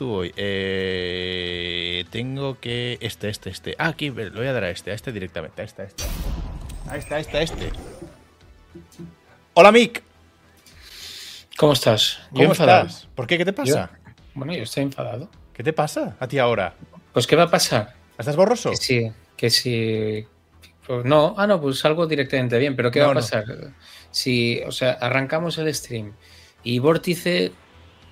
tú hoy? Eh, tengo que. Este, este, este. Ah, aquí, le voy a dar a este, a este directamente. A este, a este. A este, a este, a este. Hola, Mick. ¿Cómo estás? ¿Cómo enfadado. estás? ¿Por qué? ¿Qué te pasa? Bueno, yo estoy enfadado. ¿Qué te pasa a ti ahora? Pues, ¿qué va a pasar? ¿Estás borroso? Que sí, que si. pues no, ah, no, pues salgo directamente bien, pero ¿qué No, va a no. pasar? Si, o sea, arrancamos el stream y Vórtice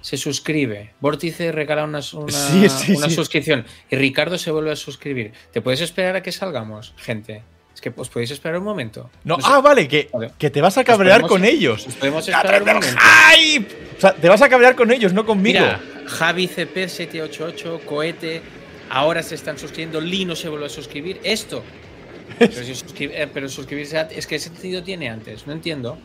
se suscribe, Vórtice regala una, una, Sí, sí, una sí. suscripción y Ricardo se vuelve a suscribir. ¿Te puedes esperar a que salgamos, gente? Es que os podéis esperar un momento. No, No sé. ah, vale, que, Vale. que te vas a cabrear podemos- con ellos. Podemos ¡Ya esperar un tengo momento. hype! O sea, te vas a cabrear con ellos, no conmigo. Mira, Javi CP788, Cohete, ahora se están suscribiendo, Lino se vuelve a suscribir. Esto. Pero, si eh, pero suscribirse a- es que ese sentido tiene antes, no entiendo.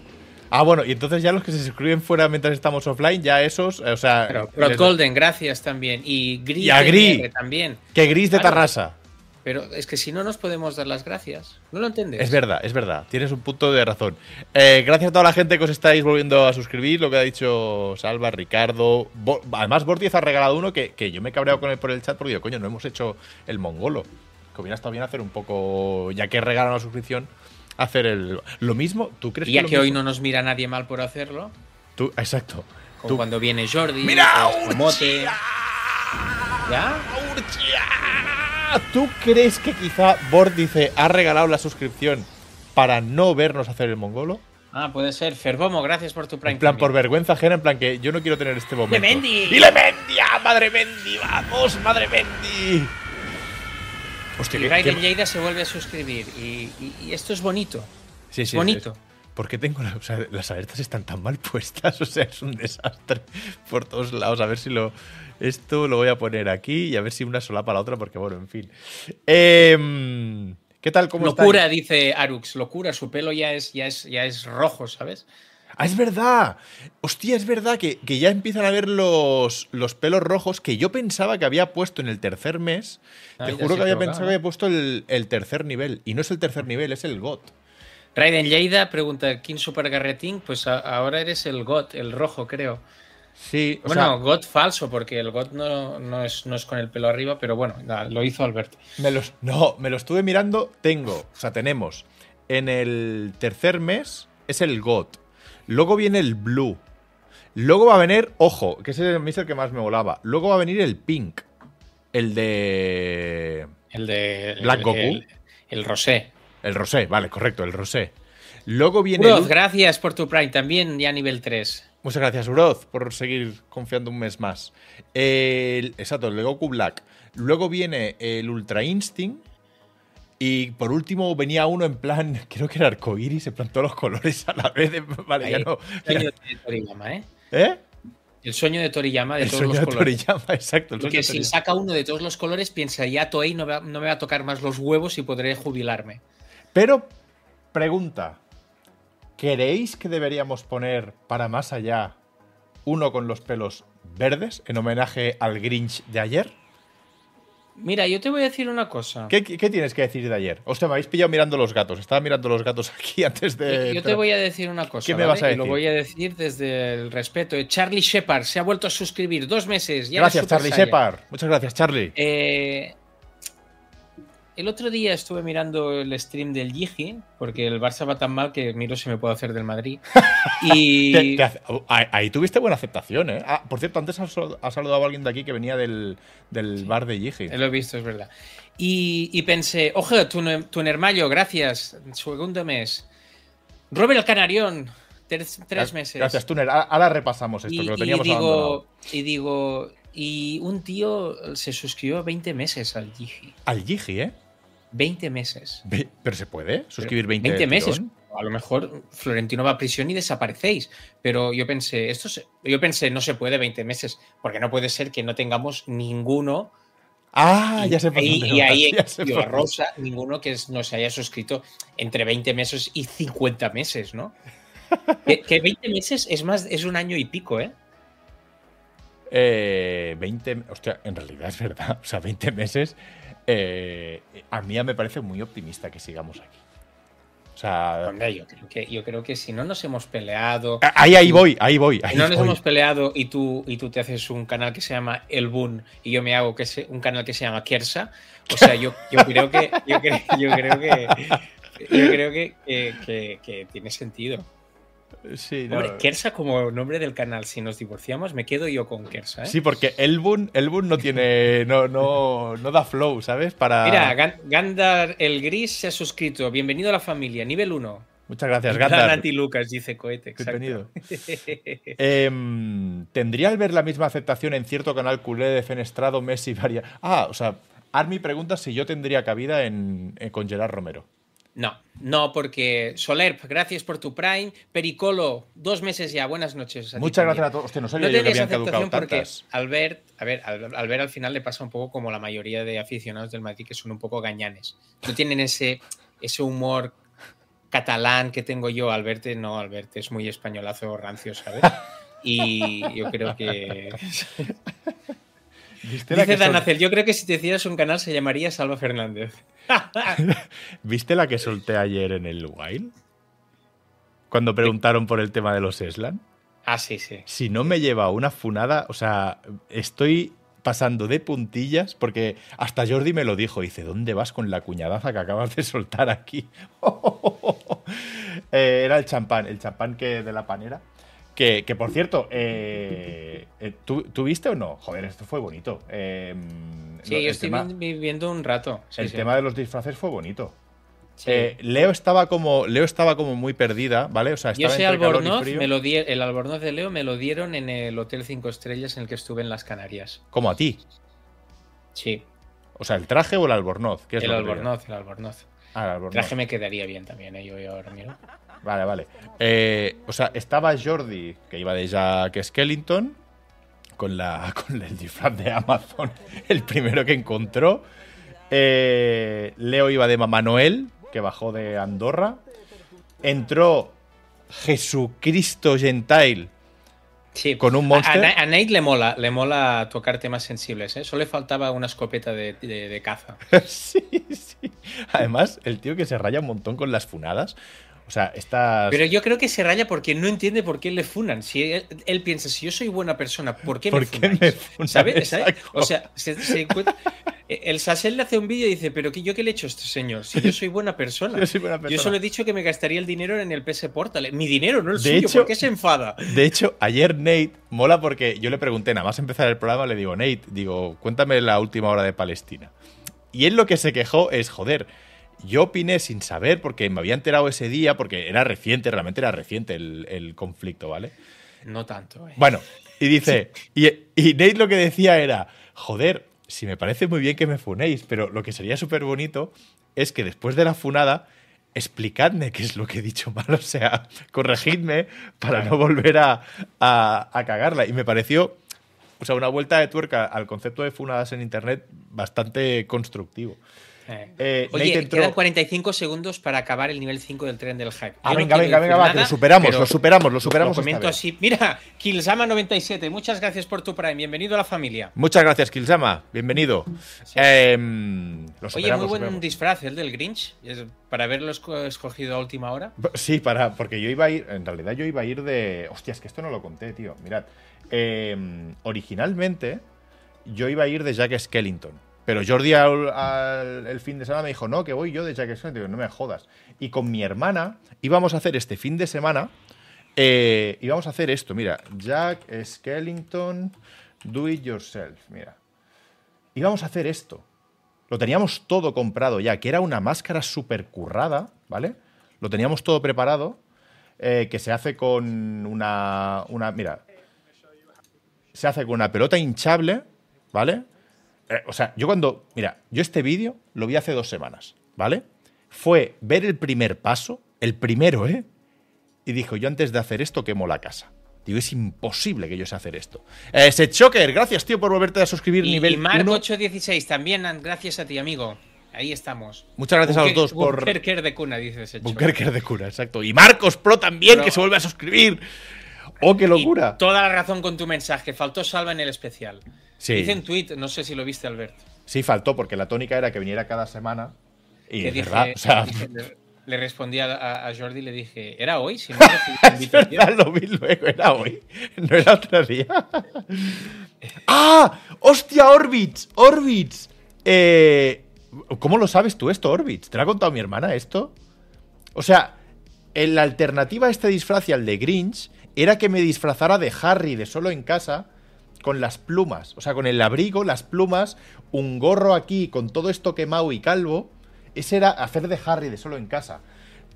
Ah, bueno, y entonces ya los que se suscriben fuera mientras estamos offline, ya esos, o sea. Pero, Rod Golden, gracias también. Y Gris Y a Gris. También. Que gris de Claro. Tarrasa. Pero es que si no nos podemos dar las gracias. ¿No lo entiendes? Es verdad, es verdad. Tienes un punto de razón. Eh, gracias a toda la gente que os estáis volviendo a suscribir. Lo que ha dicho Salva, Ricardo. Bo- Además, Bortiz ha regalado uno que, que yo me he cabreado con él por el chat porque digo, coño, no hemos hecho el mongolo. Que hubiera estado bien hacer un poco, ya que regalan la suscripción, hacer el. Lo mismo, ¿tú crees Y ya que hoy no nos mira nadie mal por hacerlo, Tú, exacto. como Tú- cuando viene Jordi, ¡Mira! Mote. ¿Ya? ¡Urchia! ¿Tú crees que quizá Bordice ha regalado la suscripción para no vernos hacer el mongolo? Ah, puede ser. Ferbomo, gracias por tu Prime. En plan, también. por vergüenza ajena, en plan que yo no quiero tener este momento. ¡Lemendi! ¡Y Lemendi! ¡Ah, ¡Madre Mendi! ¡Vamos, madre Mendi! Hostia, Y Raiden Lleida se vuelve a suscribir. Y, y- y esto es bonito. Sí, bonito. es- ¿Por qué tengo la- o sea, las alertas están tan mal puestas? O sea, es un desastre por todos lados. A ver si lo. Esto lo voy a poner aquí y a ver si una solapa la otra, porque bueno, en fin. Em, ¿Qué tal? ¿Cómo locura, estáis? dice Arux. Locura, su pelo ya es, ya es, ya es rojo, ¿sabes? Ah, es verdad. Hostia, es verdad que, que ya empiezan a ver los, los pelos rojos que yo pensaba que había puesto en el tercer mes. Ah, Te juro que había pensado que había puesto el, el tercer nivel. Y no es el tercer nivel, es el GOT. Raiden Lleida pregunta: ¿Quién Super Garretín? Pues a- ahora eres el GOT, el rojo, creo. Sí, o bueno, sea, GOT falso, porque el GOT no, no, es, no es con el pelo arriba, pero bueno, nada, lo hizo Alberto. me los, no, me lo estuve mirando. Tengo, o sea, tenemos en el tercer mes es el GOT. Luego viene el Blue. Luego va a venir, ojo, que ese es el que más me volaba. Luego va a venir el Pink. El de. El de. Black el, Goku. El, el Rosé. El Rosé, vale, correcto, el Rosé. Luego viene. el Uroz, gracias por tu Prime, también ya nivel 3. Muchas gracias, Uroz, por seguir confiando un mes más. El, exacto, el de Goku Black. Luego viene el Ultra Instinct. Y por último venía uno en plan, creo que era arcoiris, en plan todos los colores a la vez. de- vale, ya Ahí, no. El sueño de Toriyama, ¿eh? ¿Eh? El sueño de Toriyama de El todos sueño los de colores. Toriyama, exacto. El Porque si saca uno de todos los colores, piensa, ya Toei no, va- no me va a tocar más los huevos y podré jubilarme. Pero, pregunta. ¿Queréis que deberíamos poner para más allá uno con los pelos verdes en homenaje al Grinch de ayer? Mira, yo te voy a decir una cosa. ¿Qué, tienes que decir de ayer? Hostia, me habéis pillado mirando los gatos. Estaba mirando los gatos aquí antes de. Yo te voy a decir una cosa. ¿Qué me vas a Y lo decir? voy a decir desde el respeto. Charlie Shepard se ha vuelto a suscribir dos meses. ya Gracias, Charlie. Shepard. Muchas gracias, Charlie. Eh, el otro día estuve mirando el stream del Gigi, porque el Barça va tan mal que miro si me puedo hacer del Madrid. Y. Te- te hace- oh, ahí, tuviste buena aceptación, ¿eh? Ah, por cierto, antes has, sal- has saludado a alguien de aquí que venía del, del bar de Gigi. Lo he visto, es verdad. Y, y pensé, ojo, tu, tu hermano, gracias. Segundo mes. Robert el Canarión, tres, meses. Gracias, Tuner. Ahora repasamos esto, y, que lo y teníamos abandonado. digo, y digo, y un tío se suscribió 20 meses al Gigi. Al Gigi, ¿eh? 20 meses. ¿Pero se puede suscribir 20, 20 de meses. A lo mejor Florentino va a prisión y desaparecéis. Pero yo pensé, esto se- yo pensé, no se puede 20 meses, porque no puede ser que no tengamos ninguno. Ah, ya sé por y, y ahí ya en. Rosa, ninguno que no se haya suscrito entre 20 meses y 50 meses, ¿no? que, que 20 meses es más, es un año y pico, ¿eh? Eh, 20. Hostia, en realidad es verdad. O sea, 20 meses. Eh, a mí me parece muy optimista que sigamos aquí. O sea. Hombre, yo creo que, yo creo que si no nos hemos peleado. Ahí, ahí voy, ahí voy. Ahí Si no nos voy. hemos peleado y tú, y tú te haces un canal que se llama El Boon y yo me hago que se- un canal que se llama Kersa, o sea, yo, yo creo que. Yo creo, yo creo que. Yo creo que, que- que- que tiene sentido. Sí, no. Hombre, Kersa como nombre del canal, si nos divorciamos, me quedo yo con Kersa. ¿eh? Sí, porque Elbun, Elbun no tiene. No, no, no da flow, ¿sabes? Para. Mira, Gan- Gandar el Gris se ha suscrito. Bienvenido a la familia, nivel 1. Muchas gracias, Plan Gandalf. anti-Lucas, dice Cohete. exacto. Bienvenido. Em, ¿Tendría al ver la misma aceptación en cierto canal culé de Fenestrado, Messi, varia? Ah, o sea, Army pregunta si yo tendría cabida en, en- con Gerard Romero. No, no, porque Solerp, gracias por tu Prime. Pericolo, dos meses ya. Buenas noches. a Muchas gracias a todos. Hostia, no sabía No yo que habían caducado porque tantas. Albert, a ver, al- Albert al final le pasa un poco como la mayoría de aficionados del Madrid que son un poco gañanes. No tienen ese, ese humor catalán que tengo yo. Albert no, Albert es muy españolazo rancio, ¿sabes? Y yo creo que... ¿Viste la, Dice sol- Danacel, yo creo que si te hicieras un canal se llamaría Salva Fernández. ¿Viste la que solté ayer en el Wild? Cuando preguntaron por el tema de los Eslan. Ah, sí, sí. Si no me lleva una funada, o sea, estoy pasando de puntillas porque hasta Jordi me lo dijo. Dice, ¿dónde vas con la cuñadaza que acabas de soltar aquí? Eh, era el champán, el champán que de la panera. Que, que, por cierto, eh, eh, ¿tú, tú viste o no? Joder, esto fue bonito. Eh, Sí, lo- yo estoy tema, vi- viendo un rato. Sí, el sí. tema de los disfraces fue bonito. Sí. Eh, Leo estaba como Leo estaba como muy perdida, ¿vale? O sea, Yo estaba ese entre calor y albornoz, frío. me lo di- el albornoz de Leo me lo dieron en el Hotel 5 Estrellas en el que estuve en las Canarias. Como a ti. Sí, O sea, el traje o el albornoz. ¿Qué es el lo albornoz, el albornoz. Ah, el albornoz. traje me quedaría bien también, ¿eh? yo, yo ahora miro. Vale, vale. Eh, o sea, estaba Jordi, que iba de Jack Skellington, con, la, con el disfraz de Amazon, el primero que encontró. Eh, Leo iba de Mamá Noel, que bajó de Andorra. Entró Jesucristo Gentile Sí. con un monster. a- a Nate le mola, le mola tocar temas sensibles, ¿eh? Solo le faltaba una escopeta de, de- de caza. sí, sí. Además, el tío que se raya un montón con las funadas. O sea, estas. Pero yo creo que se raya porque no entiende por qué le funan. Si él, él piensa, si yo soy buena persona, ¿por qué ¿Por me qué funáis? me funan? ¿Sabes? Exacto. O sea, se, se encuentra- el Sassel le hace un vídeo y dice, pero ¿qué, ¿yo qué le he hecho a este señor? Si yo soy buena persona. Yo soy buena Yo persona. solo he dicho que me gastaría el dinero en el PS Portal. Mi dinero, no el De suyo. hecho- ¿Por qué se enfada? De hecho, ayer Nate mola porque yo le pregunté, nada más empezar el programa, le digo, Nate, digo, cuéntame la última hora de Palestina. Y él lo que se quejó es, joder, yo opiné sin saber porque me había enterado ese día, porque era reciente, realmente era reciente el, el conflicto, ¿vale? No tanto, eh. Bueno, y dice, y, y Nate lo que decía era, joder, si me parece muy bien que me funéis, pero lo que sería súper bonito es que después de la funada, explicadme qué es lo que he dicho mal, o sea, corregidme para no volver a, a- a cagarla. Y me pareció, o sea, una vuelta de tuerca al concepto de funadas en Internet bastante constructivo. Eh. Eh, Oye, entró- quedan 45 segundos para acabar el nivel 5 del tren del hype. Ah, no venga, venga, venga, va, que lo superamos, lo superamos, lo superamos Lo comento así. Mira, Kilsama97, muchas gracias por tu Prime. Bienvenido a la familia. Muchas gracias, Kilsama. Bienvenido. Em, lo Oye, muy buen disfraz el del Grinch, para haberlo esco- escogido a última hora. Sí, para, porque yo iba a ir, en realidad yo iba a ir de... Hostia, es que esto no lo conté, tío. Mirad, eh, originalmente yo iba a ir de Jack Skellington, pero Jordi al, el fin de semana me dijo, no, que voy yo de Jack Skellington, Digo, no me jodas. Y con mi hermana íbamos a hacer este fin de semana, eh, íbamos a hacer esto, mira, Jack Skellington, do it yourself, mira. Íbamos a hacer esto. Lo teníamos todo comprado ya, que era una máscara súper currada, ¿vale? Lo teníamos todo preparado, eh, que se hace con una, una... Mira, se hace con una pelota hinchable, ¿vale? Eh, o sea, yo cuando... Mira, yo este vídeo lo vi hace dos semanas, ¿vale? Fue ver el primer paso, el primero, ¿eh? Y dijo, yo antes de hacer esto quemo la casa. Digo, es imposible que yo sé hacer esto. Eh, Choker, gracias, tío, por volverte a suscribir Y, nivel y Marco 1. 816, también gracias a ti, amigo. Ahí estamos. Muchas gracias a los dos por... Bunkerker de cuna, dice Bunkerker de cura, exacto. Y Marcos Pro también, que se vuelve a suscribir. ¡Oh, qué locura! Y toda la razón con tu mensaje. Faltó Salva en el especial. Sí. Dice en tweet, no sé si lo viste, Albert. Sí, faltó, porque la tónica era que viniera cada semana. Y que es dije, verdad, o sea, dije- le respondí a, a, Jordi y le dije, ¿era hoy? Si no es verdad, lo vi luego, era hoy. No era otro día. ¡Ah! ¡Hostia, Orbits! ¡Orbits! Eh, ¿Cómo lo sabes tú esto, Orbits? ¿Te lo ha contado mi hermana esto? O sea, la alternativa a este disfraz y al de Grinch era que me disfrazara de Harry de solo en casa con las plumas. O sea, con el abrigo, las plumas, un gorro aquí con todo esto quemado y calvo. Ese era hacer de Harry de solo en casa.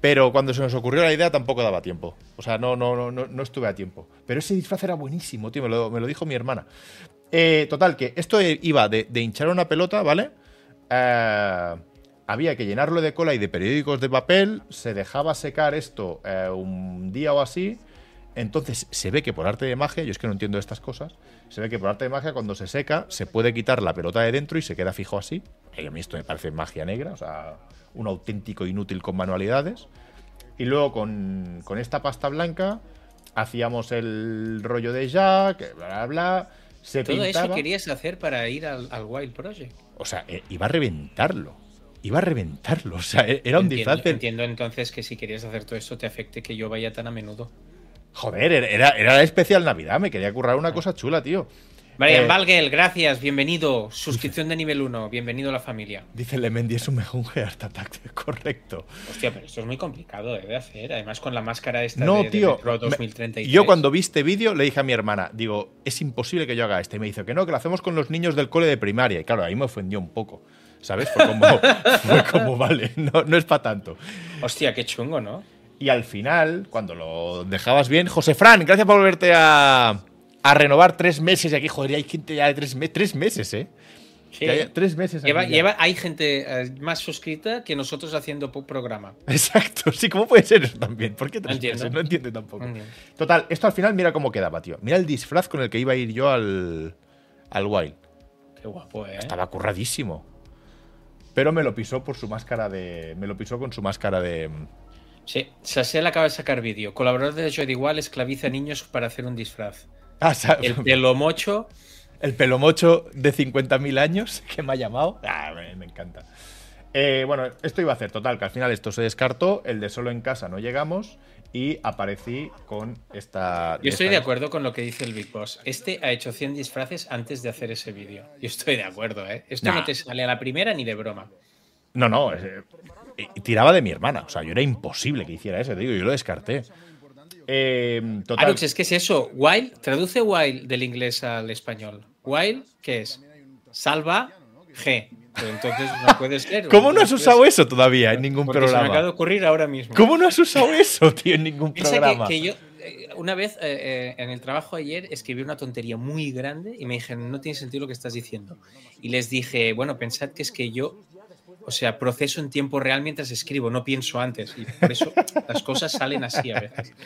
Pero cuando se nos ocurrió la idea tampoco daba tiempo. O sea, no, no, no, no estuve a tiempo. Pero ese disfraz era buenísimo, tío. Me lo, dijo mi hermana. Eh, total, que esto iba de, hinchar una pelota, ¿vale? Eh, había que llenarlo de cola y de periódicos de papel. Se dejaba secar esto eh, un día o así. Entonces se ve que por arte de magia, yo es que no entiendo estas cosas, se ve que por arte de magia cuando se seca se puede quitar la pelota de dentro y se queda fijo así. Y a mí esto me parece magia negra, o sea, un auténtico inútil con manualidades. Y luego con, esta pasta blanca hacíamos el rollo de Jack, bla, bla, bla. Se Todo eso querías hacer para ir al, Wild Project. O sea, eh, iba a reventarlo. Iba a reventarlo. O sea, e, era un disfraz. Entiendo entonces que si querías hacer todo esto te afecte que yo vaya tan a menudo. Joder, era, era la especial Navidad, me quería currar una cosa chula, tío. Brian eh, Valgel, gracias, bienvenido. Suscripción de nivel 1, bienvenido a la familia. Dice Lemendi, es un mejor Heart Attack, correcto. Hostia, pero esto es muy complicado de hacer, además con la máscara esta no, de, tío, Pro 2033. yo cuando vi este vídeo le dije a mi hermana, digo, es imposible que yo haga este. Y me dice que no, que lo hacemos con los niños del cole de primaria. Y claro, ahí me ofendió un poco. ¿Sabes? Fue como, fue como vale, no, no es para tanto. Hostia, qué chungo, ¿no? Y al final, cuando lo dejabas bien, José Fran, gracias por volverte a, a renovar tres meses. Y aquí, joder, hay gente ya de tres, tres meses, ¿eh? Sí. tres meses. Lleva, hay gente eh, más suscrita que nosotros haciendo programa. Exacto, sí, ¿cómo puede ser eso también? ¿Por qué tres meses? No entiendo tampoco. Total, esto al final mira cómo quedaba, tío. Mira el disfraz con el que iba a ir yo al, al Wild. Qué guapo, ¿eh? Estaba curradísimo. Pero me lo pisó por su máscara de. Me lo pisó con su máscara de Sí, Sassel acaba de sacar vídeo. Colaborador de Joy Igual esclaviza a niños para hacer un disfraz. Ah, el pelo mocho. El pelo mocho de 50.000 años que me ha llamado. Ah, me, encanta. Eh, bueno, esto iba a hacer total, que al final esto se descartó. El de solo en casa no llegamos. Y aparecí con esta. Yo estoy de acuerdo con lo que dice el Big Boss. Este ha hecho 100 disfraces antes de hacer ese vídeo. Yo estoy de acuerdo, ¿eh? Esto no te sale a la primera ni de broma. No, no. Y tiraba de mi hermana. O sea, yo era imposible que hiciera eso. Te digo, yo lo descarté. Eh, total. es que es eso. Wild, traduce wild del inglés al español. Wild, ¿qué es? Salva G. entonces no puede ser. ¿Cómo no has usado eso todavía en ningún programa? Se me acaba de ocurrir ahora mismo. ¿Cómo no has usado eso, tío, en ningún programa? Que, yo, eh, una vez eh, en el trabajo ayer escribí una tontería muy grande y me dijeron, no tiene sentido lo que estás diciendo. Y les dije, bueno, pensad que es que yo o sea, proceso en tiempo real mientras escribo, no pienso antes. Y por eso las cosas salen así a veces.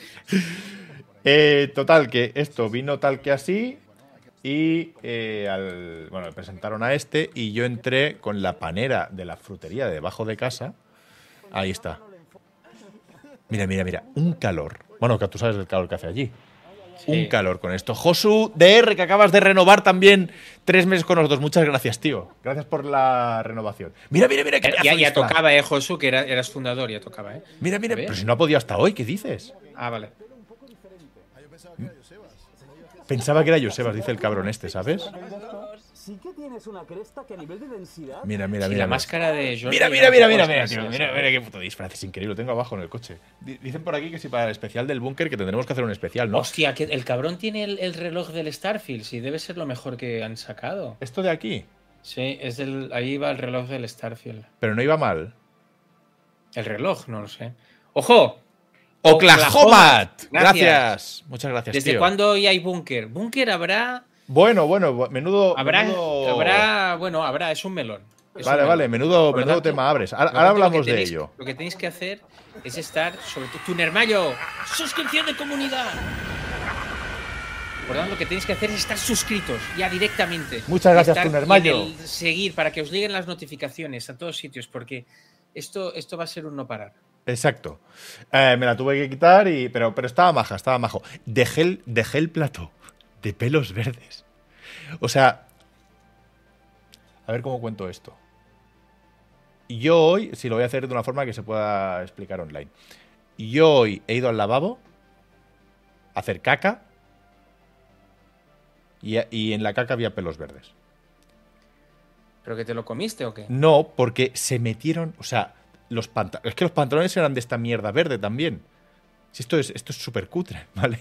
Eh, total, que esto vino tal que así. Y eh, al, bueno, presentaron a este y yo entré con la panera de la frutería de debajo de casa. Ahí está. Mira, mira, mira. Un calor. Bueno, que tú sabes el calor que hace allí un calor con esto. Josu DR, que acabas de renovar también tres meses con nosotros. Muchas gracias, tío. Gracias por la renovación. Mira, mira, mira. Eh, ya, ya tocaba, eh, Josu, que eras fundador, ya tocaba, eh. Mira, mira, pero si no ha podido hasta hoy, ¿qué dices? Ah, vale. Pensaba que era Josebas, dice el cabrón este, ¿sabes? Sí que tienes una cresta que a nivel de densidad. Mira, mira, mira. la máscara de Jordi Mira, mira, mira, mira, mira, mira, mira, qué puto disfraz. Es increíble, lo tengo abajo en el coche. Dicen por aquí que si para el especial del búnker que tendremos que hacer un especial, ¿no? Hostia, que el cabrón tiene el, reloj del Starfield, sí, debe ser lo mejor que han sacado. ¿Esto de aquí? Sí, es del, ahí va el reloj del Starfield. Pero no iba mal. El reloj, no lo sé. ¡Ojo! Oklahoma. Gracias. gracias. Muchas gracias. ¿Desde cuándo ya hay búnker? Búnker habrá bueno, bueno, menudo. Habrá, habrá bueno, habrá, es un melón. vale, vale, menudo, menudo tema abres. Ahora, hablamos de ello. Lo que tenéis que hacer es estar, sobre todo, Tunermayo, suscripción de comunidad. Por tanto, lo que tenéis que hacer es estar suscritos ya directamente. Muchas gracias, Tunermayo. Seguir para que os lleguen las notificaciones a todos sitios, porque esto, esto va a ser un no parar. Exacto. Eh, me la tuve que quitar, y, pero, pero estaba maja, estaba majo. Dejé el, dejé el plato de pelos verdes. O sea, a ver cómo cuento esto. yo hoy, si lo voy a hacer de una forma que se pueda explicar online. Yo hoy he ido al lavabo a hacer caca y, y en la caca había pelos verdes. ¿Pero que te lo comiste o qué? No, porque se metieron, o sea, los pantalones. Es que los pantalones eran de esta mierda verde también. Si esto es esto es súper cutre, ¿vale?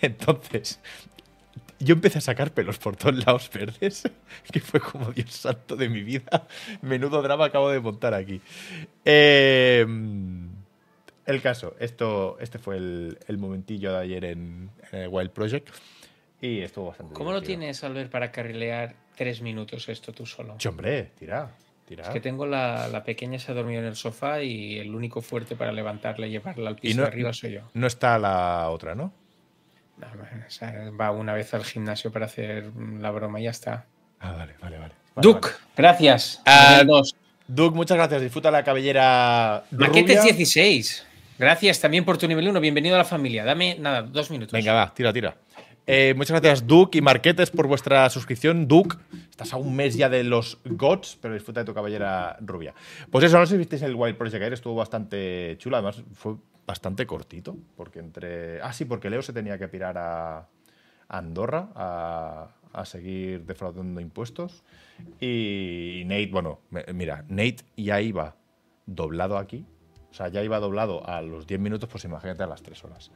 Entonces, yo empecé a sacar pelos por todos lados verdes, que fue como Dios santo de mi vida. Menudo drama acabo de montar aquí. Eh, el caso, esto, este fue el, el momentillo de ayer en, en, el Wild Project y estuvo bastante ¿Cómo lo tienes, Albert, para carrilear tres minutos esto tú solo? Sí, hombre, tira. Tira. Es que tengo la, la, pequeña se ha dormido en el sofá y el único fuerte para levantarla y llevarla al piso no, de arriba soy yo. No está la otra, ¿no? O sea, va una vez al gimnasio para hacer la broma y ya está. Ah, vale, vale, vale. Duke, vale. gracias. Dos. Duke, muchas gracias. Disfruta la cabellera. Maquetes 16. Gracias también por tu nivel 1. Bienvenido a la familia. Dame, nada, dos minutos. Venga, va, tira, tira. Eh, muchas gracias, Duke y Marquetes, por vuestra suscripción. Duke, estás a un mes ya de los GOTS, pero disfruta de tu cabellera rubia. Pues eso, no sé si visteis el Wild Project ayer, estuvo bastante chulo, además fue bastante cortito, porque entre... Ah, sí, porque Leo se tenía que pirar a Andorra a, a seguir defraudando impuestos. Y Nate, bueno, mira, Nate ya iba doblado aquí, o sea, ya iba doblado a los 10 minutos, pues imagínate a las 3 horas.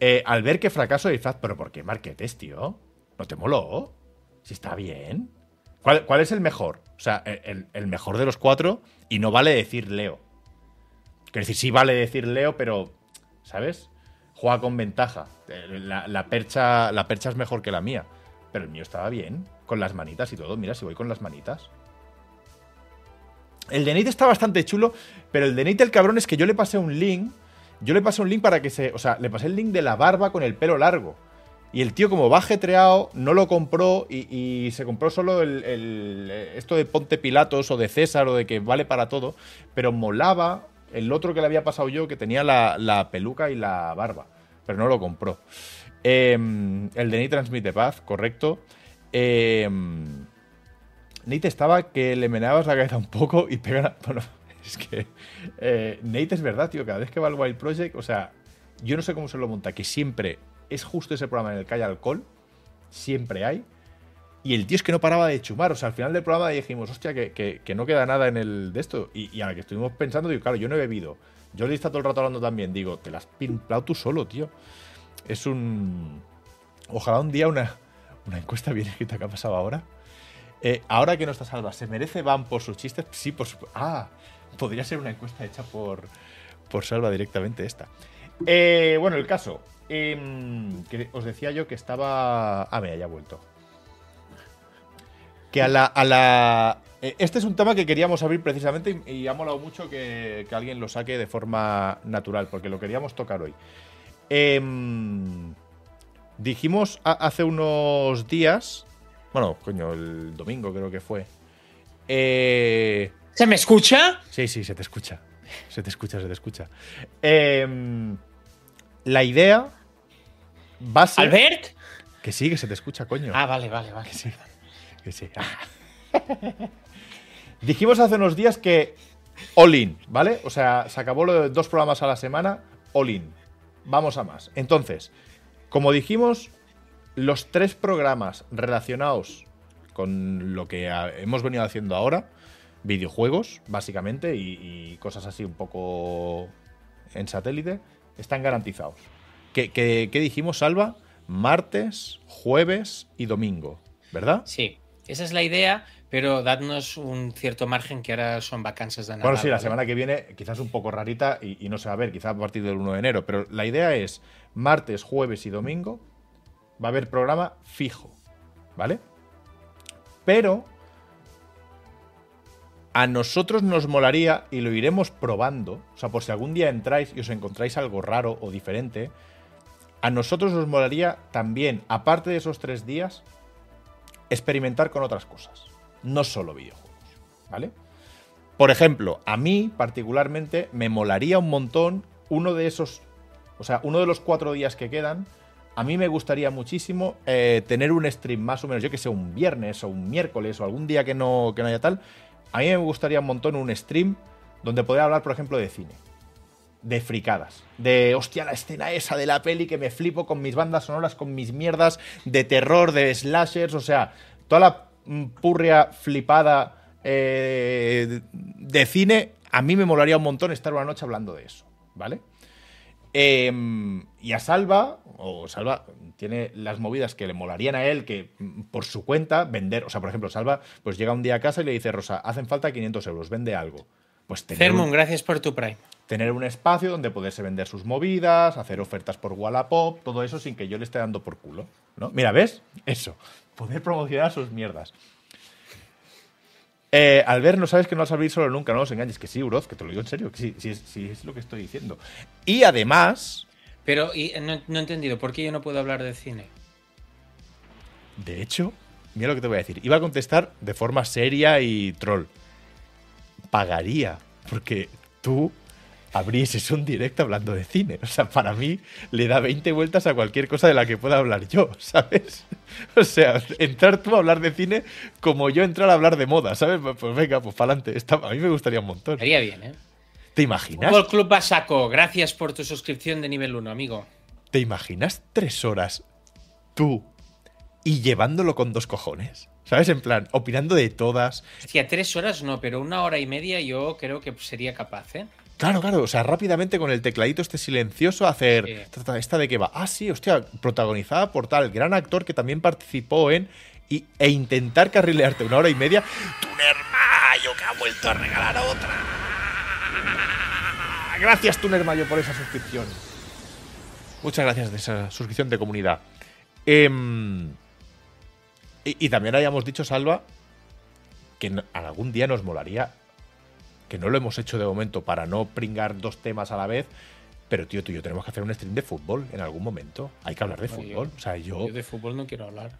Eh, al ver que fracaso de disfraz, pero ¿por qué marquetes, tío? ¿No te moló? Si está bien. ¿Cuál, ¿Cuál, es el mejor? O sea, el, mejor de los cuatro, y no vale decir Leo. Quiero decir, sí vale decir Leo, pero, ¿sabes? Juega con ventaja. La, la, percha, la percha es mejor que la mía. Pero el mío estaba bien, con las manitas y todo. Mira, si voy con las manitas. El de Nate está bastante chulo, pero el de Nate el cabrón es que yo le pasé un link yo le pasé un link para que se. O sea, le pasé el link de la barba con el pelo largo. Y el tío, como va jetreado, no lo compró y, se compró solo el, esto de Ponte Pilatos o de César o de que vale para todo. Pero molaba el otro que le había pasado yo, que tenía la, peluca y la barba. Pero no lo compró. Eh, el de Nate transmite paz, correcto. Eh, Nate estaba que le meneabas la cabeza un poco y pega. Bueno, es que eh, Nate es verdad, tío. Cada vez que va al Wild Project, o sea, yo no sé cómo se lo monta, que siempre es justo ese programa en el que hay alcohol, siempre hay. Y el tío es que no paraba de chumar. O sea, al final del programa dijimos, hostia, que, que, no queda nada en el de esto. Y, a la que estuvimos pensando, digo, claro, yo no he bebido. Yo le está todo el rato hablando también. Digo, te las has pimplado tú solo, tío. Es un. Ojalá un día una, una encuesta bien escrita que ha pasado ahora. Eh, ahora que no está salva, ¿se merece Van por sus chistes? Sí, por supuesto. Ah, podría ser una encuesta hecha por, por Salva directamente esta. Eh, bueno, el caso. Eh, que os decía yo que estaba. Ah, mira, ya ha vuelto. Que a la. A la eh, este es un tema que queríamos abrir precisamente y, ha molado mucho que, que, alguien lo saque de forma natural, porque lo queríamos tocar hoy. Em, dijimos hace unos días. Bueno, coño, el domingo creo que fue. Eh, ¿Se me escucha? Sí, sí, se te escucha. Se te escucha, se te escucha. Eh, la idea va a ser. ¿Albert? Que sí, que se te escucha, coño. Ah, vale, vale, vale. Que sí. Que sí. Dijimos hace unos días que all in, ¿vale? O sea, se acabó lo de dos programas a la semana, all in. Vamos a más. Entonces, como dijimos, los tres programas relacionados con lo que hemos venido haciendo ahora, videojuegos, básicamente, y, y, cosas así un poco en satélite, están garantizados. ¿Qué, qué, qué dijimos, Salva? Martes, jueves y domingo, ¿verdad? Sí, esa es la idea, pero dadnos un cierto margen que ahora son vacances de Navidad. Bueno, sí, la semana que viene quizás un poco rarita y, y no se va a ver, quizás a partir del 1 de enero, pero la idea es martes, jueves y domingo va a haber programa fijo, ¿vale? Pero a nosotros nos molaría, y lo iremos probando, o sea, por si algún día entráis y os encontráis algo raro o diferente, a nosotros nos molaría también, aparte de esos tres días, experimentar con otras cosas, no solo videojuegos, ¿vale? Por ejemplo, a mí particularmente me molaría un montón uno de esos, o sea, uno de los cuatro días que quedan, a mí me gustaría muchísimo eh, tener un stream más o menos, yo que sé, un viernes o un miércoles o algún día que no, que no haya tal, a mí me gustaría un montón un stream donde poder hablar, por ejemplo, de cine. De fricadas. De, hostia, la escena esa de la peli que me flipo con mis bandas sonoras, con mis mierdas de terror, de slashers, o sea, toda la purria flipada eh, de cine, a mí me molaría un montón estar una noche hablando de eso, ¿vale? Em, y a Salva, o Salva tiene las movidas que le molarían a él, que mm, por su cuenta vender, o sea, por ejemplo, Salva, pues llega un día a casa y le dice, Rosa, hacen falta 500 euros, vende algo. Pues tener un, gracias por tu Prime. Tener un espacio donde poderse vender sus movidas, hacer ofertas por Wallapop, todo eso sin que yo le esté dando por culo. ¿no? Mira, ¿ves? Eso. Poder promocionar sus mierdas. Eh, al ver, no sabes que no vas a abrir solo nunca, no os engañes, que sí, Uroz, que te lo digo en serio, que sí, sí, es lo que estoy diciendo. Y además. Pero y, no, no, he entendido, ¿por qué yo no puedo hablar de cine? De hecho, mira lo que te voy a decir. Iba a contestar de forma seria y troll. Pagaría, porque tú abrieses un directo hablando de cine. O sea, para mí le da 20 vueltas a cualquier cosa de la que pueda hablar yo, ¿sabes? O sea, entrar tú a hablar de cine como yo entrar a hablar de moda, ¿sabes? Pues, pues venga, pues para adelante. A mí me gustaría un montón. Sería bien, ¿eh? ¿Te imaginas? Fútbol Club Basaco, gracias por tu suscripción de nivel 1, amigo. ¿Te imaginas tres horas tú y llevándolo con dos cojones? ¿Sabes? En plan, opinando de todas. Hostia, tres horas no, pero una hora y media yo creo que sería capaz, ¿eh? Claro, claro, o sea, rápidamente con el tecladito este silencioso hacer esta de qué va. Ah, sí, hostia, protagonizada por tal gran actor que también participó en e intentar carrilearte una hora y media. Tuner que ha vuelto a regalar otra. Gracias, Tuner Mayo, por esa suscripción. Muchas gracias de esa suscripción de comunidad. Em, y, y, también habíamos dicho, Salva, que algún día nos molaría que no lo hemos hecho de momento para no pringar dos temas a la vez. Pero, tío, tú y yo tenemos que hacer un stream de fútbol en algún momento. Hay que hablar de fútbol. o sea, yo... yo de fútbol no quiero hablar.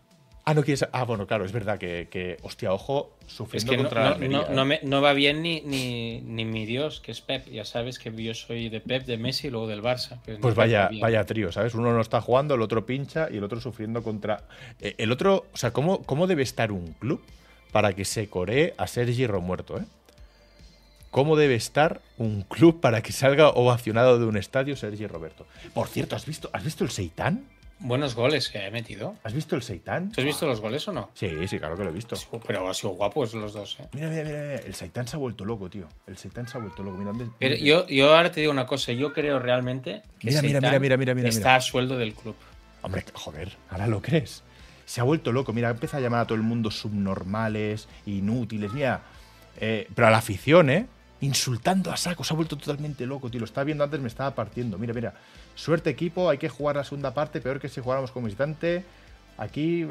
Ah, no quieres. Ah, bueno, claro, es verdad que, hostia, ojo, sufriendo contra no, no, me, no, va bien ni, ni, ni, mi Dios, que es Pep. Ya sabes que yo soy de Pep, de Messi y luego del Barça. Pues vaya, vaya trío, ¿sabes? Uno no está jugando, el otro pincha y el otro sufriendo contra. Eh, el otro, o sea, ¿cómo, ¿cómo debe estar un club para que se coree a Sergi Romuerto, eh? Cómo debe estar un club para que salga ovacionado de un estadio Sergi Roberto. Por cierto, ¿has visto, ¿has visto el Seitán? Buenos goles que he metido. ¿Has visto el Seitán? ¿Has visto los goles o no? Sí, sí, claro que lo he visto. Pero ha sido guapos los dos, ¿eh? Mira, mira, mira, el Seitán se ha vuelto loco, tío. El Seitán se ha vuelto loco. Mira, yo, yo ahora te digo una cosa. Yo creo realmente que mira, mira, mira, mira, mira, está a sueldo del club. Hombre, joder, ahora lo crees. Se ha vuelto loco. Mira, empieza a llamar a todo el mundo subnormales, inútiles. Mira, eh, pero a la afición, ¿eh? Insultando a saco. Se ha vuelto totalmente loco, tío. Lo estaba viendo antes, me estaba partiendo. Mira, mira. Suerte equipo, hay que jugar la segunda parte, peor que si jugáramos como visitante. Aquí, eh,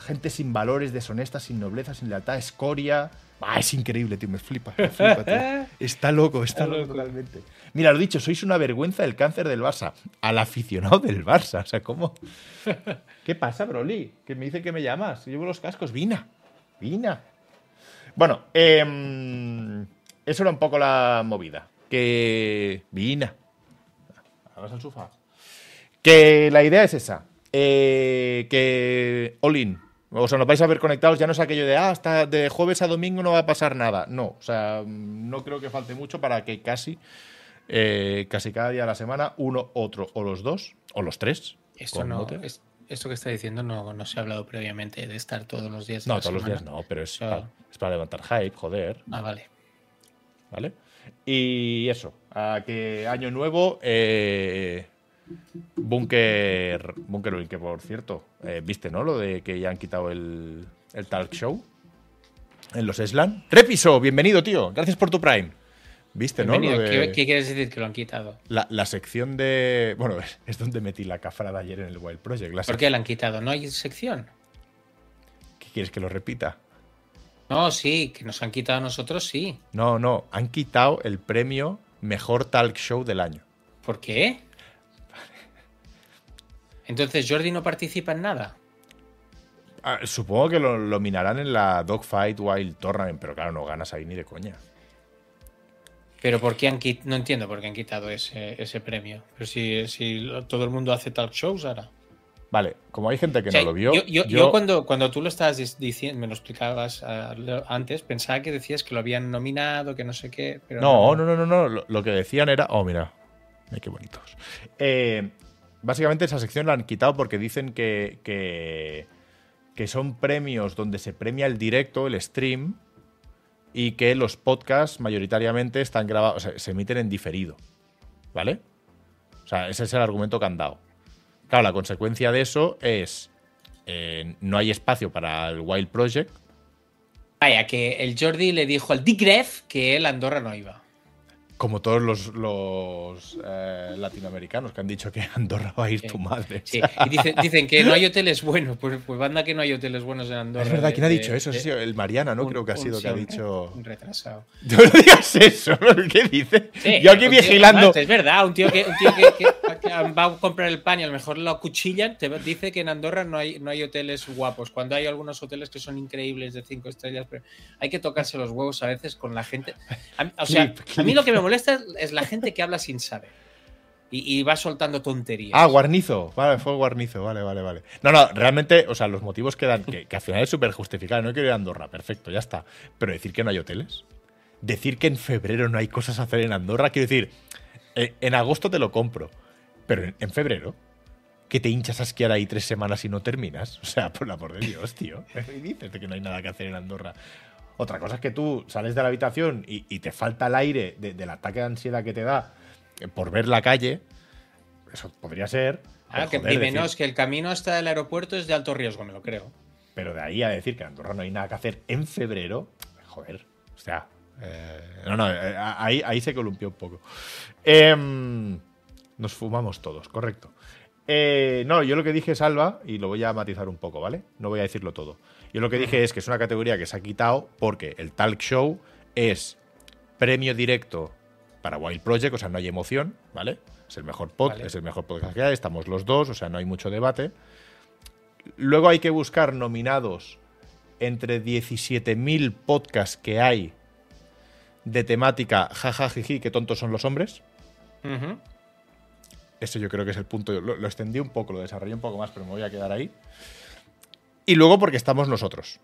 gente sin valores, deshonesta, sin nobleza, sin lealtad, escoria. Ah, es increíble, tío, me flipa, me flipa tío. Está loco, está loco totalmente. Mira, lo dicho, sois una vergüenza del cáncer del Barça. Al aficionado del Barça. O sea, ¿cómo? ¿Qué pasa, Broly? Que me dice que me llamas. Llevo los cascos. Vina. Vina. Bueno, eh eso era un poco la movida. Que. Vina. Vamos al sofá. Que la idea es esa. Eh, que. All O sea, nos vais a ver conectados. Ya no es aquello de, ah, hasta de jueves a domingo no va a pasar nada. No, o sea, no creo que falte mucho para que casi, eh, casi cada día de la semana, uno, otro, o los dos, o los tres. Esto no. esto que está diciendo no, no se ha hablado previamente de estar todos los días. no, todos los días no, pero es, es para levantar hype, joder. Ah, vale. ¿Vale? Y eso, a que año nuevo, eh, Bunker, Bunker que por cierto, eh, viste, ¿no? Lo de que ya han quitado el, el talk show en los Slan. Repiso, bienvenido, tío. Gracias por tu Prime. ¿Viste, no? ¿Qué, quieres decir que lo han quitado? La, sección de. Bueno, es donde metí la cafra de ayer en el Wild Project. ¿Por qué la han quitado? ¿No hay sección? ¿Qué quieres que lo repita? No, sí, que nos han quitado a nosotros, sí. No, no, han quitado el premio Mejor Talk Show del año. ¿Por qué? Entonces Jordi no participa en nada. Ah, supongo que lo, minarán en la Dogfight Wild Tournament, pero claro, no ganas ahí ni de coña. Pero ¿por qué han quitado? No entiendo por qué han quitado ese, ese premio. Pero si, si todo el mundo hace talk shows ahora. Vale, como hay gente que O sea, no lo vio. yo, yo- yo cuando, cuando tú lo estabas diciendo, me lo explicabas ah, antes, pensaba que decías que lo habían nominado, que no sé qué. Pero No, no, no, no, no. Lo, lo que decían era. Oh, mira. Mira qué bonitos. Eh, básicamente esa sección la han quitado porque dicen que, que, que son premios donde se premia el directo, el stream, y que los podcasts mayoritariamente están grabados, o sea, se emiten en diferido. ¿Vale? O sea, ese es el argumento que han dado. Claro, la consecuencia de eso es. eh, no hay espacio para el Wild Project. Vaya, que el Jordi le dijo al Digref que él Andorra no iba. Como todos los, los, eh, latinoamericanos que han dicho que Andorra va a ir Sí. tu madre. Sí, y dicen, dicen que no hay hoteles buenos. Pues, pues banda que no hay hoteles buenos en Andorra. Es verdad, de- ¿quién ha de- dicho eso? de- Sí, el Mariana, ¿no? un- Creo que ha sido que ha dicho. Un retrasado. No digas eso. ¿qué dice? Sí, Yo aquí vigilando. Es verdad, un tío que, un tío que va a comprar el pan y a lo mejor lo acuchillan, te dice que en Andorra no hay, no hay hoteles guapos, cuando hay algunos hoteles que son increíbles de cinco estrellas, pero hay que tocarse los huevos a veces con la gente. Mí- o sea, a mí lo que me molesta es- es la gente que habla sin saber y, y va soltando tonterías. Ah, guarnizo. Vale, fue guarnizo. Vale, vale, vale. No, no, realmente, o sea, los motivos que dan, que, que al final es súper justificado. No quiero ir a Andorra, perfecto, ya está. Pero decir que no hay hoteles. Decir que en febrero no hay cosas a hacer en Andorra, quiero decir, eh, en agosto te lo compro. Pero en, febrero, que te hinchas a esquiar ahí tres semanas y no terminas. O sea, por la por de Dios, tío. Y dices de que no hay nada que hacer en Andorra. Otra cosa es que tú sales de la habitación y, y te falta el aire de- del ataque de ansiedad que te da eh, por ver la calle. Eso podría ser. Ah, que joder, el camino hasta el aeropuerto es de alto riesgo, me lo creo. pero de ahí a decir que en Andorra no hay nada que hacer en febrero, joder, o sea, eh, no, no, eh, ahí, ahí se columpió un poco. Em, nos fumamos todos, correcto. Eh, no, yo lo que dije es Alba, y lo voy a matizar un poco, ¿vale? No voy a decirlo todo. Yo lo que dije es que es una categoría que se ha quitado porque el talk show es premio directo para Wild Project, o sea, no hay emoción, ¿vale? Es el mejor pod, Vale. es el mejor podcast que hay, estamos los dos, o sea, no hay mucho debate. Luego hay que buscar nominados entre 17.000 podcasts que hay de temática jajajiji, qué tontos son los hombres. Eso yo creo que es el punto. Lo, lo extendí un poco, lo desarrollé un poco más, pero me voy a quedar ahí. Y luego porque estamos nosotros.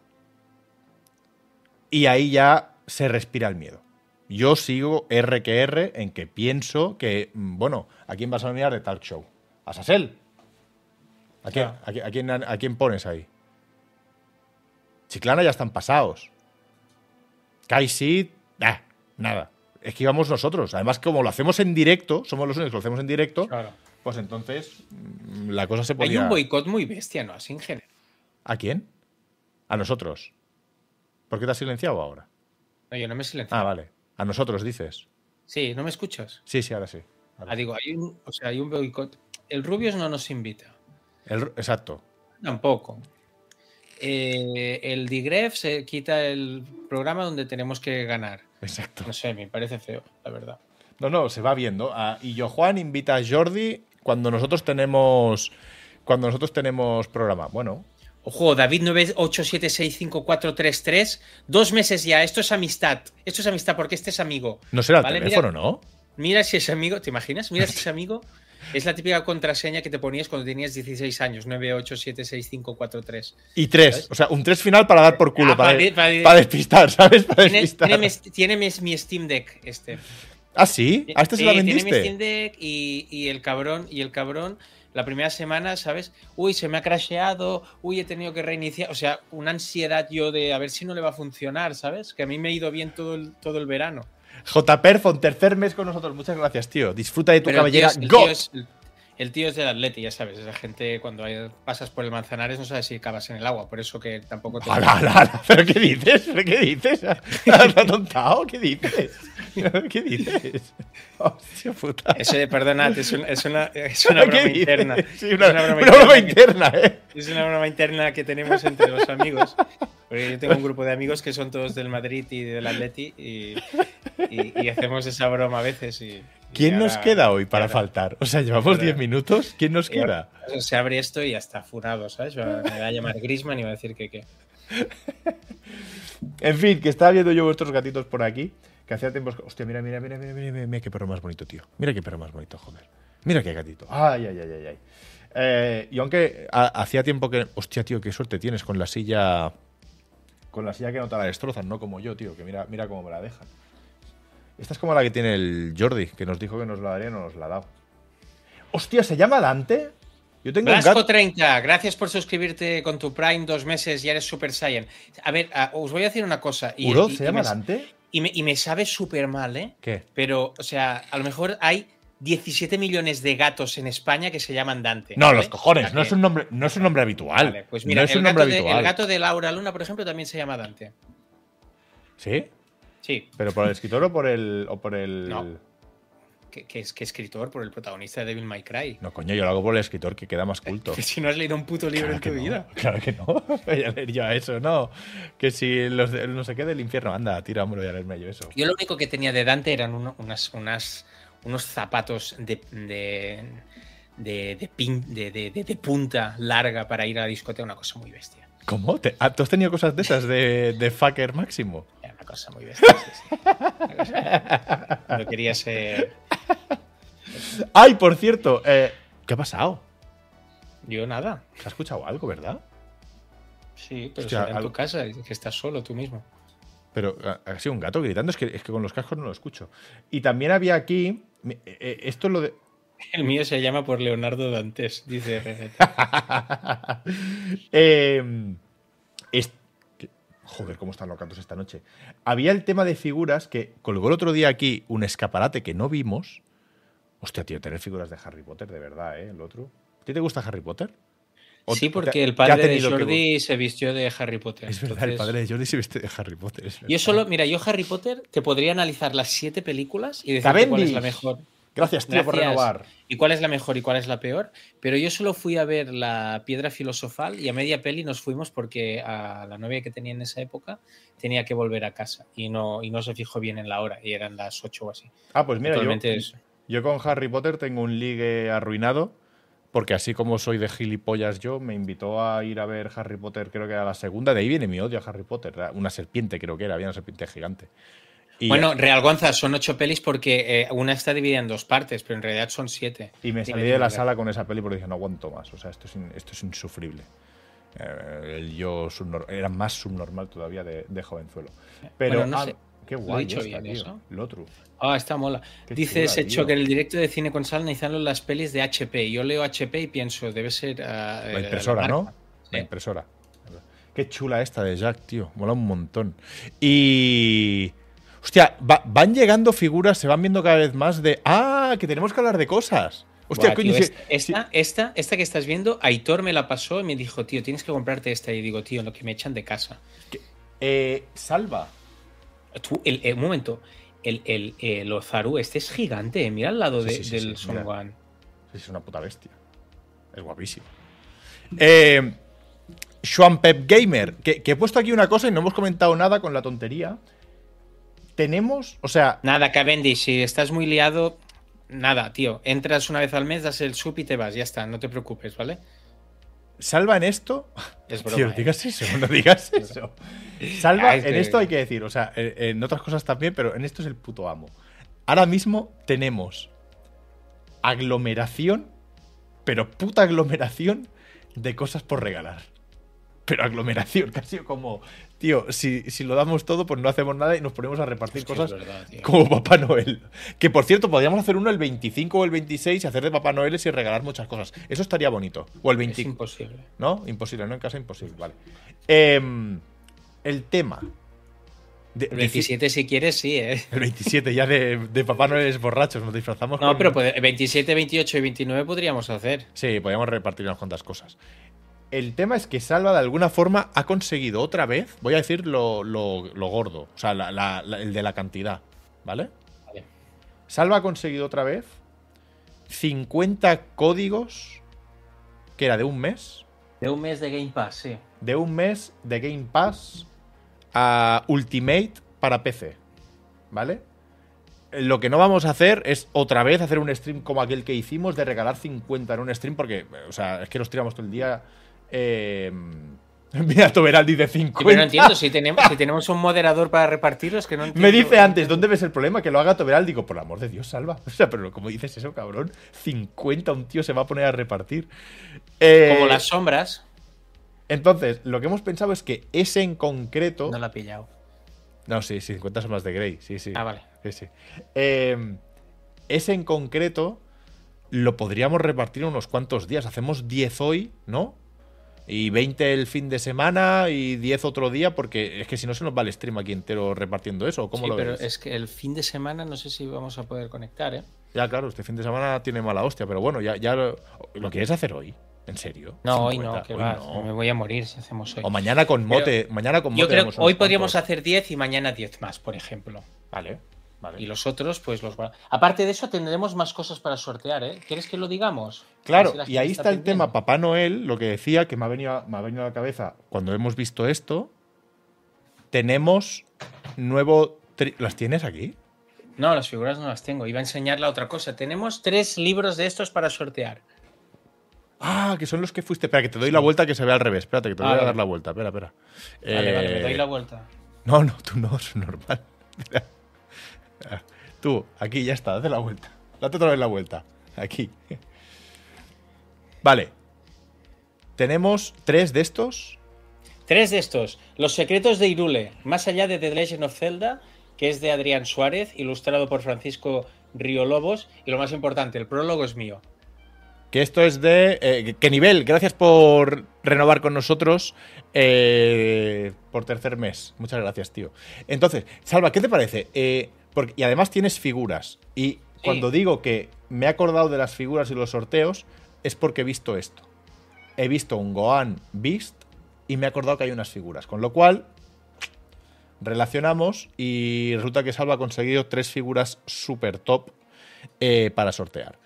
Y ahí ya se respira el miedo. Yo sigo R que R en que pienso que, mm, bueno, ¿a quién vas a nominar de talk show? ¿A Sasel? ¿A quién, Claro. a quién- a quién- a quién pones ahí? Chiclana ya están pasados. Kaisi, ah, nada. Es que íbamos nosotros. Además, como lo hacemos en directo, somos los únicos que lo hacemos en directo, Claro. pues entonces mm, la cosa se Hay podía. un boicot muy bestia, ¿no? Así en general. ¿A quién? A nosotros. ¿Por qué te has silenciado ahora? No, yo no me silencio. Ah, vale. A nosotros dices. Sí, ¿no me escuchas? Sí, sí, ahora sí. Ahora Ah, digo, hay un, o sea, hay un boicot. El Rubius no nos invita. El- exacto. Tampoco. Eh, el Digref se quita el programa donde tenemos que ganar. Exacto. No sé, me parece feo, la verdad. No, no, se va viendo. Ah, y yo Juan invita a Jordi cuando nosotros tenemos. Cuando nosotros tenemos programa. Bueno, Ojo, David 987654333. Dos meses ya. Esto es amistad. Esto es amistad porque este es amigo. no será el Vale, teléfono, mira. ¿no? Mira si es amigo. ¿Te imaginas? Mira si es amigo. Es la típica contraseña que te ponías cuando tenías 16 años. 9876543. Y tres. ¿Sabes? O sea, un tres final para dar por culo. Ah, para, para- para- para despistar, ¿sabes? Para Tiene, despistar. tiene mi, tiene mi- Steam Deck este. Ah, sí. ¿A este se Sí, la tiene mi vendiste? Steam Deck y, y el cabrón, y el cabrón, la primera semana, ¿sabes? Uy, se me ha crasheado, uy, he tenido que reiniciar. O sea, una ansiedad yo de a ver si no le va a funcionar, ¿sabes? Que a mí me ha ido bien todo el, todo el verano. J. Perfon, tercer mes con nosotros. Muchas gracias, tío. Disfruta de tu Pero el tío cabellera. es- el ¡Go! tío es- el- tío es del Atleti, ya sabes. Esa gente cuando hay- pasas por el Manzanares no sabes si acabas en el agua, por eso que tampoco te. ¿Pero qué dices? ¿Pero qué dices? ¿Has atontado? ¿Qué dices? ¿Qué dices? Hostia puta. Eso de perdonad, es, un- es una, es una ¿Qué broma dices? interna. Sí, Es una, una broma una broma interna interna, ¿eh? Es una broma interna que tenemos entre los amigos. Porque yo tengo un grupo de amigos que son todos del Madrid y del Atleti y, y- y hacemos esa broma a veces. Y, ¿Quién nos queda hoy para ahora- faltar? O sea, llevamos ahora- 10 minutos. ¿Quién nos ahora queda? Se abre esto y ya está furado, ¿sabes? Me va a llamar Grisman y va a decir que qué. En fin, que estaba viendo yo vuestros gatitos por aquí. Que hacía tiempo. Hostia, mira, mira, mira, mira, mira, mira, mira qué perro más bonito, tío. Mira qué perro más bonito, joder. Mira qué gatito. Ay, ay, ay, ay, ay. Eh, y aunque ha- hacía tiempo que. Hostia, tío, qué suerte tienes con la silla. Con la silla que no te la destrozan, no como yo, tío, que mira, mira cómo me la dejan. Esta es como la que tiene el Jordi, que nos dijo que nos la daría y no nos la ha dado. Hostia, ¿se llama Dante? Yo tengo un gato. Blasco30, gracias por suscribirte con tu Prime dos meses y eres Super Saiyan. A ver, os voy a decir una cosa. Y, ¿Uro? y- ¿Se y llama me, Dante? Y me- y me sabe súper mal, ¿eh? ¿Qué? Pero, o sea, a lo mejor hay 17 millones de gatos en España que se llaman Dante. No, ¿vale? los cojones, O sea no es un nombre, no es un nombre habitual. Vale, pues mira, no es un nombre gato de, habitual. el gato de Laura Luna, por ejemplo, también se llama Dante. ¿Sí? Sí, ¿Pero por el escritor o por el. o por el. No. Que, que es que escritor por el protagonista de Devil May Cry. No, coño, yo lo hago por el escritor que queda más culto. Que si no has leído un puto libro Claro en tu no, vida. Claro que no. Voy a leer yo a eso, no. Que si los de- no sé qué del infierno, anda, tira, hombre, voy a leerme yo eso. Yo lo único que tenía de Dante eran uno- unas, unas, unos zapatos de, de, de, de pin- de- de- de- de punta larga para ir a la discoteca, una cosa muy bestia. ¿Cómo? ¿Te- ah, ¿Tú has tenido cosas de esas de, de fucker máximo? Era una cosa muy bestia. sí, sí. Una cosa- No quería ser. ¡Ay, por cierto! eh, ¿Qué ha pasado? Yo nada. ¿Has escuchado algo, verdad? Sí, pero Hostia, será en algo- tu casa, que estás solo tú mismo. Pero ha ha sido un gato gritando, es que, es que con los cascos no lo escucho. Y también había aquí. eh, eh, esto es lo de. El mío se llama por Leonardo Dantes, dice. Eh, joder, cómo están los gatos esta noche. Había el tema de figuras que colgó el otro día aquí un escaparate que no vimos. Hostia, tío, tener figuras de Harry Potter, de verdad, ¿eh? El otro. ¿A ti te gusta Harry Potter? ¿O Sí, porque el padre de que- Jordi se vistió de Harry Potter. Es verdad, el padre de Jordi se viste de Harry Potter. Yo solo, mira, yo Harry Potter te podría analizar las siete películas y decir cuál es la mejor. Gracias, tío, por renovar. Y cuál es la mejor y cuál es la peor. Pero yo solo fui a ver la piedra filosofal y a media peli nos fuimos porque a la novia que tenía en esa época tenía que volver a casa y no, y no se fijó bien en la hora y eran las ocho o así. Ah, pues mira, yo, es- yo con Harry Potter tengo un ligue arruinado. Porque así como soy de gilipollas yo, me invitó a ir a ver Harry Potter, creo que era la segunda. De ahí viene mi odio a Harry Potter. Una serpiente, creo que era, había una serpiente gigante. Y, Bueno, Real Gonza, son ocho pelis porque eh, una está dividida en dos partes, pero en realidad son siete. y me salí de la sala con esa peli porque dije, no aguanto más. O sea, esto es, in- esto es insufrible. Eh, el yo era más subnormal todavía de, de jovenzuelo. Pero, Bueno, no ah, sé. qué ¿Lo he guay dicho esta, bien tío. eso? Lotru. Ah, está mola. Qué Dice ese que en el directo de cine con sal analizando las pelis de HP. Yo leo HP y pienso, debe ser. ah, eh, La impresora, ¿no? La impresora. Qué chula esta de Jack, tío. Mola un montón. Y. Hostia, va- van llegando figuras, se van viendo cada vez más de. ¡Ah! Que tenemos que hablar de cosas. Hostia, Buah, coño. tío, esta, esta, esta, esta que estás viendo, Aitor me la pasó y me dijo, tío, tienes que comprarte esta. Y digo, tío, lo que me echan de casa. eh, salva. Tú, el, el- un momento, el, el, el Ozaru, este es gigante. Mira al lado Sí, de- sí, sí, del. Sí, Es una puta bestia. Es guapísimo. Eh, Schwan Pep Gamer, que, que he puesto aquí una cosa y no hemos comentado nada con la tontería. Tenemos, o sea, Nada, Cavendish, si estás muy liado, nada, tío. Entras una vez al mes, das el sub y te vas, ya está, no te preocupes, ¿vale? salva en esto. Es Tío, broma. ¿eh? digas eso, no digas eso. Salva, Ah, es en esto hay que decir, o sea, en otras cosas también, pero en esto es el puto amo. Ahora mismo tenemos aglomeración, pero puta aglomeración de cosas por regalar. Pero aglomeración, casi como, tío, si, si lo damos todo, pues no hacemos nada y nos ponemos a repartir cosas verdad, como Papá Noel. Que por cierto, podríamos hacer uno el 25 o el 26 y hacer de Papá Noel y regalar muchas cosas. Eso estaría bonito. O el Es 25. imposible. ¿No? Imposible, ¿no? En casa imposible, vale. Em, el tema. De, El de- 27 si quieres, sí, ¿eh? el 27 ya de, de Papá Noel es borrachos, nos disfrazamos. No, con- pero puede- 27, 28 y 29 podríamos hacer. Sí, podríamos repartir unas cuantas cosas. El tema es que Salva de alguna forma ha conseguido otra vez, voy a decir lo, lo- lo gordo, o sea, la- la- la- el de la cantidad, ¿vale? Vale. Salva ha conseguido otra vez 50 códigos, que era de un mes, De un mes de Game Pass, sí. de un mes de Game Pass a Ultimate para PC. ¿Vale? Lo que no vamos a hacer es otra vez hacer un stream como aquel que hicimos de regalar 50 en un stream porque, o sea, es que nos tiramos todo el día eh, Mira, Toberaldi de 50. Sí, pero no entiendo, si tenemos, si tenemos un moderador para repartirlo, es que no entiendo. Me dice antes, ¿dónde ves el problema? Que lo haga Toberaldi. Digo, por el amor de Dios, salva. O sea, pero como dices eso, cabrón. 50, un tío se va a poner a repartir. Eh, Como las sombras, Entonces, lo que hemos pensado es que ese en concreto. no la he pillado. No, sí, 50 son las de Grey, sí, sí. Ah, vale. Sí, sí. Eh, ese en concreto lo podríamos repartir en unos cuantos días. Hacemos 10 hoy, ¿no? Y 20 el fin de semana y 10 otro día, porque es que si no se nos va el stream aquí entero repartiendo eso. ¿Cómo Sí, lo pero ves? es que el fin de semana no sé si vamos a poder conectar, ¿eh? Ya, claro, este fin de semana tiene mala hostia, pero bueno, ya, ya lo, ¿lo quieres hacer hoy. ¿En serio? No, hoy 50, no, que hoy va, no. me voy a morir si hacemos hoy. O mañana con Pero mote. mañana con mote. Yo creo que hoy podríamos cuantos. hacer 10 y mañana 10 más, por ejemplo. Vale, vale. Y los otros, pues los va- Aparte de eso, tendremos más cosas para sortear, ¿eh? ¿Quieres que lo digamos? Claro, y ahí está el tema Papá Noel, lo que decía, que me ha, venido, a- me ha venido a la cabeza cuando hemos visto esto. Tenemos nuevo. tri- ¿Las tienes aquí? No, las figuras no las tengo. Iba a enseñar la otra cosa. Tenemos tres libros de estos para sortear. Ah, que son los que fuiste. Espera, que te doy la vuelta que se ve al revés. Espérate, que te voy a dar la vuelta. Espera, espera. Vale, vale, me Eh, doy la vuelta. No, no, tú no, es normal. Ah, Tú, aquí ya está, date la vuelta. Date otra vez la vuelta. Aquí. Vale. Tenemos tres de estos. Tres de estos. Los secretos de Irule, más allá de The Legend of Zelda, que es de Adrián Suárez, ilustrado por Francisco Río Lobos. Y lo más importante, el prólogo es mío. Que esto es de. Eh, ¿Qué nivel? Gracias por renovar con nosotros eh, por tercer mes. Muchas gracias, tío. Entonces, Salva, ¿qué te parece? Eh, porque, y además tienes figuras. Y cuando digo que me he acordado de las figuras y los sorteos, es porque he visto esto. He visto un Gohan Beast y me he acordado que hay unas figuras. Con lo cual, relacionamos y resulta que Salva ha conseguido tres figuras super top eh, para sortear.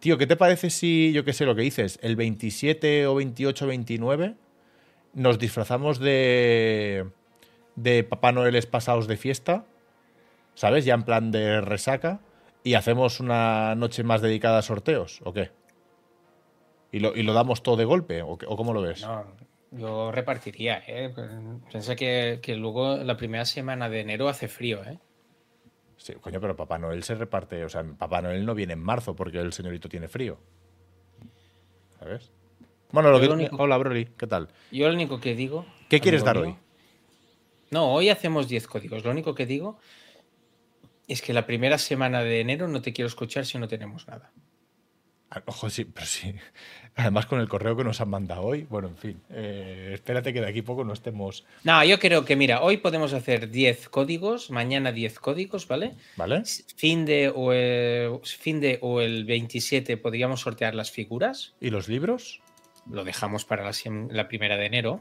Tío, ¿qué te parece si, yo qué sé lo que dices, el 27 o 28 29 nos disfrazamos de, de Papá Noeles pasados de fiesta? ¿Sabes? Ya en plan de resaca. Y hacemos una noche más dedicada a sorteos, ¿o qué? ¿Y lo, y lo damos todo de golpe? ¿O, cómo lo ves? No, yo repartiría, ¿eh? Piensa que, que luego la primera semana de enero hace frío, ¿eh? Sí, coño, pero Papá Noel se reparte. O sea, Papá Noel no viene en marzo porque el señorito tiene frío. ¿Sabes? Bueno, lo Yo que. lo único- Hola, Broly, ¿qué tal? Yo lo único que digo. ¿Qué quieres dar hoy? No, hoy hacemos 10 códigos. Lo único que digo es que la primera semana de enero no te quiero escuchar si no tenemos nada. Ah, Ojo, sí, pero sí. Además, con el correo que nos han mandado hoy. Bueno, en fin. eh, espérate que de aquí a poco no estemos. No, yo creo que, mira, hoy podemos hacer 10 códigos, mañana 10 códigos, ¿vale? ¿Vale? Fin de, o el, fin de o el 27 podríamos sortear las figuras. ¿Y los libros? Lo dejamos para la, primera de enero.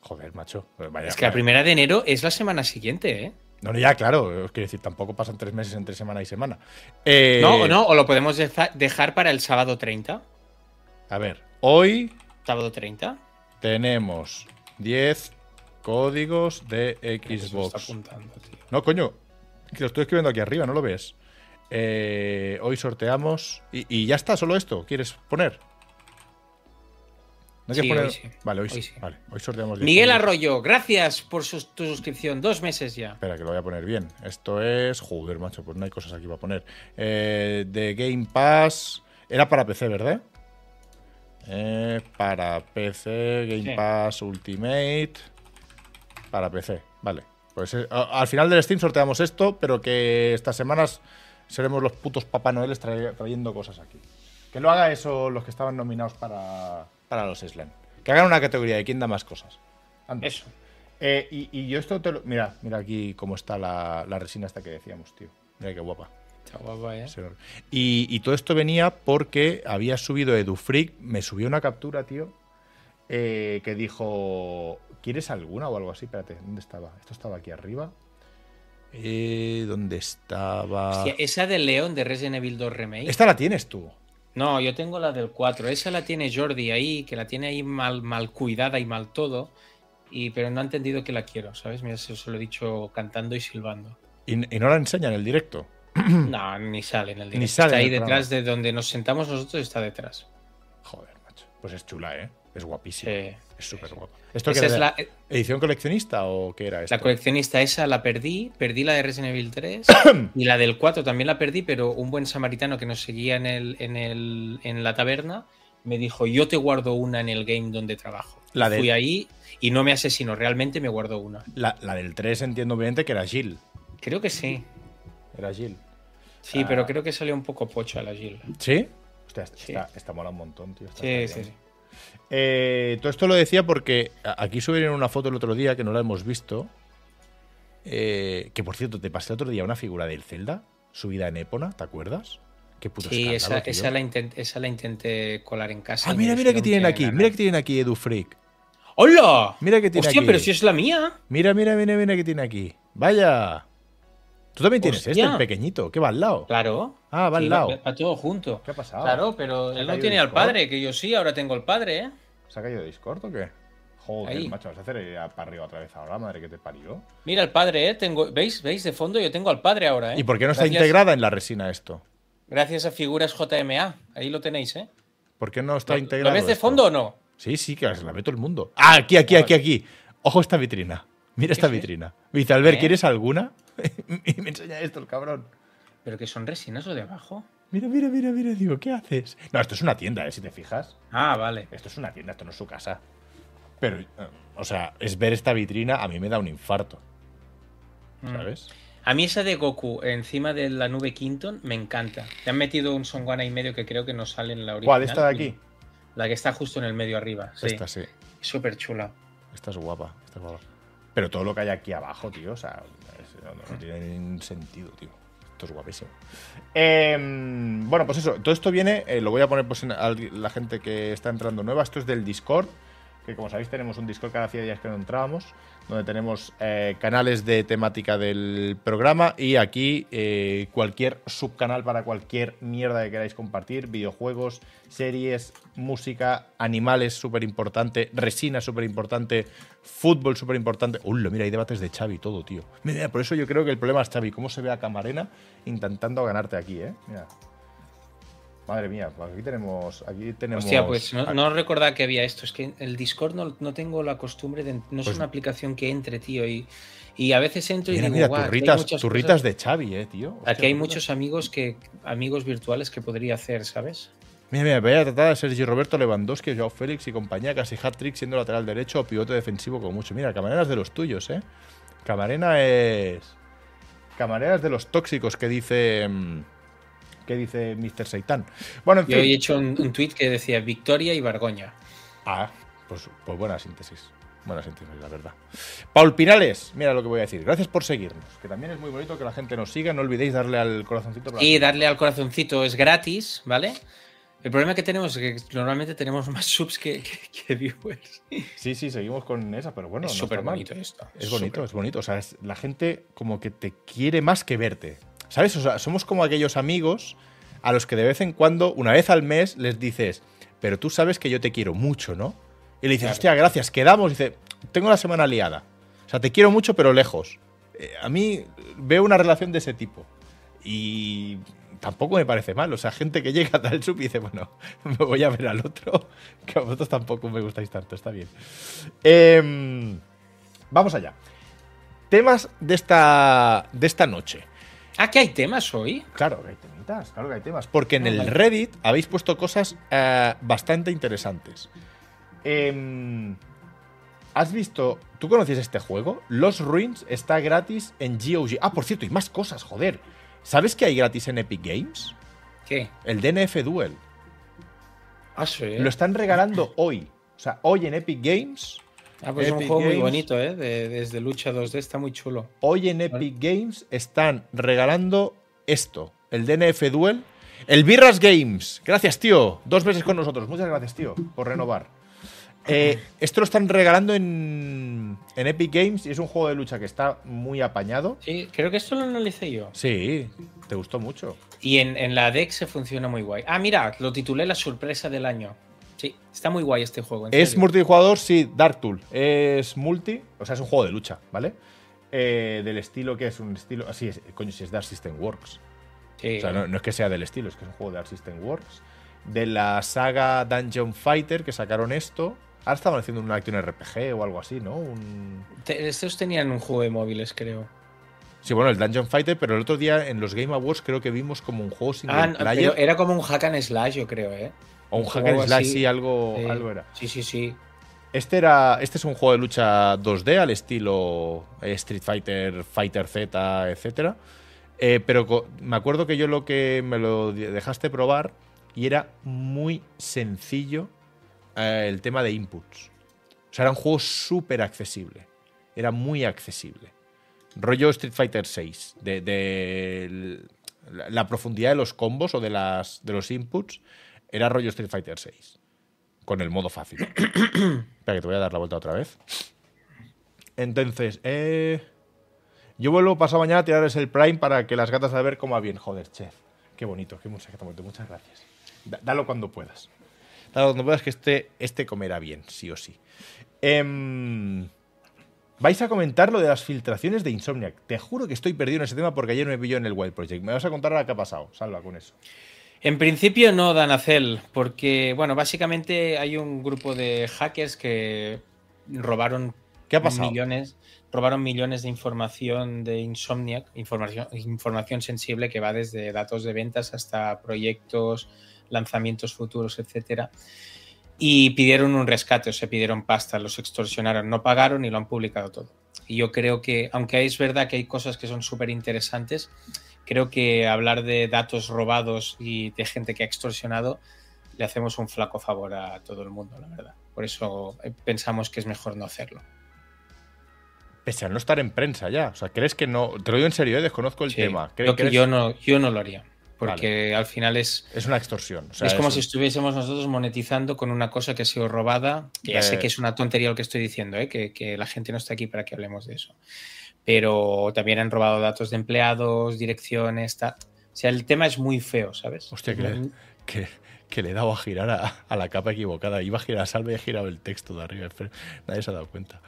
Joder, macho. eh, vaya- Es que la primera de enero es la semana siguiente, ¿eh? No, no, ya, claro. Os quiero decir, tampoco pasan tres meses entre semana y semana. Eh, No, no, o lo podemos deja- dejar para el sábado 30. A ver, hoy Sábado 30. tenemos 10 códigos de Xbox. apuntando, tío. No, coño, que lo estoy escribiendo aquí arriba, ¿no lo ves? Eh, hoy sorteamos. Y, y ya está, solo esto. ¿Quieres poner? ¿No Sí, poner? hoy sí. Vale, hoy, Hoy sí. sí. Vale, hoy sorteamos. 10 Miguel. Arroyo, gracias por tu suscripción. Dos meses ya. Espera, que lo voy a poner bien. Esto es. Joder, macho, pues no hay cosas aquí para poner. Eh, de Game Pass. Era para PC, ¿verdad? Eh, para PC, Game. Pass Ultimate. Para PC, vale. Pues eh, al final del Steam sorteamos esto, pero que estas semanas seremos los putos Papá Noel trayendo cosas aquí. Que lo haga eso los que estaban nominados para, para los Slam. Que hagan una categoría de quién da más cosas. Anda. Eso. Eh, y, y yo esto te lo. Mira, mira aquí cómo está la, la resina esta que decíamos, tío. Mira qué guapa. Está guapa, ¿eh? Y, y todo esto venía porque había subido EduFreak, me subió una captura, tío, eh, que dijo, ¿quieres alguna o algo así? Espérate, ¿dónde estaba? Esto estaba aquí arriba. Eh, ¿Dónde estaba? Hostia, esa del León de Resident Evil 2 Remake. Esta la tienes tú. No, yo tengo la del 4. Esa la tiene Jordi ahí, que la tiene ahí mal, mal cuidada y mal todo. Y, pero no ha entendido que la quiero, ¿sabes? Mira, se se lo he dicho cantando y silbando. Y, y no la enseña en el directo. No, ni sale en el directo. sale está ahí detrás de donde nos sentamos nosotros, está detrás. Joder, macho. Pues es chula, ¿eh? Es guapísimo. Sí. Es súper guapo. ¿Esto es la, eh, ¿Edición coleccionista o qué era esto? la coleccionista, esa la perdí, perdí la de Resident Evil 3 y la del 4 también la perdí, pero un buen samaritano que nos seguía en, el, en, el, en la taberna me dijo, yo te guardo una en el game donde trabajo. La del- Fui ahí y no me asesinó, realmente me guardo una. La, la del 3 entiendo obviamente que era Jill. Creo que sí. Era Jill. Sí, Ah. pero creo que salió un poco pocho a la Jill. ¿Sí? Hostia, Sí. esta- esta mola un montón, tío. Sí, está sí, sí. Eh, todo esto lo decía porque aquí subieron una foto el otro día que no la hemos visto. Eh, que por cierto, te pasé el otro día una figura del Zelda subida en Épona, ¿te acuerdas? Qué puto Sí, esa, esa, la intent- esa la intenté colar en casa. Ah, mira, mira que tienen aquí, mira que tienen aquí Edu Freak. ¡Hola! Mira que tiene Hostia, aquí. pero si es la mía. Mira, mira, mira, mira que tiene aquí. Vaya. Tú también tienes Hostia. este, el pequeñito, que va al lado. Claro. Ah, va al lado. Va, todo junto. ¿Qué ha pasado? Claro, pero ¿Se ha él no tiene al padre, que yo sí, ahora tengo el padre, ¿eh? ¿Se ha caído Discord o qué? Joder, Ahí. macho, vas a hacer para arriba otra vez ahora, madre que te parió. Mira el padre, ¿eh? Tengo, ¿Veis? ¿Veis? De fondo yo tengo al padre ahora, ¿eh? ¿Y por qué no está integrada en la resina esto? Gracias a figuras JMA. Ahí lo tenéis, ¿eh? ¿Por qué no está ¿Lo- integrado? ¿Lo ves de esto? fondo o no? Sí, sí, que la ve todo el mundo. Ah, aquí, aquí, aquí, aquí. Ojo esta vitrina. Mira esta vitrina. Dice, Albert, ¿Eh? ¿quieres alguna? y me enseña esto el cabrón. ¿Pero que son resinas o de abajo? Mira, mira, mira, mira. Digo, ¿qué haces? No, esto es una tienda, ¿eh? Si te fijas. Ah, vale. Esto es una tienda, esto no es su casa. Pero, eh, o sea, es ver esta vitrina, a mí me da un infarto. Mm. ¿Sabes? A mí esa de Goku encima de la nube Quinton me encanta. Te han metido un Songwana y medio que creo que no sale en la original. ¿Cuál? ¿Esta de aquí? La que está justo en el medio arriba. Sí. Esta sí. Súper chula. Esta es guapa. Esta es guapa. Pero todo lo que hay aquí abajo, tío, o sea, no, tiene sentido, tío. Esto es guapísimo. Em, bueno, pues eso, todo esto viene, eh, lo voy a poner pues al- la gente que está entrando nueva. Esto es del Discord, que como sabéis tenemos un Discord cada 100 días que no entrábamos, donde tenemos eh, canales de temática del programa y aquí eh, cualquier subcanal para cualquier mierda que queráis compartir, videojuegos, series, música, animales súper importante, resina súper importante, fútbol súper importante. Uy, mira, hay debates de Xavi todo, tío. Mira, por eso yo creo que el problema es Xavi, cómo se ve a Camarena intentando ganarte aquí, ¿eh? Mira. Madre mía, pues aquí tenemos. Aquí tenemos Hostia, pues no, recordaba que había esto. Es que el Discord no, no tengo la costumbre de. No es Pues- una aplicación que entre, tío. Y, y a veces entro y digo, mira, "Guau, aquí hay turritas, turritas cosas". de Xavi, eh, tío. Hostia, Aquí hay muchos amigos que amigos virtuales que podría hacer, ¿sabes? Mira, mira, vaya tratada de Sergi Roberto Lewandowski, Joao Félix y compañía, casi hat-trick siendo lateral derecho o pivote defensivo como mucho. Mira, Camarena es de los tuyos, ¿eh? Camarena es. Camarena es de los tóxicos que dice. Que dice Mr. Seitan. Bueno, en Yo he fin. hecho un, un tweet que decía Victoria y Bargoña. Ah, pues, pues buena síntesis. Buena síntesis, la verdad. Paul Pinales, mira lo que voy a decir. Gracias por seguirnos. Que también es muy bonito que la gente nos siga. No olvidéis darle al corazoncito. para- Y darle al corazoncito es gratis, ¿vale? El problema que tenemos es que normalmente tenemos más subs que, que- que viewers. Sí, sí, seguimos con esa, pero bueno. es no súper bonito esto. Es bonito, súper- es bonito. O sea, es- la gente como que te quiere más que verte. ¿Sabes? O sea, somos como aquellos amigos a los que de vez en cuando, una vez al mes, les dices, pero tú sabes que yo te quiero mucho, ¿no? Y le dices, Claro. hostia, gracias, quedamos. Y dice, tengo la semana liada. O sea, te quiero mucho, pero lejos. Eh, a mí veo una relación de ese tipo. Y tampoco me parece mal. O sea, gente que llega a tal sub y dice, bueno, me voy a ver al otro, que a vosotros tampoco me gustáis tanto, está bien. Em, vamos allá. Temas de esta, de esta noche. Ah, que hay temas hoy. Claro que hay temitas, claro que hay temas. Porque en el. Reddit habéis puesto cosas eh, bastante interesantes. Em, ¿Has visto? ¿Tú conoces este juego? Los Ruins está gratis en GOG. Ah, por cierto, y más cosas, joder. ¿Sabes que hay gratis en Epic Games? ¿Qué? El DNF Duel. Ah, sí. Lo están regalando hoy. O sea, hoy en Epic Games. Ah, pues es un juego muy bonito, ¿eh? De- desde Lucha 2D está muy chulo. Hoy en Epic Games están regalando esto. El DNF Duel. El Birras Games. Gracias, tío. Dos meses con nosotros. Muchas gracias, tío, por renovar. Eh, esto lo están regalando en, en Epic Games y es un juego de lucha que está muy apañado. Sí, creo que esto lo analicé yo. Sí, te gustó mucho. Y en, en la Dex se funciona muy guay. Ah, mira, lo titulé La sorpresa del año. Sí, está muy guay este juego. en Es serio. multijugador, sí, Dark Tool. Es multi, o sea, es un juego de lucha, ¿vale? Eh, del estilo que es un estilo. Así es, coño, si es Dark System Works. Sí. O sea, no, no es que sea del estilo, es que es un juego de Dark System Works. De la saga Dungeon Fighter que sacaron esto. Ahora estaban haciendo un Action RPG o algo así, ¿no? Un... estos tenían un juego de móviles, creo. Sí, bueno, el Dungeon Fighter, pero el otro día en los Game Awards creo que vimos como un juego sin ah, player. era como un hack and slash, yo creo, ¿eh? O un, hack and slash, sí, algo, algo era. Sí, sí, sí. Este, era, este es un juego de lucha 2D al estilo eh, Street Fighter, Fighter Z, etc. Eh, pero me acuerdo que yo lo que me lo dejaste probar y era muy sencillo eh, el tema de inputs. O sea, era un juego súper accesible. Era muy accesible. Rollo Street Fighter 6. De, la, profundidad de los combos o de, las, de los inputs era rollo Street Fighter 6 con el modo fácil. Espera que te voy a dar la vuelta otra vez. Entonces, eh, yo vuelvo pasado mañana a tirarles el Prime para que las gatas a ver cómo va bien. Joder, chef. Qué bonito, qué mucha Muchas gracias. dalo cuando puedas. Dalo cuando puedas que este, este comerá bien, sí o sí. Em, vais a comentar lo de las filtraciones de Insomniac. Te juro que estoy perdido en ese tema porque ayer me pilló en el Wild Project. Me vas a contar ahora qué ha pasado. Salva con eso. En principio no dan a cel, porque, bueno, básicamente hay un grupo de hackers que robaron ¿Qué ha pasado? millones, robaron millones de información de Insomniac, información, información sensible que va desde datos de ventas hasta proyectos, lanzamientos futuros, etcétera. Y pidieron un rescate, o sea, pidieron pasta, los extorsionaron, no pagaron y lo han publicado todo. Y yo creo que, aunque es verdad que hay cosas que son súper interesantes, creo que hablar de datos robados y de gente que ha extorsionado le hacemos un flaco favor a todo el mundo, la verdad. Por eso eh, pensamos que es mejor no hacerlo. Pese a no estar en prensa ya. O sea, ¿crees que no? Te lo digo en serio, ¿eh? desconozco el tema. Que yo, no, yo no lo haría. Porque al final es. Es una extorsión. es como si estuviésemos nosotros monetizando con una cosa que ha sido robada. Que ya sé que es una tontería lo que estoy diciendo, ¿eh? que, que la gente no está aquí para que hablemos de eso pero también han robado datos de empleados, direcciones, O sea, el tema es muy feo, ¿sabes? Hostia, que, que, le he dado a girar a, la capa equivocada. Iba a girar a salve y he girado el texto de arriba. Nadie se ha dado cuenta.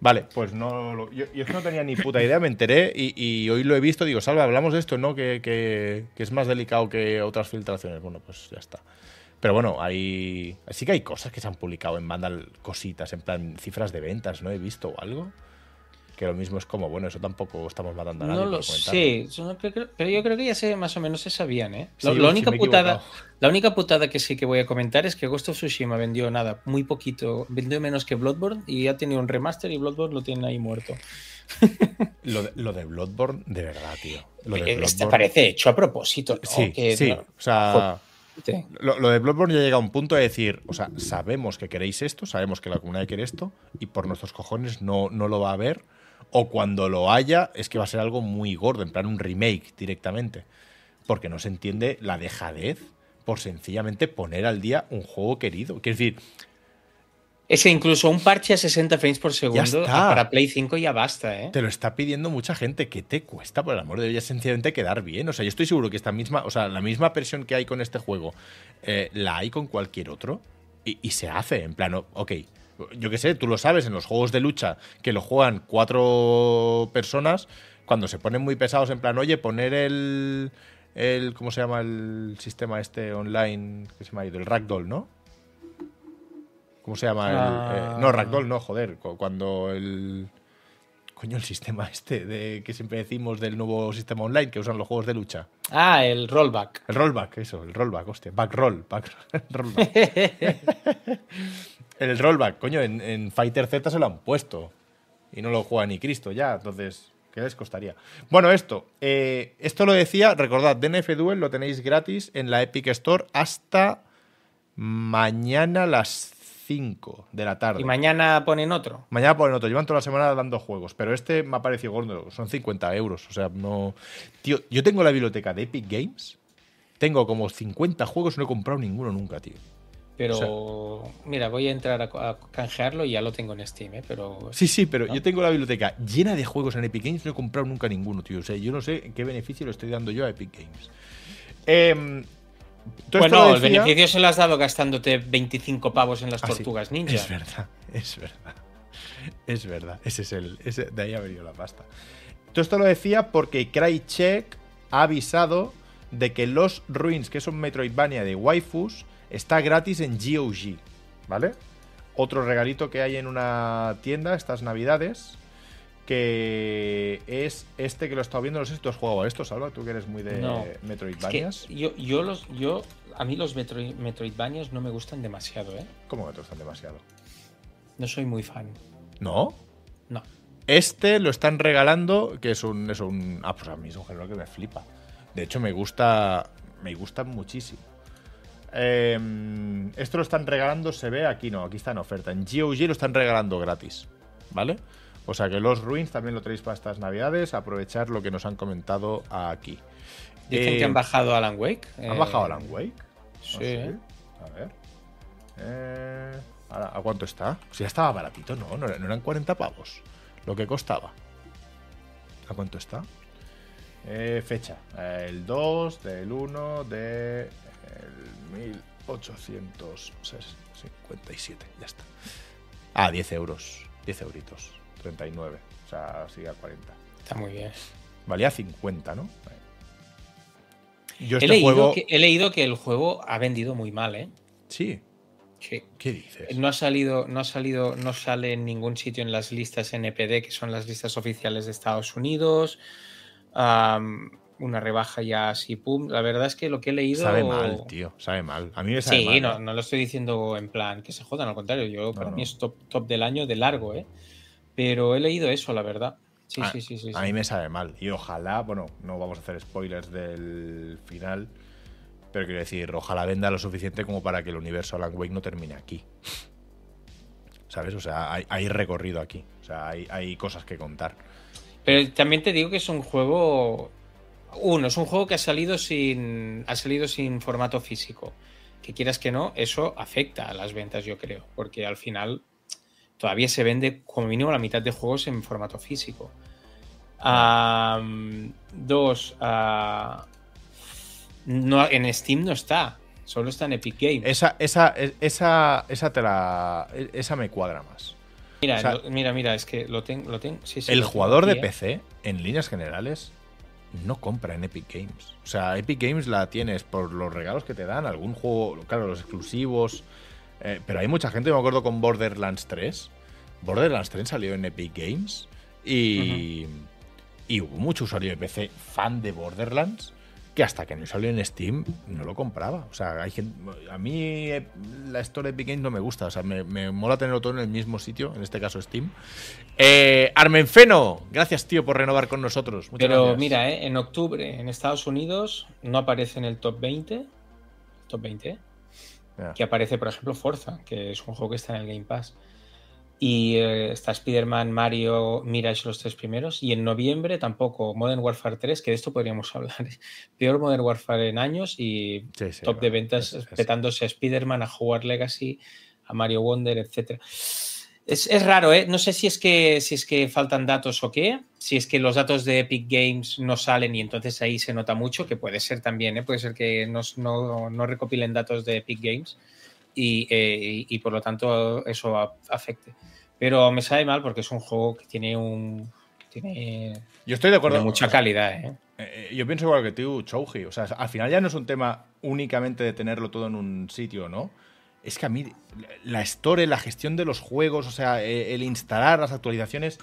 Vale, pues no. yo, yo, no tenía ni puta idea, me enteré y, hoy lo he visto. Digo, Salve, hablamos de esto, ¿no? Que, que, es más delicado que otras filtraciones. Bueno, pues ya está. Pero bueno, hay. Sí que hay cosas que se han publicado en banda, cositas, en plan cifras de ventas, ¿no? He visto algo que lo mismo es como, bueno, eso tampoco estamos matando a nadie. No lo sé, pero yo creo que ya sé, más o menos se sabían, ¿eh? la, única putada, la única putada que sí que voy a comentar es que Ghost of Tsushima vendió nada, muy poquito, vendió menos que Bloodborne y ya tenido un remaster y Bloodborne lo tiene ahí muerto. lo, de, lo de Bloodborne, de verdad, tío. Lo de eh, este parece hecho a propósito, Sí, sí, o sea... Lo, de Bloodborne ya llega a un punto de decir, o sea, sabemos que queréis esto, sabemos que la comunidad quiere esto, y por nuestros cojones no, no lo va a ver o cuando lo haya, es que va a ser algo muy gordo, en plan un remake directamente. Porque no se entiende la dejadez por sencillamente poner al día un juego querido. Quiero decir. Es que incluso un parche a 60 frames por segundo para Play 5 ya basta, ¿eh? Te lo está pidiendo mucha gente. ¿Qué te cuesta? Por el amor de Dios, sencillamente quedar bien. O sea, yo estoy seguro que esta misma, o sea, la misma presión que hay con este juego, eh, la hay con cualquier otro. Y, y, se hace, en plano, ok, yo qué sé, tú lo sabes, en los juegos de lucha que lo juegan cuatro personas, cuando se ponen muy pesados en plan, oye, poner el, el ¿cómo se llama el sistema este online que se me ha ido? El Ragdoll, ¿no? ¿Cómo se llama? El, eh, no, Ragdoll no, joder, cuando el... Coño, el sistema este de que siempre decimos del nuevo sistema online que usan los juegos de lucha. Ah, el rollback. El rollback, eso, el rollback, hostia. Back roll, back rollback. el rollback, coño, en, Fighter Z se lo han puesto. Y no lo juega ni Cristo ya, entonces, ¿qué les costaría? Bueno, esto, eh, esto lo decía, recordad, DNF Duel lo tenéis gratis en la Epic Store hasta mañana a las 5 de la tarde. ¿Y mañana ponen otro? Mañana ponen otro. Llevan toda la semana dando juegos, pero este me ha parecido gordo. Son 50 euros. O sea, no. Tío, yo tengo la biblioteca de Epic Games. Tengo como 50 juegos no he comprado ninguno nunca, tío. Pero, mira, voy a entrar a, canjearlo y ya lo tengo en Steam, ¿eh? Pero, sí, sí, pero yo tengo la biblioteca llena de juegos en Epic Games, no he comprado nunca ninguno, tío. O sea, yo no sé qué beneficio le estoy dando yo a Epic Games. Eh, bueno, el beneficio se lo has dado gastándote 25 pavos en las ah, tortugas ninja. Es verdad, es verdad. Es verdad. Ese es el. de ahí ha venido la pasta. Todo esto lo decía porque Crycheck ha avisado de que los Ruins, que es un Metroidvania de waifus, está gratis en GOG. ¿Vale? otro regalito que hay en una tienda estas navidades. Que es este que lo he estado viendo. No sé si tú has jugado a esto, Salva. Tú que eres muy de No. Metroidvanias. Es que yo, yo los, yo, a mí los Metroid, Metroidvanias no me gustan demasiado, ¿eh? ¿Cómo te gustan demasiado? No soy muy fan. ¿No? No. Este lo están regalando, que es un. Es un ah, pues a mí es un género que me flipa. De hecho, me gusta. Me gusta muchísimo. Eh, esto lo están regalando, se ve aquí no, aquí está en oferta. En GOG lo están regalando gratis, ¿vale? O sea que los Ruins también lo tenéis para estas navidades. Aprovechar lo que nos han comentado aquí. Dicen Eh, que han bajado Alan Wake. ¿Han eh, bajado Alan Wake? Sí. ¿Ah, A ver. Eh, ¿A cuánto está? Si ya estaba baratito, ¿no? No, no eran 40 pavos lo que costaba. ¿A cuánto está? Eh, fecha. eh, el 2 del 1 de el 1857. Ya está. Ah, 10 euros. 10 euritos. 39. O sea, sigue a 40. Está muy bien. Valía 50, ¿no? Yo He, este leído juego... que, he leído que el juego ha vendido muy mal, ¿eh? Sí. Sí. ¿Qué dices? No ha salido, no ha salido, no sale en ningún sitio en las listas NPD, que son las listas oficiales de Estados Unidos. Una rebaja ya así, pum. La verdad es que lo que he leído. Sabe mal, tío. Sabe mal. A mí me sabe Sí, mal. no, ¿eh? no lo estoy diciendo en plan que se jodan, al contrario. Yo, para no. mí es top, top del año de largo, ¿eh? Pero he leído eso, la verdad. Sí, A- sí, sí, sí. A sí. mí me sabe mal. Y ojalá, bueno, no vamos a hacer spoilers del final. Pero quiero decir, ojalá venda lo suficiente como para que el universo Alan Wake no termine aquí. ¿Sabes? O sea, hay, hay recorrido aquí. O sea, hay, hay cosas que contar. Pero también te digo que es un juego. Uno, es un juego que ha salido sin. Ha salido sin formato físico. Que quieras que no, eso afecta a las ventas, yo creo. Porque al final todavía se vende como mínimo la mitad de juegos en formato físico. Am, dos, ah, no, en Steam no está. Solo está en Epic Games. Esa, esa, esa, esa te la. Esa me cuadra más. mira, o sea, lo- mira, mira, es que lo tengo. Lo tengo sí, sí, el lo tengo jugador de ¿eh? PC, en líneas generales, no compra en Epic Games. O sea, Epic Games la tienes por los regalos que te dan, algún juego, claro, los exclusivos. Eh, pero hay mucha gente, me acuerdo con Borderlands 3. Borderlands 3 salió en Epic Games y, y hubo mucho usuario de PC fan de Borderlands que hasta que no salió en Steam no lo compraba. O sea, hay gente, a mí eh, la Store de Epic Games no me gusta. O sea, me, me mola tenerlo todo en el mismo sitio, en este caso Steam. Eh, Armenfeno, gracias tío por renovar con nosotros. Muchas Pero gracias. mira, ¿eh? en octubre en Estados Unidos no aparece en el top 20. Top 20, que aparece, por ejemplo, Forza, que es un juego que está en el Game Pass. Y eh, está Spider-Man, Mario, Mirage, los tres primeros. Y en noviembre tampoco Modern Warfare 3, que de esto podríamos hablar. Peor Modern Warfare en años y Sí, sí, top de ventas es- es- petándose a Spider-Man, a Howard Legacy, a Mario Wonder, etc. Es, es raro, ¿eh? No sé si es, que, si es que faltan datos o qué, si es que los datos de Epic Games no salen y entonces ahí se nota mucho, que puede ser también, ¿eh? Puede ser que no, no, no recopilen datos de Epic Games y, eh, y- y por lo tanto eso a- afecte. Pero me sabe mal porque es un juego que tiene un... Tiene, Yo estoy de acuerdo. tiene mucha calidad, ¿eh? Eh, yo pienso igual que tú, Chouji. O sea, al final ya no es un tema únicamente de tenerlo todo en un sitio, ¿no? Es que a mí la store, la gestión de los juegos, o sea, el instalar las actualizaciones,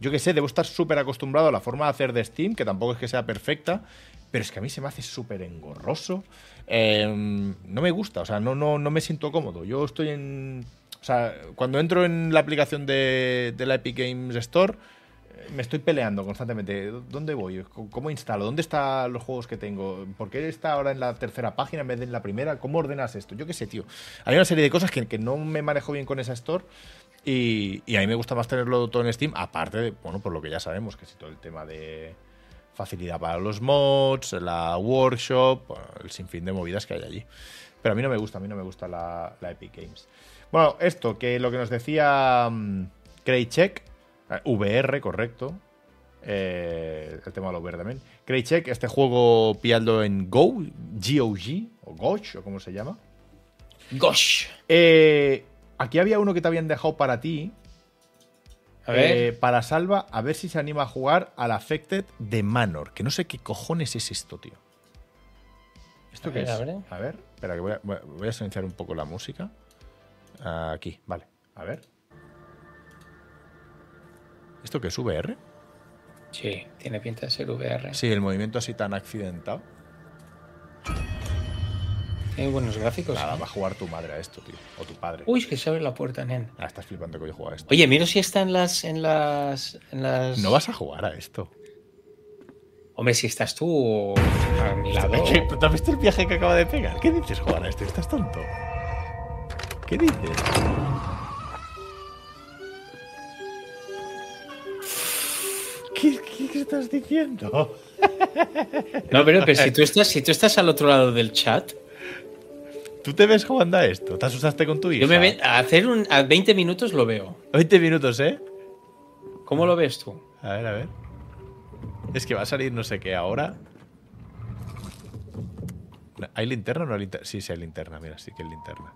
yo que sé, debo estar súper acostumbrado a la forma de hacer de Steam, que tampoco es que sea perfecta, pero es que a mí se me hace súper engorroso. Eh, no me gusta, o sea, no, no, no me siento cómodo. Yo estoy en... O sea, cuando entro en la aplicación de la Epic Games Store, me estoy peleando constantemente. ¿Dónde voy? ¿Cómo instalo? ¿Dónde están los juegos que tengo? ¿Por qué está ahora en la tercera página en vez de en la primera? ¿Cómo ordenas esto? Yo qué sé, tío. Hay una serie de cosas que, que no me manejo bien con esa store y, a mí me gusta más tenerlo todo en Steam, aparte de, bueno, por lo que ya sabemos, que es todo el tema de facilidad para los mods, la workshop, el sinfín de movidas que hay allí. Pero a mí no me gusta, a mí no me gusta la, Epic Games. Bueno, esto, que lo que nos decía um, Kraycheck, eh, VR, correcto. Eh, el tema de los VR también. Kraycheck, este juego pillando en Go, GOG, o Gosh, o como se llama. Gosh. Eh, aquí había uno que te habían dejado para ti. A ver. eh, para Salva, a ver si se anima a jugar al Affected de Manor. Que no sé qué cojones es esto, tío. ¿Esto A qué ver, es? a ver. A ver, espera, que voy a, voy a- voy a silenciar un poco la música. Aquí, vale. A ver. ¿Esto qué es VR? Sí, tiene pinta de ser VR. Sí, el movimiento así tan accidentado. Tiene buenos gráficos. Nada, ¿eh? va a jugar tu madre a esto, tío. O tu padre. Uy, es que se abre la puerta, nen. Ah, estás flipando que yo juego a esto. Oye, miro si está en las. En las, en las... No vas a jugar a esto. Hombre, si estás tú a mi lado. ¿Tú has visto el viaje que acaba de pegar? ¿Qué dices jugar a esto? ¿Estás tonto? ¿Qué dices? ¿Qué, qué- estás diciendo? No, pero, pero si, tú estás, si tú estás al otro lado del chat, ¿Tú te ves jugando a esto? ¿Te asustaste con tu hija? yo me ve, a hacer un, a 20 minutos lo veo. 20 minutos, ¿eh? ¿Cómo lo ves tú? A ver, a ver. Es que va a salir no sé qué ahora. ¿Hay linterna o no hay linterna? Sí, sí hay linterna, mira, sí que hay linterna.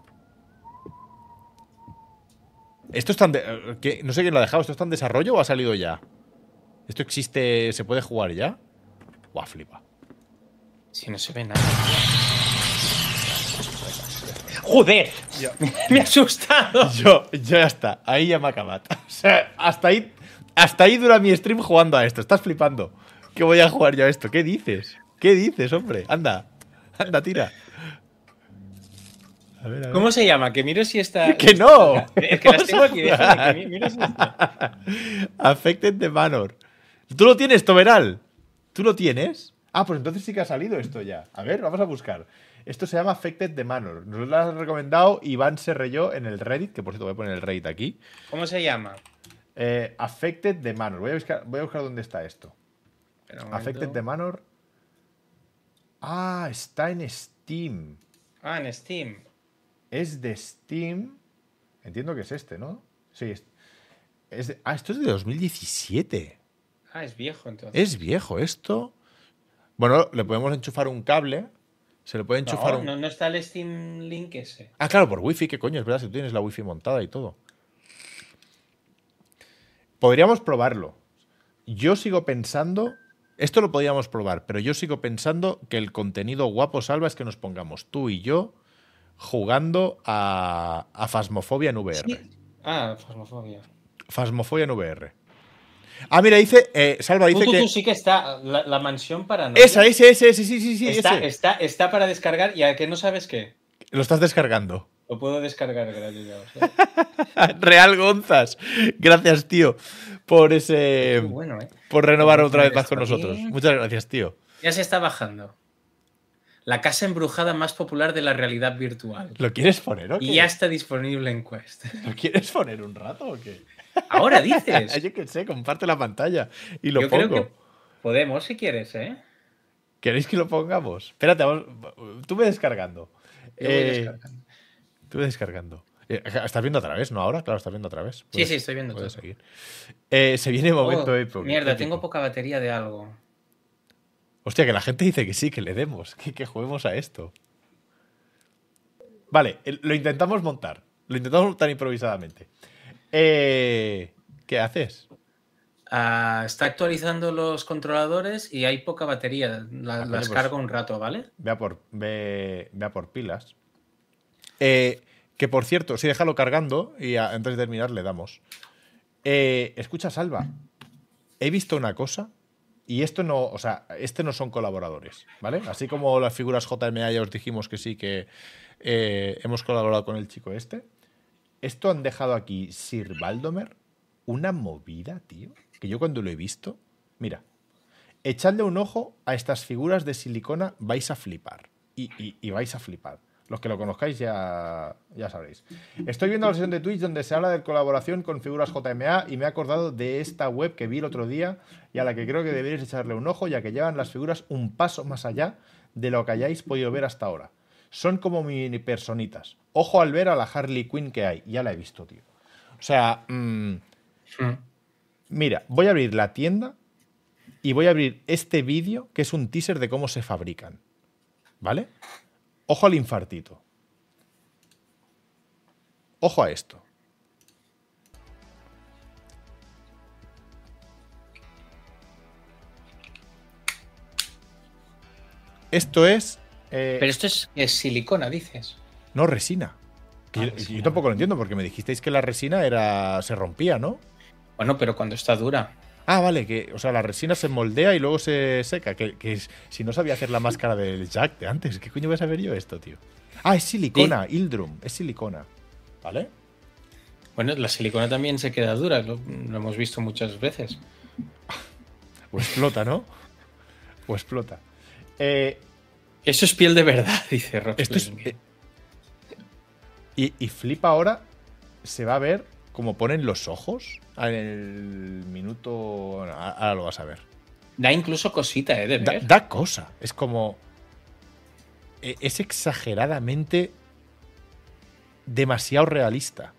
¿Esto está en de- ¿qué? No sé quién lo ha dejado. ¿Esto está en desarrollo o ha salido ya? ¿Esto existe? ¿Se puede jugar ya? Buah, flipa. Si no se ve nada. ¡Joder! Me he asustado. Yo, yo ya está. Ahí ya me ha acabado. O sea, hasta ahí, hasta ahí dura mi stream jugando a esto. Estás flipando. ¿Qué voy a jugar yo a esto? ¿Qué dices? ¿Qué dices, hombre? Anda. Anda, tira. A ver, a ver. ¿Cómo se llama? Que miro si está. ¡Que no! Es que las tengo aquí. déjame que mi- miro si está. Affected the Manor. ¿Tú lo tienes, Toberal? ¿Tú lo tienes? Ah, pues entonces sí que ha salido esto ya. A ver, vamos a buscar. Esto se llama Affected the Manor. Nos lo ha recomendado Iván Serrelló en el Reddit, que por cierto voy a poner el Reddit aquí. ¿Cómo se llama? Eh, Affected the Manor. Voy a, buscar, voy a buscar dónde está esto. Affected the Manor. Ah, está en Steam. Ah, en Steam. Es de Steam. Entiendo que es este, ¿no? Sí. Es, es de- ah, esto es de 2017. Ah, es viejo entonces. Es viejo esto. Bueno, le podemos enchufar un cable. Se le puede enchufar no, un. no, no está el Steam Link ese. Ah, claro, por wifi, qué coño, es verdad, si tú tienes la wifi montada y todo. Podríamos probarlo. Yo sigo pensando. Esto lo podríamos probar, pero yo sigo pensando que el contenido guapo salva es que nos pongamos tú y yo jugando a, a Phasmophobia en VR. Ah, Phasmophobia. Phasmophobia en VR. Ah, mira, dice. eh, Salva dice tú, que. tú, sí que está. La, la mansión paranoia. Esa, ese, ese, ese, sí, sí, sí. está, ese. está, está para descargar y a que no sabes qué. Lo estás descargando. Lo puedo descargar gratis ya. o sea. Real Gonzas. Gracias, tío, por ese. Bueno, ¿eh? Por renovar otra vez más con nosotros. Muchas gracias, tío. Ya se está bajando. La casa embrujada más popular de la realidad virtual. ¿Lo quieres poner o qué? Y ya está disponible en Quest. ¿Lo quieres poner un rato o qué? Ahora dices. Yo qué sé, comparte la pantalla y lo Yo pongo. creo que podemos si quieres, ¿eh? ¿Queréis que lo pongamos? Espérate, vamos. Tú ve descargando. Yo voy Eh, descargando. Tú ve descargando. Eh, ¿Estás viendo otra vez? ¿No ahora? Claro, estás viendo otra vez. Sí, sí, estoy viendo todo. seguir. Eh, se viene momento Oh, épico. Mierda, épico. tengo poca batería de algo. Hostia, que la gente dice que sí, que le demos, que, que juguemos a esto. Vale, lo intentamos montar. Lo intentamos montar improvisadamente. Eh, ¿Qué haces? Ah, está actualizando los controladores y hay poca batería. La- Ah, las pues- cargo un rato, ¿vale? Ve a por, ve, ve a por pilas. Eh, que por cierto, sí, déjalo cargando y a- antes de terminar le damos. Eh, escucha, Salva. He visto una cosa y esto no, o sea, este no son colaboradores, ¿vale? Así como las figuras JMA ya os dijimos que sí, que eh, hemos colaborado con el chico este. Esto han dejado aquí Sir Baldomer una movida, tío. Que yo cuando lo he visto, mira, echadle un ojo a estas figuras de silicona, vais a flipar. Y, y- vais a flipar. Los que lo conozcáis ya, ya sabréis. Estoy viendo la sesión de Twitch donde se habla de colaboración con figuras JMA y me he acordado de esta web que vi el otro día y a la que creo que deberíais echarle un ojo ya que llevan las figuras un paso más allá de lo que hayáis podido ver hasta ahora. Son como mini personitas. Ojo al ver a la Harley Quinn que hay. Ya la he visto, tío. O sea, mm, Mira, voy a abrir la tienda y voy a abrir este vídeo que es un teaser de cómo se fabrican. ¿Vale? Ojo al infartito. Ojo a esto. Esto es... eh, Pero esto es, es silicona, dices. No resina. yo, yo, tampoco lo entiendo, porque me dijisteis que la resina era se rompía, ¿no? Bueno, pero cuando está dura. Ah, vale, que, o sea, la resina se moldea y luego se seca. Que, que si no sabía hacer la máscara del Jack de antes, ¿qué coño voy a saber yo esto, tío? Ah, es silicona, Ildrum, es silicona. ¿Vale? Bueno, la silicona también se queda dura, lo, lo hemos visto muchas veces. O explota, ¿no? O explota. Eh, Eso es piel de verdad, dice Rob. esto es, y, y flipa ahora, se va a ver como ponen los ojos en el minuto. bueno, ahora lo vas a ver. Da incluso cosita, ¿eh? De Da, ver. da cosa. Es como. e- Es exageradamente. demasiado realista.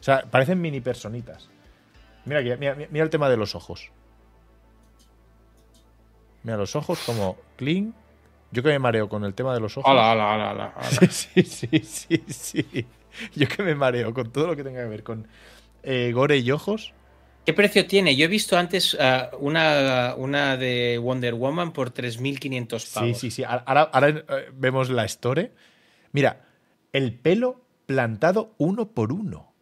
O sea, parecen mini personitas. Mira, aquí, mira, mira el tema de los ojos. Mira los ojos como clean. Yo que me mareo con el tema de los ojos. Hola, hola, hola, hola, hola. Sí, sí, sí, sí, sí. Yo que me mareo con todo lo que tenga que ver con eh, gore y ojos. ¿Qué precio tiene? Yo he visto antes ah, una, una de Wonder Woman por 3.500 Sí, pavos. sí, sí. Ahora, ahora, eh, vemos la story. Mira, el pelo plantado uno por uno.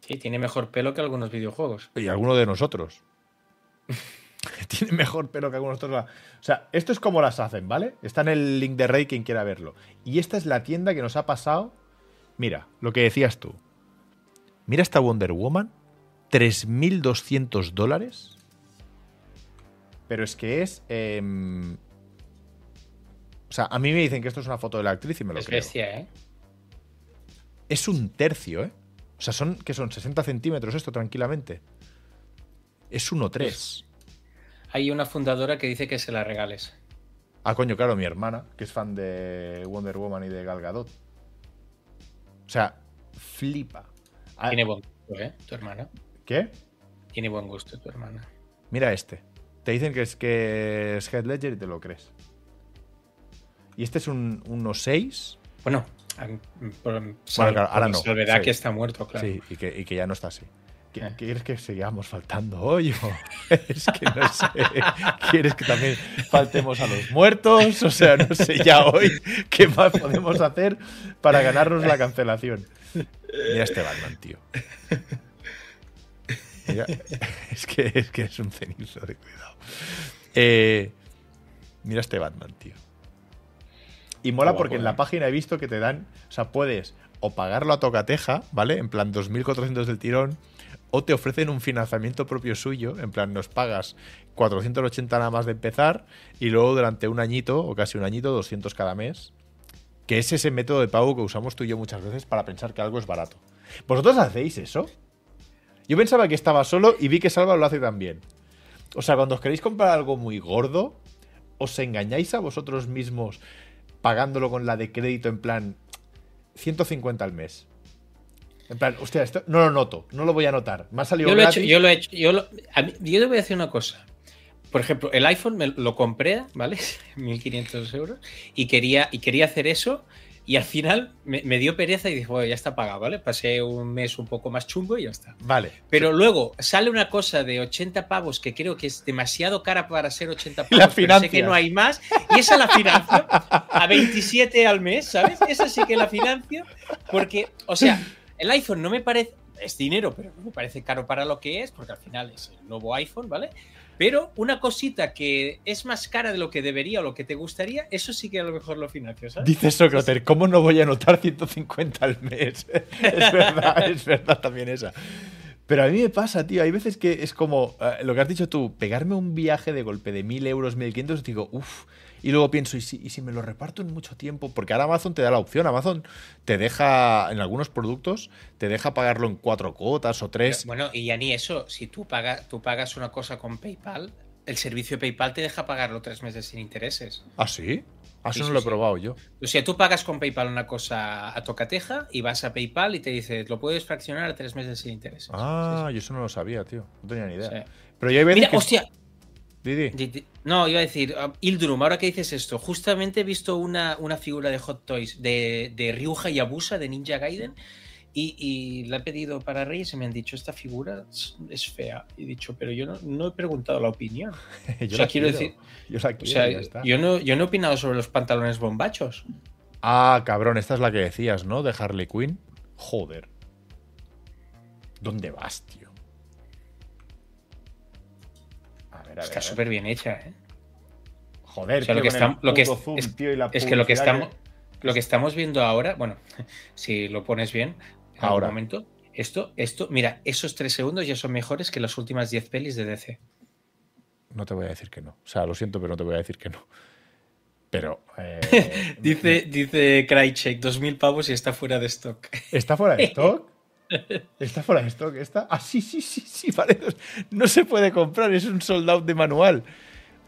Sí, tiene mejor pelo que algunos videojuegos. Y alguno de nosotros. Tiene mejor pelo que algunos de nosotros. O sea, esto es como las hacen, ¿vale? Está en el link de Rey quien quiera verlo. Y esta es la tienda que nos ha pasado. Mira, lo que decías tú. Mira esta Wonder Woman. 3.200 dólares. Pero es que es... em, o sea, a mí me dicen que esto es una foto de la actriz y me lo Es creo. bestia, ¿eh? Es un tercio, ¿eh? O sea, son, que son 60 centímetros esto tranquilamente. Es 1,3. Hay una fundadora que dice que se la regales. Ah, coño, claro, mi hermana, que es fan de Wonder Woman y de Gal Gadot. O sea, flipa. Ah, Tiene buen gusto, ¿eh? Tu hermana. ¿Qué? Tiene buen gusto tu hermana. Mira este. Te dicen que es que es Head Ledger y te lo crees. Y este es un 1,6. Bueno, por, Bueno, claro, ahora no. salvedad Sí. que está muerto, claro. Sí, y que, y que ya no está así. ¿Qui- Eh. ¿Quieres que sigamos faltando hoy? es que no sé. ¿Quieres que también faltemos a los muertos? O sea, no sé ya hoy qué más podemos hacer para ganarnos la cancelación. Mira este Batman, tío. Mira, es, que, es que es un cenizo de cuidado. Eh, mira este Batman, tío. Y mola porque en la ¿eh? página he visto que te dan, o sea, puedes o pagarlo a tocateja, ¿vale? En plan 2.400 del tirón, o te ofrecen un financiamiento propio suyo, en plan nos pagas 480 nada más de empezar y luego durante un añito o casi un añito 200 cada mes, que es ese método de pago que usamos tú y yo muchas veces para pensar que algo es barato. ¿Vosotros hacéis eso? Yo pensaba que estaba solo y vi que Salva lo hace también. O sea, cuando os queréis comprar algo muy gordo, os engañáis a vosotros mismos pagándolo con la de crédito en plan 150 al mes. En plan, hostia, esto no lo noto, no lo voy a notar. Me ha salido Yo lo he gratis. hecho, yo lo he hecho. Yo, lo- a mí- yo te voy a decir una cosa. Por ejemplo, el iPhone me lo compré, ¿vale? 1.500 euros. Y quería, y quería hacer eso. Y al final me, me dio pereza y dije, bueno, ya está pagado, ¿vale? Pasé un mes un poco más chungo y ya está. Vale. Pero luego sale una cosa de 80 pavos que creo que es demasiado cara para ser 80 Y la pavos. pero sé que no hay más. Y esa la financio a 27 al mes, ¿sabes? Esa sí que la financio. Porque, o sea, el iPhone no me parece. Es dinero, pero me parece caro para lo que es, porque al final es el nuevo iPhone, ¿vale? Pero una cosita que es más cara de lo que debería o lo que te gustaría, eso sí que a lo mejor lo financio, ¿sabes? Dice Sócrates, ¿cómo no voy a anotar 150 al mes? es verdad, es verdad también esa. Pero a mí me pasa, tío, hay veces que es como eh, lo que has dicho tú, pegarme un viaje de golpe de 1000 euros, 1500, digo, uff. Y luego pienso, ¿y si, ¿y si me lo reparto en mucho tiempo? Porque ahora Amazon te da la opción. Amazon te deja, en algunos productos, te deja pagarlo en cuatro cuotas o tres. Bueno, y ya ni eso, si tú, pagas tú pagas una cosa con PayPal, el servicio de PayPal te deja pagarlo tres meses sin intereses. ¿Ah, sí? Ah, eso no lo he sí. probado yo. O sea, tú pagas con PayPal una cosa a tocateja y vas a PayPal y te dice, lo puedes fraccionar a tres meses sin intereses. Ah, yo eso no lo sabía, tío. No tenía ni idea. Pero yo hay veces Mira, que- hostia, Di, di. Di- di- No, iba a decir, uh, Ildrum, ahora que dices esto, justamente he visto una, una figura de Hot Toys de, de Ryuja Yabusa de Ninja Gaiden y, y la he pedido para Reyes y me han dicho, esta figura es, fea. Y he dicho, pero yo no, no he preguntado la opinión. Yo o sea, la quiero quiero. decir, Yo la o quiero, sea, ya está. yo no, yo no he opinado sobre los pantalones bombachos. Ah, cabrón, esta es la que decías, ¿no? De Harley Quinn. Joder. ¿Dónde vas, tío? Está súper bien hecha, ¿eh? Joder, lo que, estamos, lo que es, que lo que estamos, lo que estamos viendo ahora, bueno, si lo pones bien, en ahora. momento, esto, esto, mira, esos tres segundos ya son mejores que las últimas diez pelis de DC. No te voy a decir que no. O sea, lo siento, pero no te voy a decir que no. Pero. Eh, dice, dice Crycheck, 2.000 pavos y está fuera de stock. ¿Está fuera de stock? ¿Está fuera de stock? ¿Está? Ah, sí, sí, sí, sí, vale. No se puede comprar, es un sold out de manual.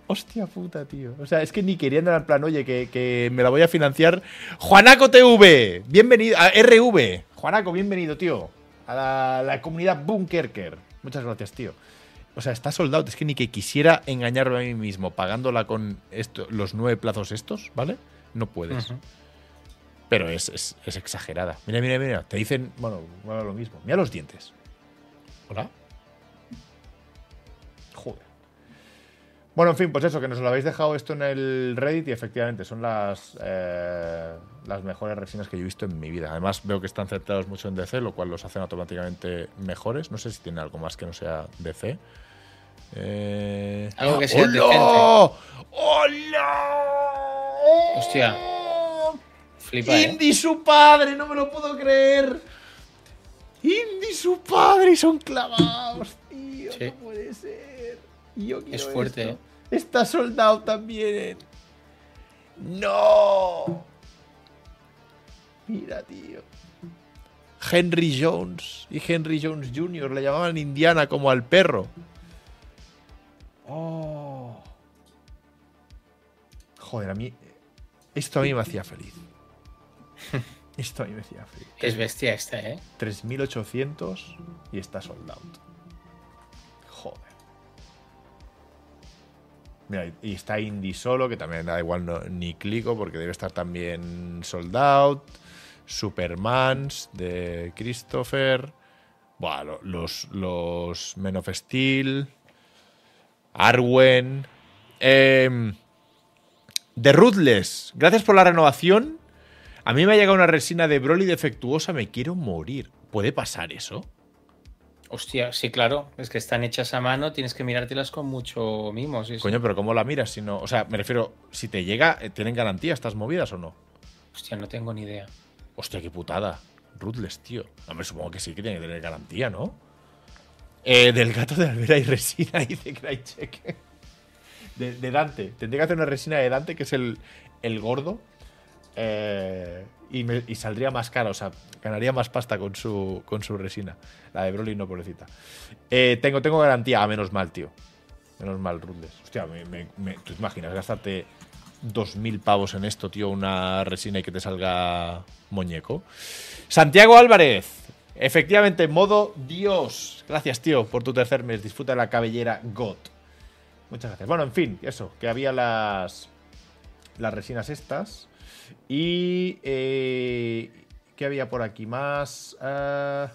Hostia puta, tío. O sea, es que ni queriendo al plan, oye, que, me la voy a financiar. Juanaco TV, bienvenido. A RV. Juanaco, bienvenido, tío. A la, la comunidad Bunkerker. Muchas gracias, tío. O sea, está soldado. Es que ni que quisiera engañarme a mí mismo pagándola con esto, los nueve plazos estos, ¿vale? No puedes. Pero es, exagerada. Mira, mira, mira. Te dicen, bueno, bueno, lo mismo. Mira los dientes. Hola. Joder. Bueno, en fin, pues eso, que nos lo habéis dejado esto en el Reddit y efectivamente son las, eh, las mejores resinas que yo he visto en mi vida. Además, veo que están centrados mucho en DC, lo cual los hacen automáticamente mejores. No sé si tiene algo más que no sea DC. Eh... Algo que sea ¡Hola! ¡Hola! Hostia. Flipa, ¿eh? Indy, su padre, no me lo puedo creer. Indy, su padre, y son clavados, tío. No puede ser. es fuerte, ¿eh? Está soldado también. ¡No! Mira, tío. Henry Jones y Henry Jones Jr. le llamaban Indiana como al perro. Oh. Joder, a mí. Esto a mí me hacía feliz. Esto a mí me hacía feliz. Es bestia esta, ¿eh? 3800 y está sold out. Joder. Mira, y está Indie solo, que también da igual ni clico porque debe estar también sold out. Supermans de Christopher. Bueno, los, los Men of Steel. Arwen. Eh, The Ruthless, gracias por la renovación. A mí me ha llegado una resina de Broly defectuosa, me quiero morir. ¿Puede pasar eso? Hostia, sí, claro. Es que están hechas a mano, tienes que mirártelas con mucho mimo. Coño, pero ¿cómo la miras? Si no, o sea, me refiero, si te llega, eh, ¿tienen garantía estas movidas o no? Hostia, no tengo ni idea. Hostia, qué putada. Ruthless, tío. Hombre, supongo que sí que tiene que tener garantía, ¿no? Eh, del gato de Alvera y resina, dice Crycheck. De, de, Dante. Tendría que hacer una resina de Dante, que es el, el gordo. Eh, y, saldría más caro, o sea, ganaría más pasta con su, con su resina. La de Broly no, pobrecita. Eh, tengo, tengo garantía, a menos mal, tío. Menos mal, Ruthless. Hostia, me, ¿tú imaginas gastarte 2.000 pavos en esto, tío? Una resina y que te salga muñeco. Santiago Álvarez. Efectivamente, modo Dios. Gracias, tío, por tu tercer mes. Disfruta de la cabellera God. Muchas gracias. Bueno, en fin, eso, que había las, las resinas estas. Y. Eh, ¿Qué había por aquí más? Uh,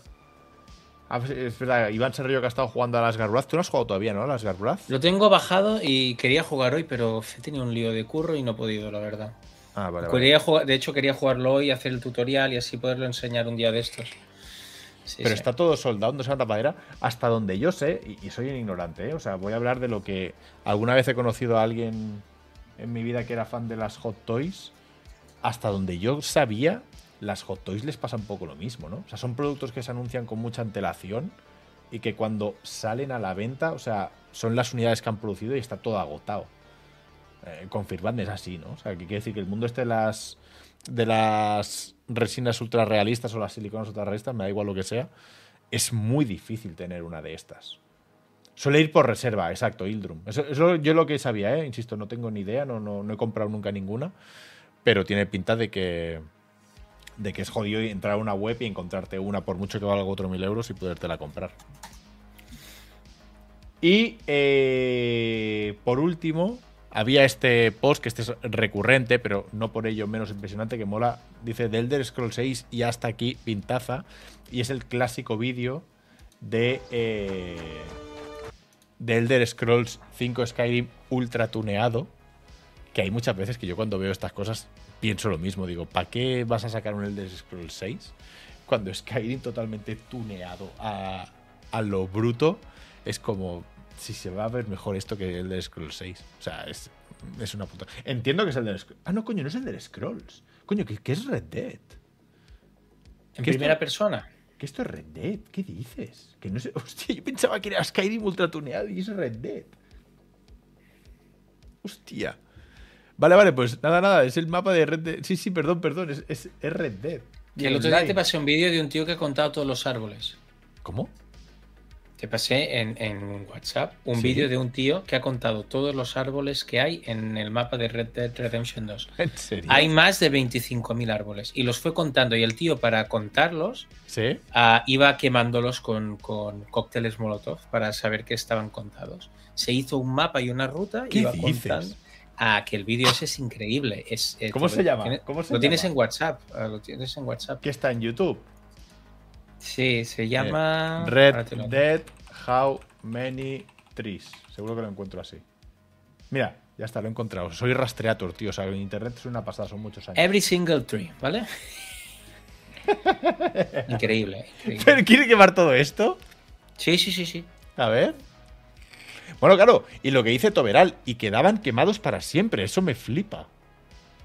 es verdad, Iván Serrillo que ha estado jugando a las Garburaz. Tú no has jugado todavía, ¿no? A las. Lo tengo bajado y quería jugar hoy, pero he tenido un lío de curro y no he podido, la verdad. Ah, vale, de hecho, quería jugarlo hoy, hacer el tutorial y así poderlo enseñar un día de estos. pero está todo soldado en esa tapadera. Hasta donde yo sé, y, soy un ignorante, ¿eh? o sea, voy a hablar de lo que alguna vez he conocido a alguien en mi vida que era fan de las Hot Toys hasta donde yo sabía, las Hot Toys les pasa un poco lo mismo, ¿no? O sea, son productos que se anuncian con mucha antelación y que cuando salen a la venta, o sea, son las unidades que han producido y está todo agotado. Eh, confirmadme, es así, ¿no? O sea, que quiere decir que el mundo este de las, de las resinas ultra realistas o las siliconas ultra realistas, me da igual lo que sea, es muy difícil tener una de estas. Suele ir por reserva, exacto, Ildrum. Eso, yo lo que sabía, ¿eh? Insisto, no tengo ni idea, no, no he comprado nunca ninguna pero tiene pinta de que de que es jodido entrar a una web y encontrarte una por mucho que valga otro mil euros y podértela comprar. Y eh, por último, había este post que este es recurrente, pero no por ello menos impresionante, que mola. Dice The Elder Scrolls 6 y hasta aquí pintaza. Y es el clásico vídeo de, eh, de Elder Scrolls 5 Skyrim ultra tuneado que hay muchas veces que yo cuando veo estas cosas pienso lo mismo. Digo, ¿para qué vas a sacar un Elder Scrolls 6? cuando Skyrim totalmente tuneado a, a lo bruto es como si se va a ver mejor esto que el de Scrolls 6. O sea, es, es una puta. Entiendo que es el de Scrolls. Ah, no, coño, no es el de Scrolls. Coño, ¿qué, qué es Red Dead? En ¿Qué primera esto- persona. ¿Qué esto es Red Dead? ¿Qué dices? Que no sé. Hostia, yo pensaba que era Skyrim ultra tuneado y es Red Dead. Hostia. Vale, vale, pues nada, nada, es el mapa de Red Dead. Sí, sí, perdón, perdón, es, es, es Red Dead. Y Que el otro día te pasé un vídeo de un tío que ha contado todos los árboles. ¿Cómo? Te pasé en, en WhatsApp un Sí. vídeo de un tío que ha contado todos los árboles que hay en el mapa de Red Dead Redemption 2. ¿En serio? Hay más de 25.000 árboles y los fue contando y el tío para contarlos ¿Sí? ah, iba quemándolos con, con cócteles Molotov para saber que estaban contados. Se hizo un mapa y una ruta y ¿Qué iba dices? contando. Ah, que el vídeo ese es increíble. Es, eh, ¿Cómo se llama? tienes- ¿Cómo se lo tienes en WhatsApp. ah, Lo tienes en WhatsApp. ¿Qué está en YouTube? Sí, se llama. Eh, Red Dead How Many Trees. Seguro que lo encuentro así. Mira, ya está, lo he encontrado. Soy rastreator, tío. O sea, en internet es una pasada, son muchos años. Every single tree, ¿vale? increíble, increíble. ¿Pero quiere quemar todo esto? Sí, sí, sí, sí. A ver. Bueno, claro, y lo que dice Toberal, y quedaban quemados para siempre, eso me flipa.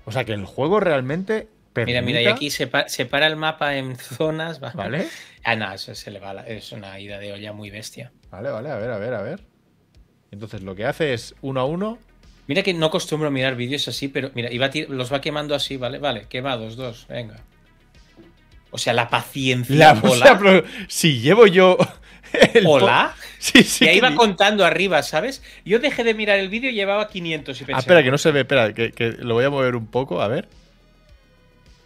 O sea que el juego realmente permita, Mira, mira, y aquí sepa- separa el mapa en zonas. ¿va? ¿Vale? Ah, no, eso se le va. la- Es una ida de olla muy bestia. Vale, vale, a ver, a ver, a ver. Entonces lo que hace es uno a uno. Mira que no acostumbro mirar vídeos así, pero mira, y va los va quemando así, ¿vale? Vale, quemados, dos, venga. O sea, la paciencia. La, o sea, si llevo yo. el hola. Sí, sí. y ahí va contando arriba, ¿sabes? Yo dejé de mirar el vídeo y llevaba 500 y pensé. Ah, espera, que no se ve, espera, que, que lo voy a mover un poco, a ver.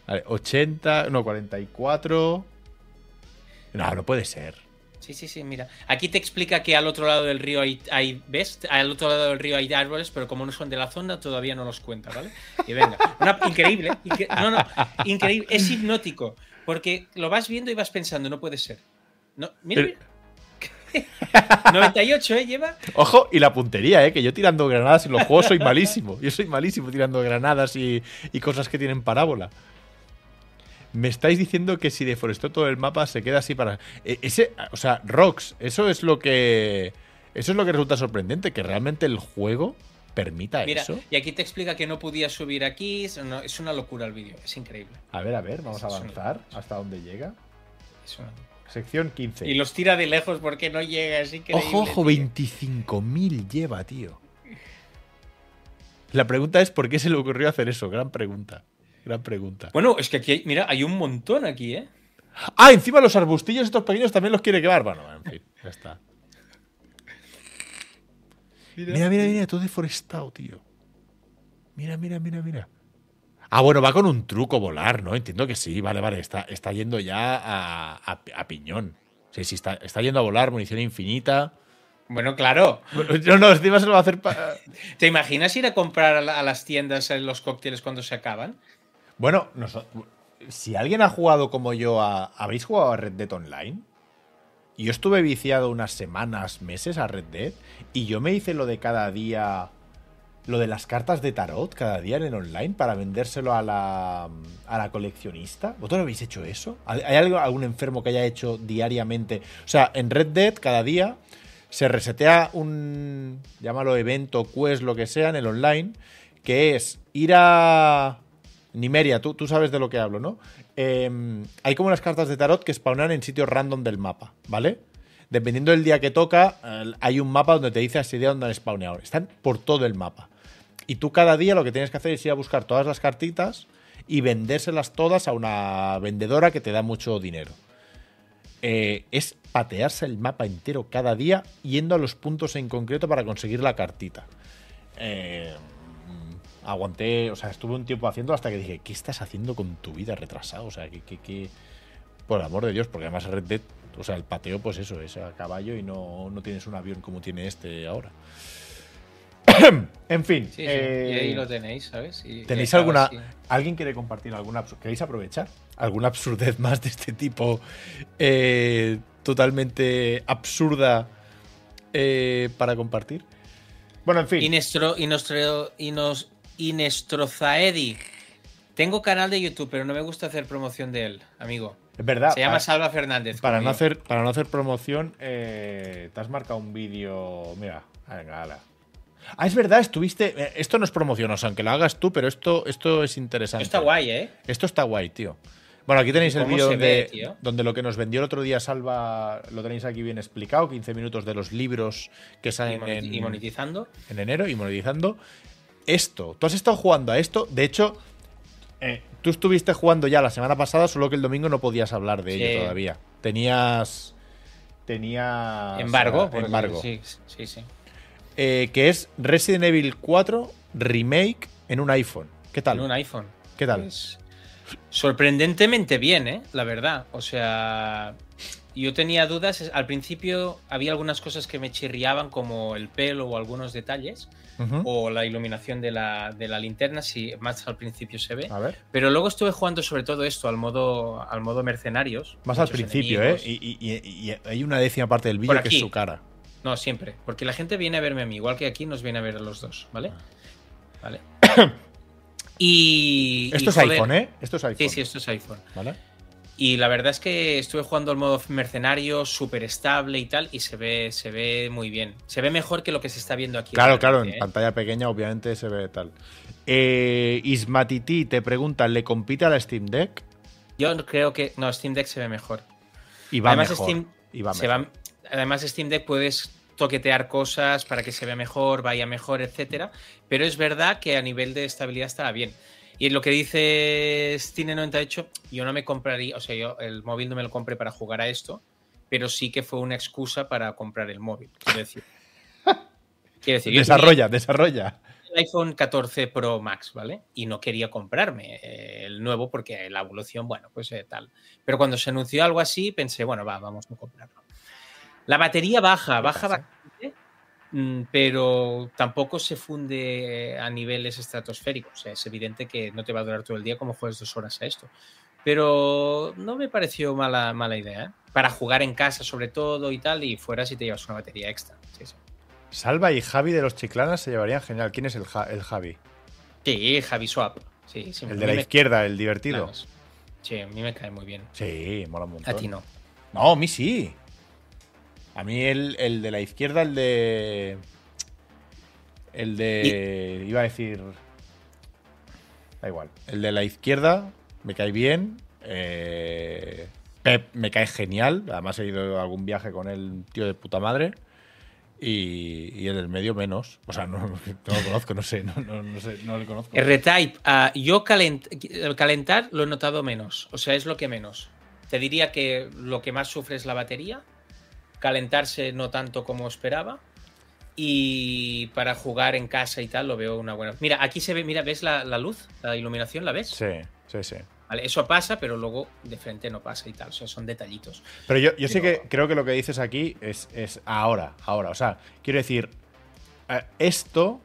Vale, 80, no, 44. No, no puede ser. Sí, sí, sí, mira. Aquí te explica que al otro lado del río hay, hay ¿ves? Al otro lado del río hay árboles, pero como no son de la zona, todavía no los cuenta, ¿vale? Y venga. Una- increíble. incre- no, no, increíble. Es hipnótico. Porque lo vas viendo y vas pensando, no puede ser. No, mira. Pero- mira. 98, ¿eh? Lleva. Ojo, y la puntería, ¿eh? Que yo tirando granadas en los juegos soy malísimo. Yo soy malísimo tirando granadas y, y cosas que tienen parábola. Me estáis diciendo que si deforestó todo el mapa se queda así para. e- Ese, o sea, Rocks, eso es lo que. Eso es lo que resulta sorprendente, que realmente el juego permita Mira, eso. y aquí te explica que no podía subir aquí. es- una locura el vídeo. Es increíble. A ver, a ver, vamos a Es avanzar hasta donde llega. Es una locura. Sección 15. Y los tira de lejos porque no llega. Es increíble. Ojo, ojo, tío. 25.000 lleva, tío. La pregunta es por qué se le ocurrió hacer eso. Gran pregunta. Gran pregunta. Bueno, es que aquí, hay- mira, hay un montón aquí, ¿eh? Ah, encima los arbustillos estos pequeños también los quiere quemar. Bueno, en fin, ya está. Mira, mira, mira, todo deforestado, tío. Mira, mira, mira, mira. Ah, bueno, va con un truco volar, ¿no? Entiendo que sí, vale, vale. Está, está yendo ya a, a- a piñón. Sí, sí, está, está yendo a volar, munición infinita. Bueno, claro. No, no, encima se lo va a hacer. pa- ¿Te imaginas ir a comprar a, la- a las tiendas eh, los cócteles cuando se acaban? Bueno, noso- si alguien ha jugado como yo a. ¿Habéis jugado a Red Dead Online? Yo estuve viciado unas semanas, meses a Red Dead. Y yo me hice lo de cada día. Lo de las cartas de tarot cada día en el online para vendérselo a la, a la coleccionista. ¿Vosotros habéis hecho eso? ¿Hay algo- algún enfermo que haya hecho diariamente? O sea, en Red Dead cada día se resetea un. llámalo evento, quest, lo que sea, en el online. Que es ir a. Nimeria, tú, tú sabes de lo que hablo, ¿no? Eh, hay como unas cartas de tarot que spawnan en sitios random del mapa, ¿vale? Dependiendo del día que toca, hay un mapa donde te dice ese día donde han spawneado. Están por todo el mapa. Y tú cada día lo que tienes que hacer es ir a buscar todas las cartitas y vendérselas todas a una vendedora que te da mucho dinero. Eh, es patearse el mapa entero cada día yendo a los puntos en concreto para conseguir la cartita. Eh, aguanté, o sea, estuve un tiempo haciendo hasta que dije, ¿qué estás haciendo con tu vida retrasado? O sea, que, que, que- por el amor de Dios, porque además Red Dead, o sea, el pateo, pues eso, es a caballo y no, no tienes un avión como tiene este ahora. en fin, Sí, sí. eh, y ahí lo tenéis, ¿sabes? Y- ¿Tenéis alguna. así. ¿Alguien quiere compartir alguna. ¿Queréis aprovechar? ¿Alguna absurdez más de este tipo? eh, totalmente absurda eh, para compartir. Bueno, en fin. Inestro, inostro, inos, Inestrozaedi. Tengo canal de YouTube, pero no me gusta hacer promoción de él, amigo. Es verdad. Se llama para, Salva Fernández. para no hacer, para no hacer promoción, eh, te has marcado un vídeo. Mira, venga, ala. Ah, es verdad, estuviste. eh, Esto no es promoción, o sea, aunque lo hagas tú, pero esto, esto es interesante. Está guay, ¿eh? Esto está guay, tío. Bueno, aquí tenéis el ¿Cómo vídeo donde, donde lo que nos vendió el otro día Salva lo tenéis aquí bien explicado, 15 minutos de los libros que Y, salen moneti- en, y monetizando. en enero y monetizando. Esto, tú has estado jugando a esto, de hecho, eh, tú estuviste jugando ya la semana pasada, solo que el domingo no podías hablar de Sí. ello todavía. Tenías... Tenías... Embargo. ah, embargo. Sí, sí, sí. Eh, que es Resident Evil 4 Remake en un iPhone. ¿Qué tal? En un iPhone. ¿Qué tal? Pues, sorprendentemente bien, ¿eh? La verdad. O sea, yo tenía dudas. Al principio había algunas cosas que me chirriaban, como el pelo o algunos detalles, o la iluminación de la, de la linterna, si más al principio se ve. A ver. Pero luego estuve jugando sobre todo esto al modo, al modo mercenarios. Más al principio, enemigos. ¿eh? Y, y- y- y hay una décima parte del vídeo que es su cara. No, siempre. Porque la gente viene a verme a mí, igual que aquí nos viene a ver a los dos, ¿vale? Vale. y. Esto y, es joder, iPhone, ¿eh? Esto es iPhone. Sí, sí, esto es iPhone. ¿Vale? Y la verdad es que estuve jugando al modo mercenario, súper estable y tal, y se ve, se ve muy bien. Se ve mejor que lo que se está viendo aquí. Claro, claro, en ¿eh? pantalla pequeña obviamente se ve tal. Eh, Ismatiti te pregunta, ¿le compite a la Steam Deck? Yo creo que. No, Steam Deck se ve mejor. Y va además, mejor. Steam, y va se mejor. va- además, Steam Deck puedes toquetear cosas para que se vea mejor, vaya mejor, etcétera. Pero es verdad que a nivel de estabilidad estaba bien. Y lo que dice Stine98, yo no me compraría, o sea, yo el móvil no me lo compré para jugar a esto, pero sí que fue una excusa para comprar el móvil. Quiero decir. Quiero decir, yo Desarrolla, desarrolla. el iPhone 14 Pro Max, ¿vale? Y no quería comprarme eh, el nuevo porque la evolución, bueno, pues eh, tal. Pero cuando se anunció algo así, pensé, bueno, va, vamos a comprarlo. La batería baja, baja bastante, mm, pero tampoco se funde a niveles estratosféricos. Es evidente que no te va a durar todo el día como juegues dos horas a esto. Pero no me pareció mala, mala idea, ¿eh? Para jugar en casa sobre todo y tal, y fuera si te llevas una batería extra. Sí, sí. Salva y Javi de los Chiclanas se llevarían genial. ¿Quién es el, Ja- el Javi? Sí, Javi Swap. Sí, sí, El de la me- izquierda, el divertido. Sí, a mí me cae muy bien. Sí, mola un montón. A ti no. No, a mí sí. A mí el, el de la izquierda, el de. El de. Iba a decir. Da igual. El de la izquierda me cae bien. eh, Pep me cae genial. Además he ido a algún viaje con él, tío de puta madre. Y, y el del medio menos. O sea, no, no lo conozco, no sé. No, no, no sé, no le conozco. R-Type, ah, yo calent- el calentar lo he notado menos. O sea, es lo que menos. Te diría que lo que más sufre es la batería. Calentarse no tanto como esperaba. Y para jugar en casa y tal lo veo una buena. Mira, aquí se ve, mira, ¿ves la, la luz? La iluminación, ¿la ves? Sí, sí, sí. Vale, eso pasa, pero luego de frente no pasa y tal. O sea, son detallitos. Pero yo, yo sí que creo que lo que dices aquí es, es ahora, ahora. O sea, quiero decir, eh, esto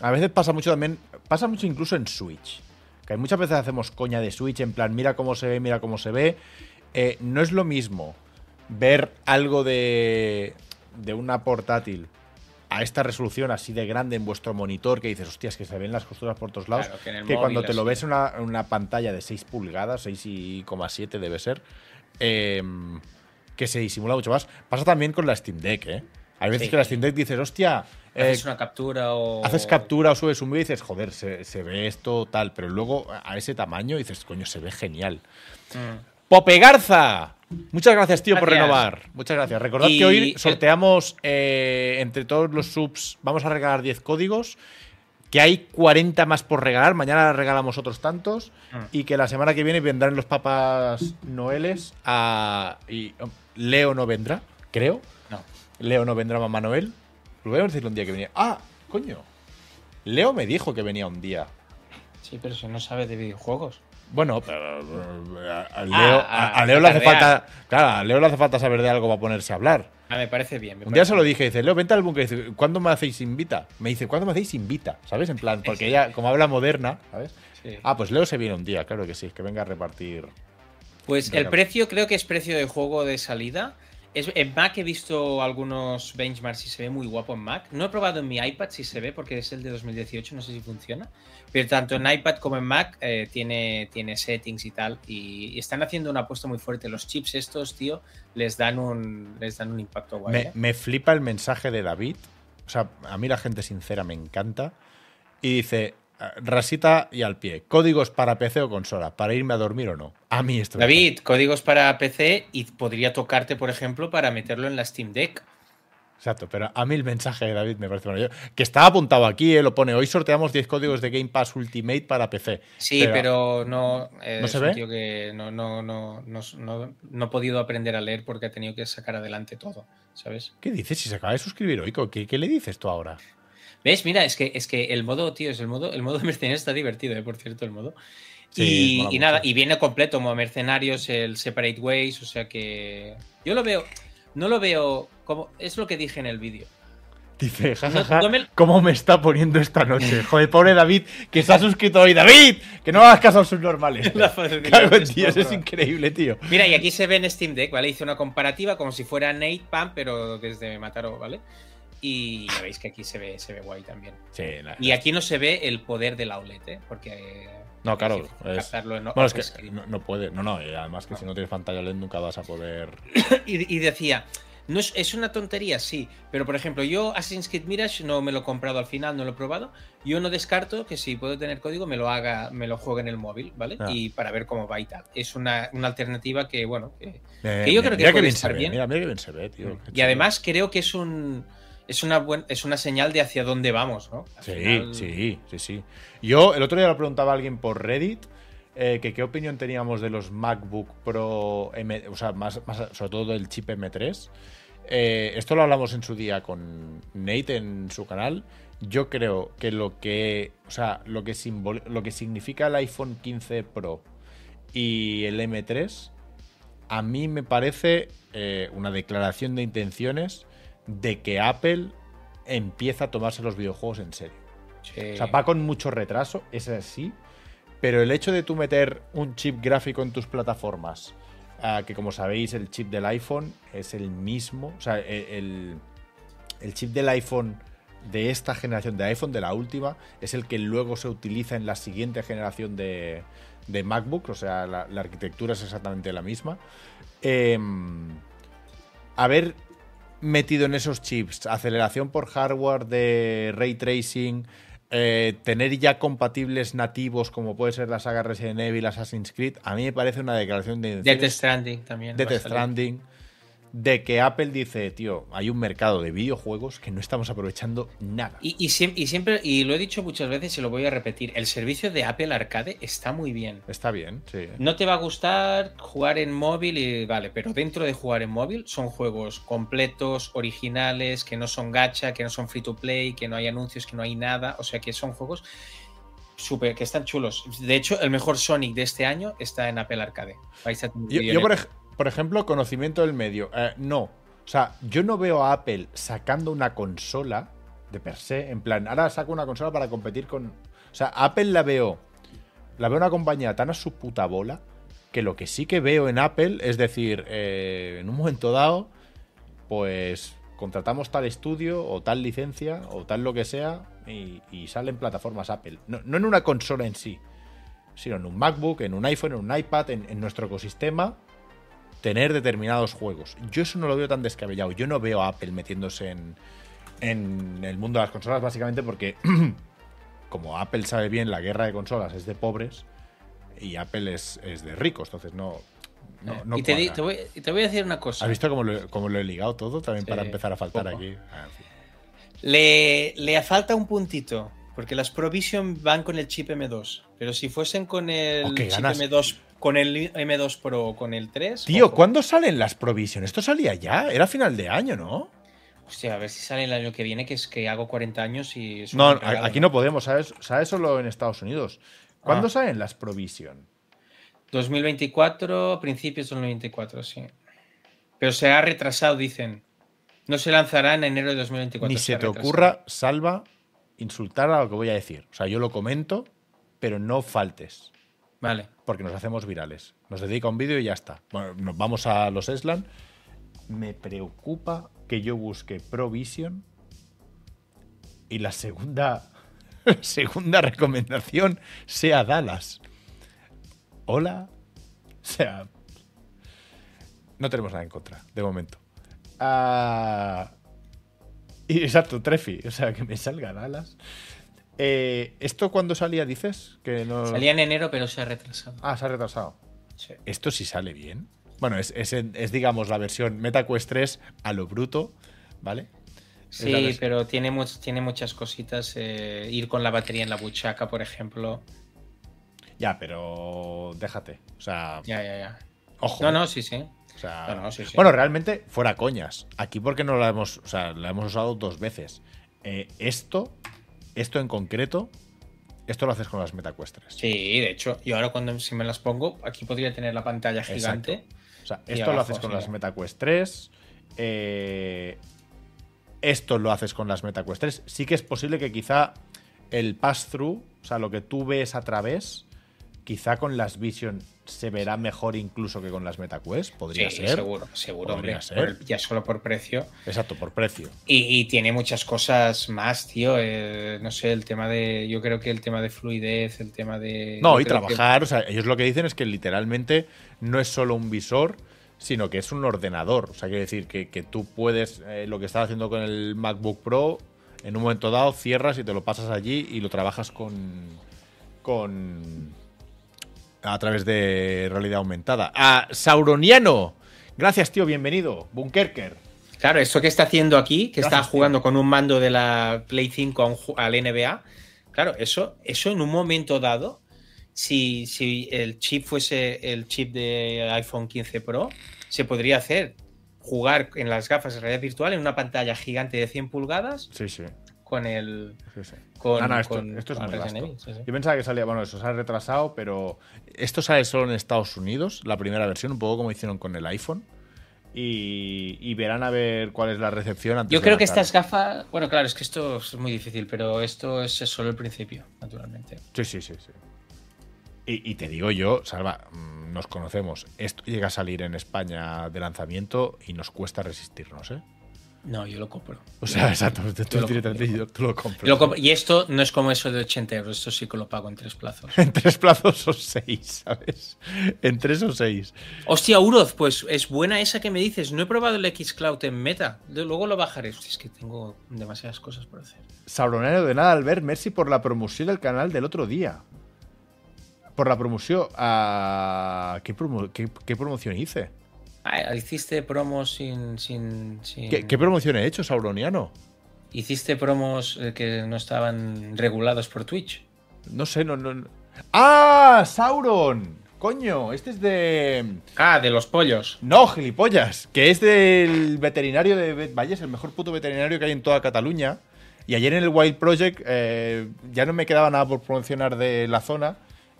a veces pasa mucho también, pasa mucho incluso en Switch. Que hay muchas veces hacemos coña de Switch en plan, mira cómo se ve, mira cómo se ve. Eh, no es lo mismo ver algo de, de una portátil a esta resolución así de grande en vuestro monitor que dices, hostias, que se ven las costuras por todos lados, Claro, que cuando te lo ves en una, una pantalla de 6 pulgadas, 6,7 debe ser, eh, que se disimula mucho más. Pasa también con la Steam Deck, ¿eh? Hay veces Sí. que la Steam Deck dices, hostia, eh, Haces una captura o. haces captura o subes un vídeo y dices, joder, se, se ve esto tal, pero luego a ese tamaño dices, coño, se ve genial. Mm. Pope Garza. Muchas gracias, tío, por renovar. Muchas gracias. Recordad Y que hoy sorteamos eh, entre todos los subs, vamos a regalar 10 códigos, que hay 40 más por regalar, mañana regalamos otros tantos, Mm. y que la semana que viene vendrán los papas noeles a... Y um, Leo no vendrá, creo. No. Leo no vendrá Mamá Noel. Lo voy a decir un día que venía. Ah, coño. Leo me dijo que venía un día. Sí, pero si no sabes de videojuegos. Bueno, pero eh, a, Leo, Ah, a- a- a Leo le hace falta. Claro, a Leo le hace falta saber de algo para ponerse a hablar. Ah, me parece bien. me Un día parece se lo dije, dice, Leo, vente al búnker. Dice, ¿cuándo me hacéis invita? Me dice, ¿cuándo me hacéis invita? ¿Sabes? En plan, porque ella, como habla moderna, ¿sabes? Sí. Ah, pues Leo se viene un día, claro que sí, que venga a repartir. Pues el precio creo que es precio de juego de salida Es, en Mac he visto algunos benchmarks y se ve muy guapo en Mac. No he probado en mi iPad si se ve porque es el de 2018, no sé si funciona. Pero tanto en iPad como en Mac eh, tiene, tiene settings y tal. Y, están haciendo una apuesta muy fuerte. Los chips estos, tío, les dan un, les dan un impacto guay. Me, ¿eh? me flipa el mensaje de David. O sea, a mí la gente sincera me encanta. Y dice, rasita y al pie. Códigos para PC o consola, para irme a dormir o no. A mí esto. David, códigos para PC y podría tocarte, por ejemplo, para meterlo en la Steam Deck. Exacto, pero a mí el mensaje de David me parece maravilloso. Que está apuntado aquí, eh, lo pone, hoy sorteamos 10 códigos de Game Pass Ultimate para PC. Sí, pero, no, eh, ¿No se ve? que no, no, no, no, no, no ha podido aprender a leer porque ha tenido que sacar adelante todo, ¿sabes? ¿Qué dices? Si se acaba de suscribir hoy, ¿qué, qué le dices tú ahora? ¿Ves? Mira, es que, es que el modo, tío, es el modo, el modo mercenario está divertido, eh, por cierto, el modo. Sí, y, nada, y viene completo como mercenarios, el Separate Ways, o sea que yo lo veo, no lo veo como, es lo que dije en el vídeo. Dice, jajaja, no me- ¿cómo me está poniendo esta noche? Joder, pobre David, que se ha suscrito hoy. ¡David! Que no hagas caso a sus normales. Cago en es increíble, tío. Mira, y aquí se ve en Steam Deck, ¿vale? Hice una comparativa como si fuera Nate Pam, pero desde Mataro, ¿vale? Y ya veis que aquí se ve, se ve guay también. Sí, la- Y aquí no se ve el poder del outlet, ¿eh? Porque. eh, No, claro, es- en Bueno, es que no, no puede. No, no, y además que si no tienes pantalla LED nunca vas a poder. Y, y decía, no es, es una tontería, sí, pero por ejemplo, yo Assassin's Creed Mirage no me lo he comprado al final, no lo he probado. Yo no descarto que si puedo tener código me lo haga, me lo juegue en el móvil, ¿vale? Ah. Y para ver cómo va y tal. Es una, una alternativa que, bueno, que, Eh, Que yo mira, creo que mira puede bien estar se ve, bien. Mira, mira qué bien se ve, tío. qué Y además creo que es un es una buen, es una señal de hacia dónde vamos, ¿no? Al Sí, final- sí, sí, sí. Yo el otro día le preguntaba a alguien por Reddit eh, que qué opinión teníamos de los MacBook Pro, M, o sea, más, más- sobre todo del chip M3. Eh, esto lo hablamos en su día con Nate en su canal. Yo creo que lo que, o sea, lo que, simbol- lo que significa el iPhone 15 Pro y el M3, a mí me parece eh, una declaración de intenciones de que Apple empieza a tomarse los videojuegos en serio. Sí. O sea, va con mucho retraso, es así. Pero el hecho de tú meter un chip gráfico en tus plataformas, ah, que como sabéis, el chip del iPhone es el mismo. O sea, e- el, el chip del iPhone de esta generación, de iPhone de la última, es el que luego se utiliza en la siguiente generación de, de MacBook. O sea, la, la arquitectura es exactamente la misma. Em, haber metido en esos chips aceleración por hardware de ray tracing, eh, tener ya compatibles nativos como puede ser la saga Resident Evil, Assassin's Creed, a mí me parece una declaración de Death Stranding también. Death. Stranding, de que Apple dice, tío, hay un mercado de videojuegos que no estamos aprovechando nada. Y, y siem- y siempre, y lo he dicho muchas veces y lo voy a repetir, el servicio de Apple Arcade está muy bien. Está bien, sí. No te va a gustar jugar en móvil y vale, pero dentro de jugar en móvil son juegos completos, originales, que no son gacha, que no son free to play, que no hay anuncios, que no hay nada, o sea que son juegos súper que están chulos. De hecho, el mejor Sonic de este año está en Apple Arcade. Vais a tener Yo, yo, por, el- ej- por ejemplo, conocimiento del medio. eh, no. O sea, yo no veo a Apple sacando una consola de per se. En plan, ahora saco una consola para competir con. O sea, Apple la veo. La veo una compañía tan a su puta bola. Que lo que sí que veo en Apple es decir, eh, en un momento dado, pues contratamos tal estudio o tal licencia o tal lo que sea y, salen plataformas Apple. No, en una consola en sí, sino en un MacBook, en un iPhone, en un iPad, en nuestro ecosistema, tener determinados juegos. Yo eso no lo veo tan descabellado. Yo no veo a Apple metiéndose en, en el mundo de las consolas, básicamente porque, como Apple sabe bien, la guerra de consolas es de pobres y Apple es, es de ricos. Entonces no. no, no y te, di- cuadra. te voy, y te voy a decir una cosa. ¿Has visto cómo lo, cómo lo he ligado todo también Sí, para empezar a faltar poco. aquí? Ah, en fin. Le, le falta un puntito, porque las Provision van con el chip M2, pero si fuesen con el chip ganas. M2, con el M2 Pro o con el 3... Tío, ojo. ¿cuándo salen las Provision? Esto salía ya, era final de año, ¿no? Hostia, a ver si sale el año que viene, que es que hago 40 años y... No, regalo, aquí no podemos, ¿sabes? ¿Sabes solo en Estados Unidos? ¿Cuándo Ah. salen las Provision? 2024, principios de 2024, sí. Pero se ha retrasado, dicen. No se lanzará en enero de 2024. Ni se te retrasado. ocurra, Salva, insultar a lo que voy a decir. O sea, yo lo comento, pero no faltes, Vale. Porque nos hacemos virales. Nos dedica un vídeo y ya está. Bueno, nos vamos a los Eslan me preocupa que yo busque Provision y la segunda, segunda recomendación sea Dallas. Hola. O sea, no tenemos nada en contra, de momento. Ah, y exacto, Trefi. O sea, que me salga Dallas. Eh, ¿Esto cuándo salía, dices? Que no... Salía en enero, pero se ha retrasado. Ah, se ha retrasado. Sí. Esto sí sale bien. Bueno, es, es, es, digamos la versión MetaQuest 3 a lo bruto, ¿vale? Sí, pero tiene, much- tiene muchas cositas. eh, ir con la batería en la buchaca, por ejemplo. Ya, pero déjate. O sea, Ya, ya, ya. ojo. No, no, sí, sí. O sea, No, no, sí, sí. Bueno, realmente, fuera coñas. Aquí porque no la hemos, o sea, la hemos usado dos veces. Eh, esto, esto en concreto, esto lo haces con las MetaQuest 3. Sí, de hecho, yo ahora cuando si me las pongo, aquí podría tener la pantalla gigante. O sea, Y esto lo haces con sí. las MetaQuest 3. eh, esto lo haces con las MetaQuest 3. Sí que es posible que quizá el pass-through, o sea, lo que tú ves a través, quizá con las Vision se verá mejor incluso que con las MetaQuest. Podría Sí, ser. seguro, seguro, hombre. ser. ya solo por precio. Exacto, por precio. Y, y tiene muchas cosas más, tío. eh, no sé, el tema de. Yo creo que el tema de fluidez, el tema de. No, y que- trabajar, o sea, ellos lo que dicen es que literalmente no es solo un visor, sino que es un ordenador. O sea, quiere decir que, que tú puedes, eh, lo que estás haciendo con el MacBook Pro, en un momento dado cierras y te lo pasas allí y lo trabajas con. con. A través de realidad aumentada. A Sauroniano, gracias, tío, bienvenido. Bunkerker. Claro, esto que está haciendo aquí, que está tío. jugando con un mando de la Play 5 a un ju- al NBA, claro, eso, eso en un momento dado, si, si el chip fuese el chip de iPhone 15 Pro, se podría hacer jugar en las gafas de realidad virtual en una pantalla gigante de 100 pulgadas Sí, sí. Con el sí, sí. con, Ah, no, esto, con- esto es con muy sí. Yo pensaba que salía, bueno, eso se ha retrasado, pero esto sale solo en Estados Unidos, la primera versión, un poco como hicieron con el iPhone. Y, y verán a ver cuál es la recepción antes Yo de creo que lanzarlo. estas gafas, bueno, claro, es que esto es muy difícil, pero esto es solo el principio, naturalmente. Sí, sí, sí, sí. Y, y te digo yo, Salva, mm, nos conocemos. Esto llega a salir en España de lanzamiento y nos cuesta resistirnos, ¿eh? No, yo lo compro. O sea, exacto, tú, lo directamente compro. yo- tú lo compras. Lo comp- y esto no es como eso de 80 euros, esto sí que lo pago en tres plazos. En tres plazos o seis, ¿sabes? En tres o seis. Hostia, Uroz, pues es buena esa que me dices. No he probado el Xcloud en meta. Luego lo bajaré. Hostia, es que tengo demasiadas cosas por hacer. Sauronero de nada, Albert, merci por la promoción del canal del otro día. Por la promoción. a ¿Qué, promo- qué- qué promoción hice? Ah, hiciste promos sin. sin, sin- ¿Qué, qué promoción he hecho, Sauroniano? Hiciste promos eh, que no estaban regulados por Twitch. No sé, no, no. ¡Ah! ¡Sauron! Coño, este es de. Ah, de los pollos. No, gilipollas. Que es del veterinario de Bet Valles, el mejor puto veterinario que hay en toda Cataluña. Y ayer en el Wild Project eh, ya no me quedaba nada por promocionar de la zona.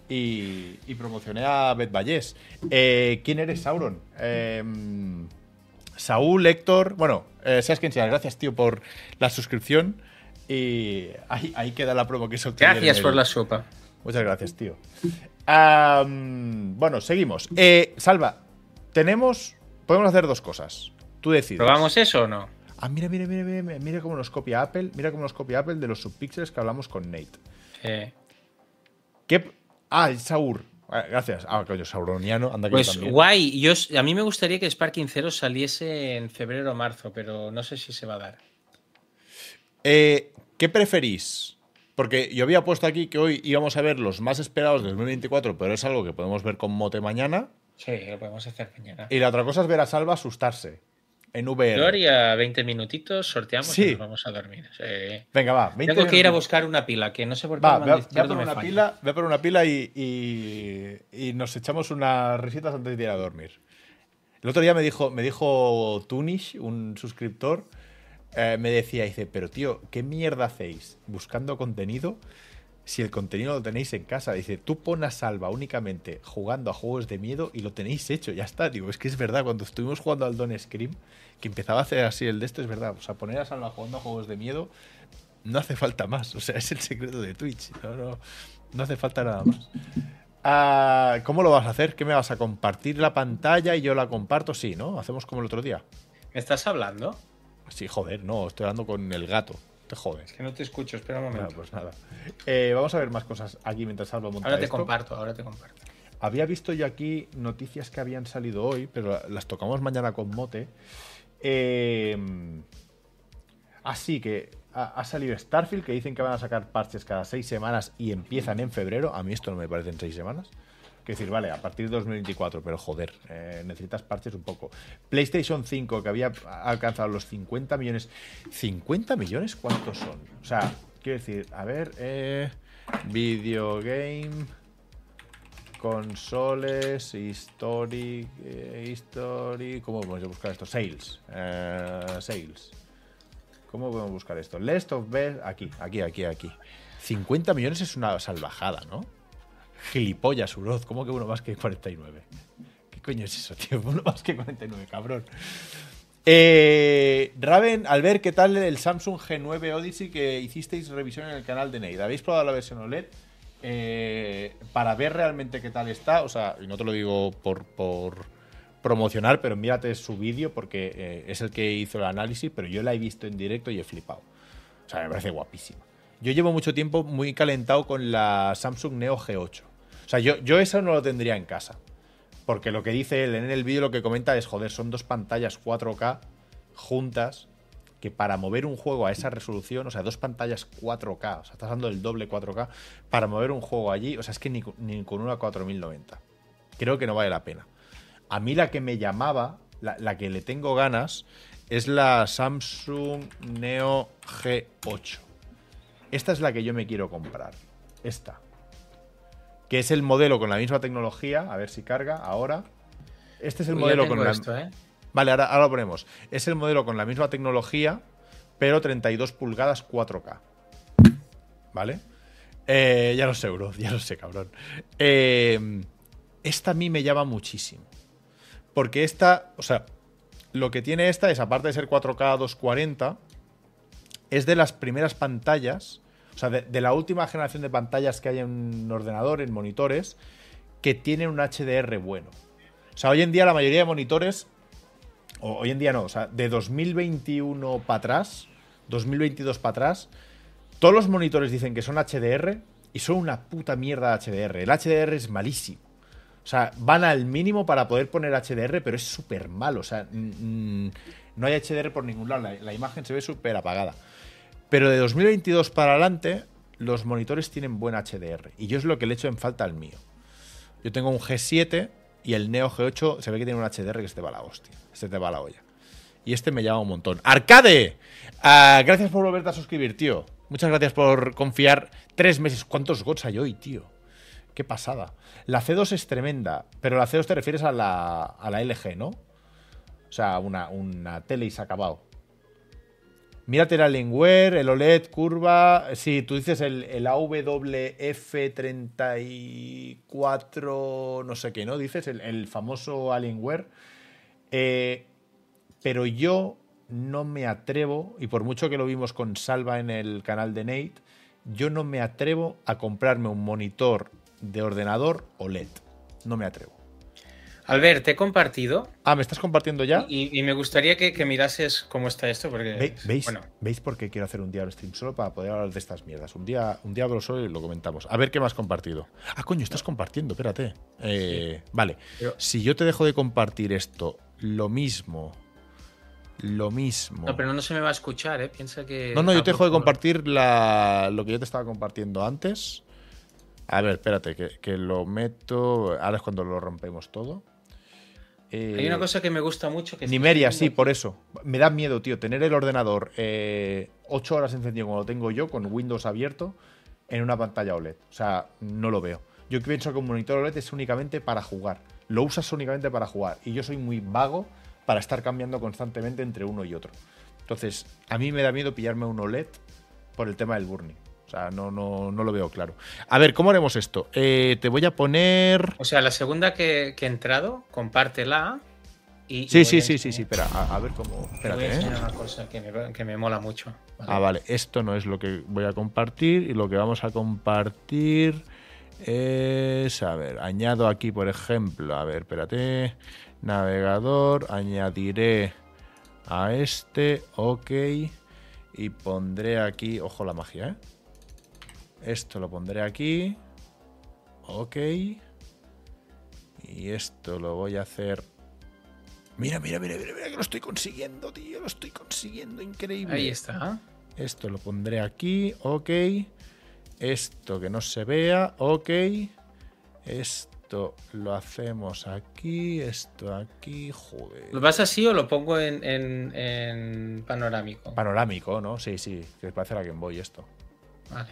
Y, y promocioné a Bet Vallés. Eh, ¿Quién eres, Sauron? Eh, Saúl, Héctor. Bueno, eh, seas quien sea. Gracias, tío, por la suscripción. Y ahí, ahí queda la promo que en Gracias por la sopa. Muchas gracias, tío. Bueno, seguimos. Eh, Salva, tenemos. Podemos hacer dos cosas. Tú decides. ¿Probamos eso o no? Ah, mira, mira, mira, mira, mira, cómo nos copia Apple. Mira cómo nos copia Apple de los subpixels que hablamos con Nate. ¿Qué? Ah, el Saur. Ah, Gracias. Ah, coño, Sauroniano. Anda pues también. guay. Yo, a mí me gustaría que Sparking Zero saliese en febrero o marzo, pero no sé si se va a dar. Eh, ¿Qué preferís? Porque yo había puesto aquí que hoy íbamos a ver los más esperados del 2024, pero es algo que podemos ver con mote mañana. Sí, lo podemos hacer mañana. Y la otra cosa es ver a Salva asustarse en VR. Gloria, 20 minutitos, sorteamos Sí. y nos vamos a dormir. Sí. Venga, va. 20 Tengo que ir a buscar una pila, que no sé por qué Va, mando a- por me una falla. pila, ve a por una pila y, y- y nos echamos unas risitas antes de ir a dormir. El otro día me dijo, me dijo Tunish, un suscriptor, eh, me decía, dice, pero tío, ¿qué mierda hacéis buscando contenido si el contenido lo tenéis en casa? Dice, tú pon a salva únicamente jugando a juegos de miedo y lo tenéis hecho, ya está. Digo, es que es verdad, cuando estuvimos jugando al Don Scream, que empezaba a hacer así el de esto, es verdad. O sea, poner a salva jugando a juegos de miedo no hace falta más. O sea, es el secreto de Twitch. No, no, no hace falta nada más. Ah, ¿Cómo lo vas a hacer? ¿Qué me vas a compartir la pantalla y yo la comparto? Sí, ¿no? Hacemos como el otro día. ¿Me estás hablando? Sí, joder, no, estoy hablando con el gato. Te jodes. Es que no te escucho, espera un momento. Bueno, pues nada. Eh, vamos a ver más cosas aquí mientras Salva monta ahora te esto. comparto, ahora te comparto. Había visto yo aquí noticias que habían salido hoy, pero las tocamos mañana con Mote. Eh, así que ha, ha salido Starfield, que dicen que van a sacar parches cada seis semanas y empiezan en febrero. A mí esto no me parece en seis semanas. Que decir, vale, a partir de 2024, pero joder, eh, necesitas parches un poco. PlayStation 5, que había alcanzado los 50 millones. ¿50 millones cuántos son? O sea, quiero decir, a ver, eh, video game, consoles, history, eh, history, ¿cómo podemos buscar esto? Sales, eh, sales. ¿Cómo podemos buscar esto? List of best, aquí, aquí, aquí, aquí. 50 millones es una salvajada, ¿no? Gilipollas, Uroz, ¿cómo que uno más que 49? ¿Qué coño es eso, tío? Uno más que 49, cabrón. Eh, Raven, al ver qué tal el Samsung G9 Odyssey que hicisteis revisión en el canal de Nate. ¿Habéis probado la versión OLED? Eh, para ver realmente qué tal está, o sea, y no te lo digo por, por promocionar, pero mírate su vídeo porque eh, es el que hizo el análisis, pero yo la he visto en directo y he flipado. O sea, me parece guapísima. Yo llevo mucho tiempo muy calentado con la Samsung Neo G8. O sea, yo, yo eso no lo tendría en casa. Porque lo que dice él en el vídeo, lo que comenta es, joder, son dos pantallas 4K juntas que para mover un juego a esa resolución, o sea, dos pantallas 4K, o sea, estás dando el doble 4K, para mover un juego allí, o sea, es que ni, ni con una 4090. Creo que no vale la pena. A mí la que me llamaba, la, la que le tengo ganas, es la Samsung Neo G8. Esta es la que yo me quiero comprar. Esta. Que es el modelo con la misma tecnología. A ver si carga ahora. Este es el Uy, modelo con la. esto, ¿eh? Vale, ahora, ahora lo ponemos. Es el modelo con la misma tecnología, pero 32 pulgadas 4K. ¿Vale? Eh, ya lo sé, bro, ya lo sé, cabrón. Eh, esta a mí me llama muchísimo. Porque esta, o sea, lo que tiene esta es, aparte de ser 4K 240, es de las primeras pantallas, o sea, de, la última generación de pantallas que hay en ordenador, en monitores, que tienen un HDR bueno. O sea, hoy en día la mayoría de monitores, o hoy en día no, o sea, de 2021 para atrás, 2022 para atrás, todos los monitores dicen que son HDR y son una puta mierda de HDR. El HDR es malísimo. O sea, van al mínimo para poder poner HDR, pero es súper malo. O sea, no hay HDR por ningún lado. La, la imagen se ve súper apagada. Pero de 2022 para adelante, los monitores tienen buen HDR. Y yo es lo que le echo en falta al mío. Yo tengo un G7 y el Neo G8 se ve que tiene un HDR que se te va la hostia. Se te va la olla. Y este me llama un montón. ¡Arcade! Ah, gracias por volverte a suscribir, tío. Muchas gracias por confiar tres meses. ¿Cuántos gots hay hoy, tío? Qué pasada. La C2 es tremenda, pero la C2 te refieres a la, a la LG, ¿no? O sea, una, una tele y se ha acabado. Mírate el Alienware, el OLED, curva. Sí, tú dices el, el AWF34, no sé qué, ¿no? Dices el, el famoso Alienware. Eh, pero yo no me atrevo, y por mucho que lo vimos con Salva en el canal de Nate, yo no me atrevo a comprarme un monitor de ordenador OLED. No me atrevo. Albert, te he compartido Ah, ¿me estás compartiendo ya? y, y me gustaría que, que mirases cómo está esto, porque. Ve- ¿Veis, Bueno, ¿Veis por qué quiero hacer un día stream solo para poder hablar de estas mierdas? Un día, un día hablo solo y lo comentamos. A ver qué me has compartido. Ah, coño, estás compartiendo, espérate. Eh, Vale. Pero- Si yo te dejo de compartir esto, lo mismo. Lo mismo. no, pero no se me va a escuchar, ¿eh? Piensa que. No, no, yo te dejo de compartir la- lo que yo te estaba compartiendo antes. A ver, espérate, que, que lo meto. Ahora es cuando lo rompemos todo. Eh, Hay una cosa que me gusta mucho que. Nimeria, sí, por eso. Me da miedo, tío, tener el ordenador 8 horas encendido como lo tengo yo, con Windows abierto, en una pantalla OLED. O sea, no lo veo. Yo pienso que un monitor OLED es únicamente para jugar. Lo usas únicamente para jugar. Y yo soy muy vago para estar cambiando constantemente entre uno y otro. Entonces, a mí me da miedo pillarme un OLED por el tema del burning. Sea, no, no, no lo veo claro. A ver, ¿cómo haremos esto? Eh, te voy a poner. O sea, la segunda que, que he entrado, compártela. Y, Sí, sí, sí, sí, sí, espera, a, a ver cómo. Espérate, a ¿eh? enseñar una cosa que me, que me mola mucho. ¿vale? Ah, vale, esto no es lo que voy a compartir y lo que vamos a compartir es, a ver, añado aquí, por ejemplo, a ver, espérate, navegador, añadiré a este, ok. Y pondré aquí, ojo la magia, ¿eh? Esto lo pondré aquí. Ok. Y esto lo voy a hacer. Mira, mira, mira, mira, mira que lo estoy consiguiendo, tío. Lo estoy consiguiendo, increíble. Ahí está. Esto lo pondré aquí, ok. Esto que no se vea, ok. Esto lo hacemos aquí, esto aquí, joder. ¿Lo vas así o lo pongo en, en- en panorámico? Panorámico, ¿no? Sí, sí, que parece la Game Boy esto. Vale.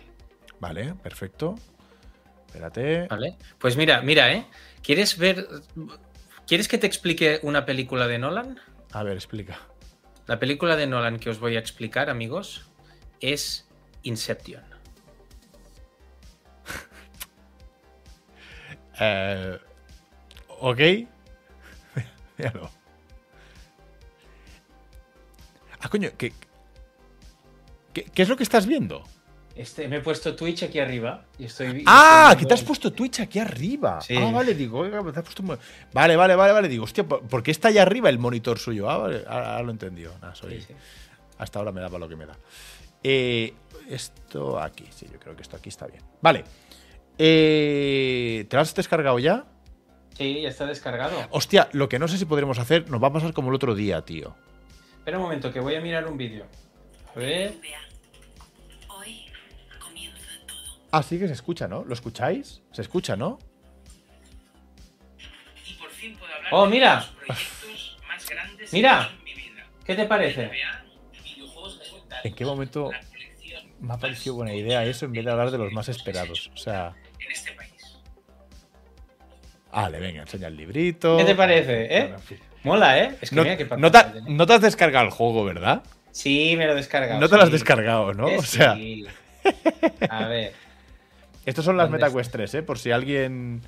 Vale, perfecto. Espérate. Vale. Pues mira, mira, ¿eh? ¿Quieres ver. ¿Quieres que te explique una película de Nolan? A ver, explica. La película de Nolan que os voy a explicar, amigos, es Inception. Eh, ok. Míralo. Ah, coño, ¿qué, qué, qué es lo que estás viendo? Este, me he puesto Twitch aquí arriba y estoy. Ah, estoy que te has puesto Twitch aquí arriba. Sí. Ah, vale, digo, oiga, te has puesto Vale, vale, vale, vale. Digo, hostia, ¿por qué está allá arriba el monitor suyo? Ah, vale, ahora, ahora lo he entendido. Nah, soy- Sí, sí. Hasta ahora me daba lo que me da. Eh, esto aquí, sí, yo creo que esto aquí está bien. Vale. Eh, ¿Te lo has descargado ya? Sí, ya está descargado. Hostia, lo que no sé si podremos hacer nos va a pasar como el otro día, tío. Espera un momento, que voy a mirar un vídeo. A ver. Todo. Ah, sí que se escucha, ¿no? ¿Lo escucháis? Se escucha, ¿no? Y por fin puedo hablar Oh, de mira. los proyectos más grandes Mira. que he hecho en mi vida. ¿Qué te parece? ¿En qué momento me ha parecido buena idea eso en vez de hablar de los más esperados? O sea, en este país. vale, venga, enseña el librito. ¿Qué te parece, eh? Bueno, en fin. Mola, ¿eh? Es que No, mira qué no te, no te has descargado el juego, ¿verdad? Sí, me lo he descargado. No te lo has descargado, ¿no? Eh, O sea, sí. A ver. Estos son las ¿Dónde MetaQuest 3, ¿eh? Por si alguien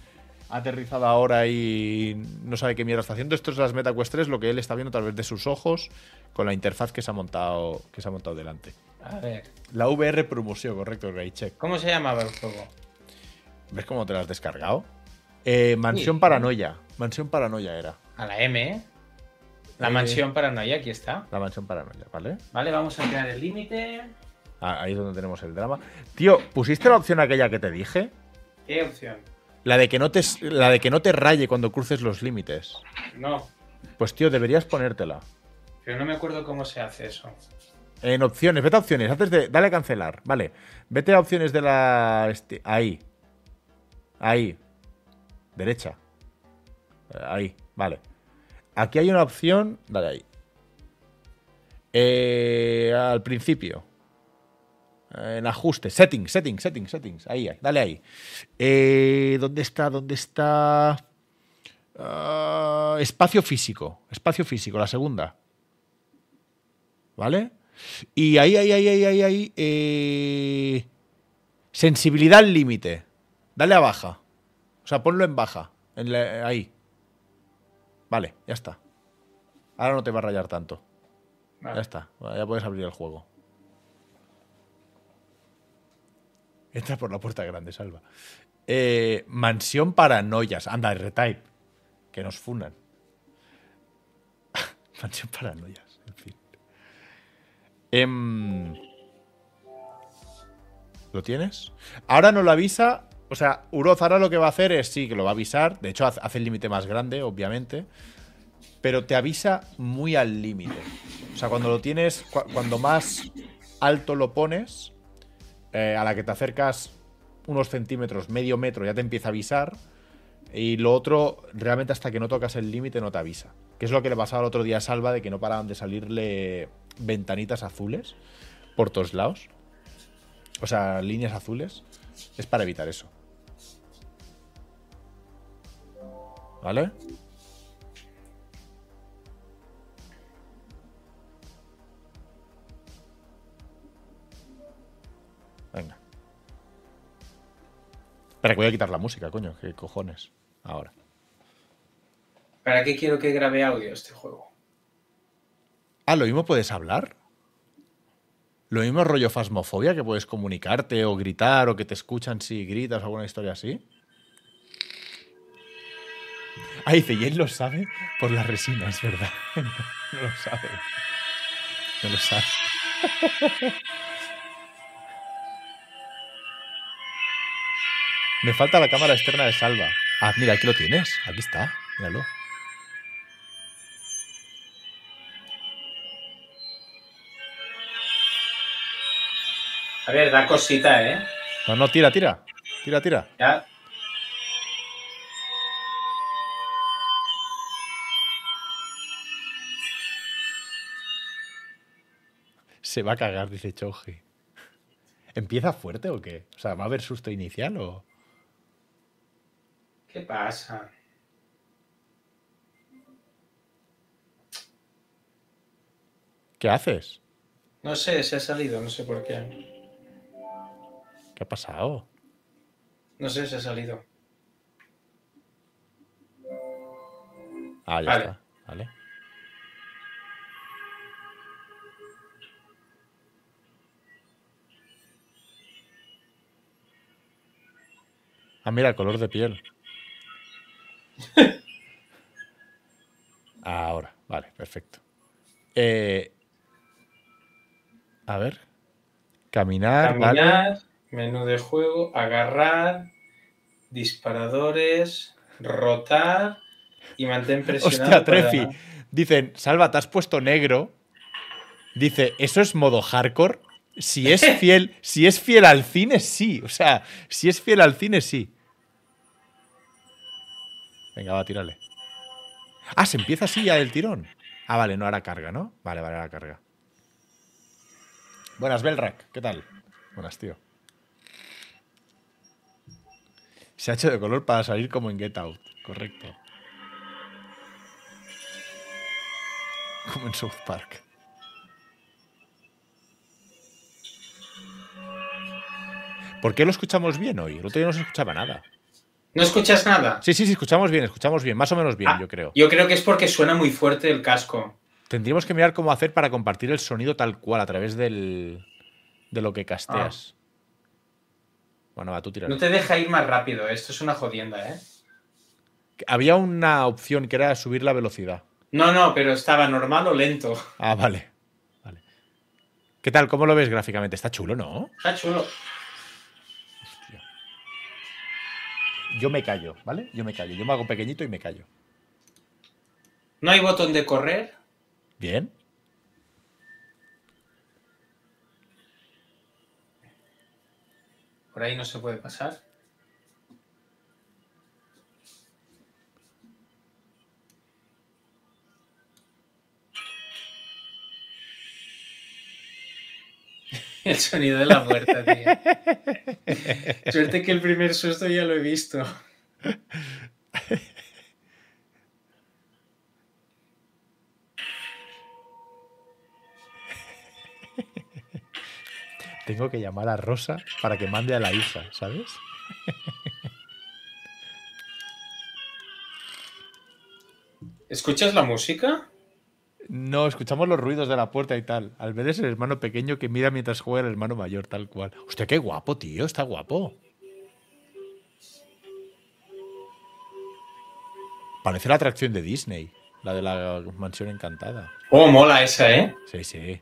ha aterrizado ahora y no sabe qué mierda está haciendo. Esto es las MetaQuest 3, lo que él está viendo a través de sus ojos con la interfaz que se ha montado, que se ha montado delante. A ver. La VR Promotion, correcto, Gaycheck. ¿Cómo se llamaba el juego? ¿Ves cómo te la has descargado? Eh, Mansión Sí. Paranoia. Mansión Paranoia era. A la M, ¿eh? La Eh. mansión paranoia, aquí está. La Mansión Paranoia, ¿vale? Vale, vamos a crear el límite. Ah, Ahí es donde tenemos el drama. Tío, ¿pusiste la opción aquella que te dije? ¿Qué opción? La de que no te, la de que no te raye cuando cruces los límites. No, Pues tío, deberías ponértela. pero no me acuerdo cómo se hace eso. En opciones, vete a opciones, antes de. Dale a cancelar, vale. Vete a opciones de la. este, ahí. Ahí. Derecha. Eh, Ahí, vale. Aquí hay una opción. Dale ahí. Eh, al principio. Eh, En ajustes. Settings, settings, settings, settings. Ahí, ahí, dale ahí. Eh, ¿Dónde está? ¿Dónde está? Ah, espacio físico. Espacio físico, la segunda. ¿Vale? Y ahí, ahí, ahí, ahí, ahí, ahí. eh, sensibilidad al límite. Dale a baja. O sea, ponlo en baja. En la- ahí. Vale, ya está. Ahora no te va a rayar tanto. Vale. Ya está. Ya puedes abrir el juego. Entra por la puerta grande, salva. Eh, mansión paranoias. Anda, retype. Que nos funan. mansión paranoias, en fin. Em, ¿Lo tienes? Ahora no lo avisa. O sea, Uroz ahora lo que va a hacer es sí, que lo va a avisar. De hecho, hace el límite más grande, obviamente. Pero te avisa muy al límite. O sea, cuando lo tienes, cu- cuando más alto lo pones, eh, a la que te acercas unos centímetros, medio metro, ya te empieza a avisar. Y lo otro, realmente hasta que no tocas el límite no te avisa. Que es lo que le pasaba el otro día a Salva, de que no paraban de salirle ventanitas azules por todos lados. O sea, líneas azules. Es para evitar eso. ¿Vale? Espera, que voy a quitar la música, coño. ¿Qué cojones? Ahora. ¿Para qué quiero que grabe audio este juego? Ah, ¿lo mismo puedes hablar? ¿Lo mismo rollo fasmofobia que puedes comunicarte o gritar o que te escuchan si gritas o alguna historia así? Ah, dice, y él lo sabe por la resina, es verdad. no lo sabe. No lo sabe. Me falta la cámara externa de Salva. Ah, mira, aquí lo tienes. Aquí está. Míralo. A ver, da cosita, ¿eh? No, no, tira, tira. Tira, tira. Ya. Se va a cagar, dice Choji. ¿Empieza fuerte o qué? O sea, ¿va a haber susto inicial o...? ¿Qué pasa? ¿Qué haces? No sé, se ha salido, no sé por qué. ¿Qué ha pasado? No sé, se ha salido. Ah, ya Vale. está. Vale. Ah, mira, el color de piel. Ahora, vale, perfecto. Eh, a ver. Caminar, vale. Caminar, menú de juego, agarrar, disparadores, rotar y mantén presionado. Hostia, para- Trefi. Dicen, Salva, te has puesto negro. Dice, ¿eso es modo hardcore? Si es fiel, si es fiel al cine, sí. O sea, si es fiel al cine, sí. Venga, va, tírale. Ah, se empieza así ya el tirón. Ah, vale, no hará carga, ¿no? Vale, vale, hará carga. Buenas, Belrak, ¿qué tal? Buenas, tío. Se ha hecho de color para salir como en Get Out, correcto. Como en South Park. ¿Por qué lo escuchamos bien hoy? El otro día no se escuchaba nada. ¿No escuchas nada? Sí, sí, sí, escuchamos bien, escuchamos bien, más o menos bien, Ah, yo creo. Yo creo que es porque suena muy fuerte el casco. Tendríamos que mirar cómo hacer para compartir el sonido tal cual a través del, de lo que casteas. Bueno, va, tú tira. No te deja ir más rápido, esto es una jodienda, ¿eh? Había una opción que era subir la velocidad. No, no, pero estaba normal o lento. Ah, vale. vale. ¿Qué tal? ¿Cómo lo ves gráficamente? Está chulo, ¿no? Está chulo. Yo me callo, ¿vale? Yo me callo. Yo me hago pequeñito y me callo. No hay botón de correr. Bien. Por ahí no se puede pasar. El sonido de la puerta, tío. Suerte que el primer susto ya lo he visto. Tengo que llamar a Rosa para que mande a la hija, ¿sabes? ¿Escuchas la música? No, escuchamos los ruidos de la puerta y tal. Al ver es el hermano pequeño que mira mientras juega el hermano mayor, tal cual. Hostia, qué guapo, tío. Está guapo. Parece la atracción de Disney, la de la mansión encantada. Oh, mola esa, ¿eh? Sí, sí.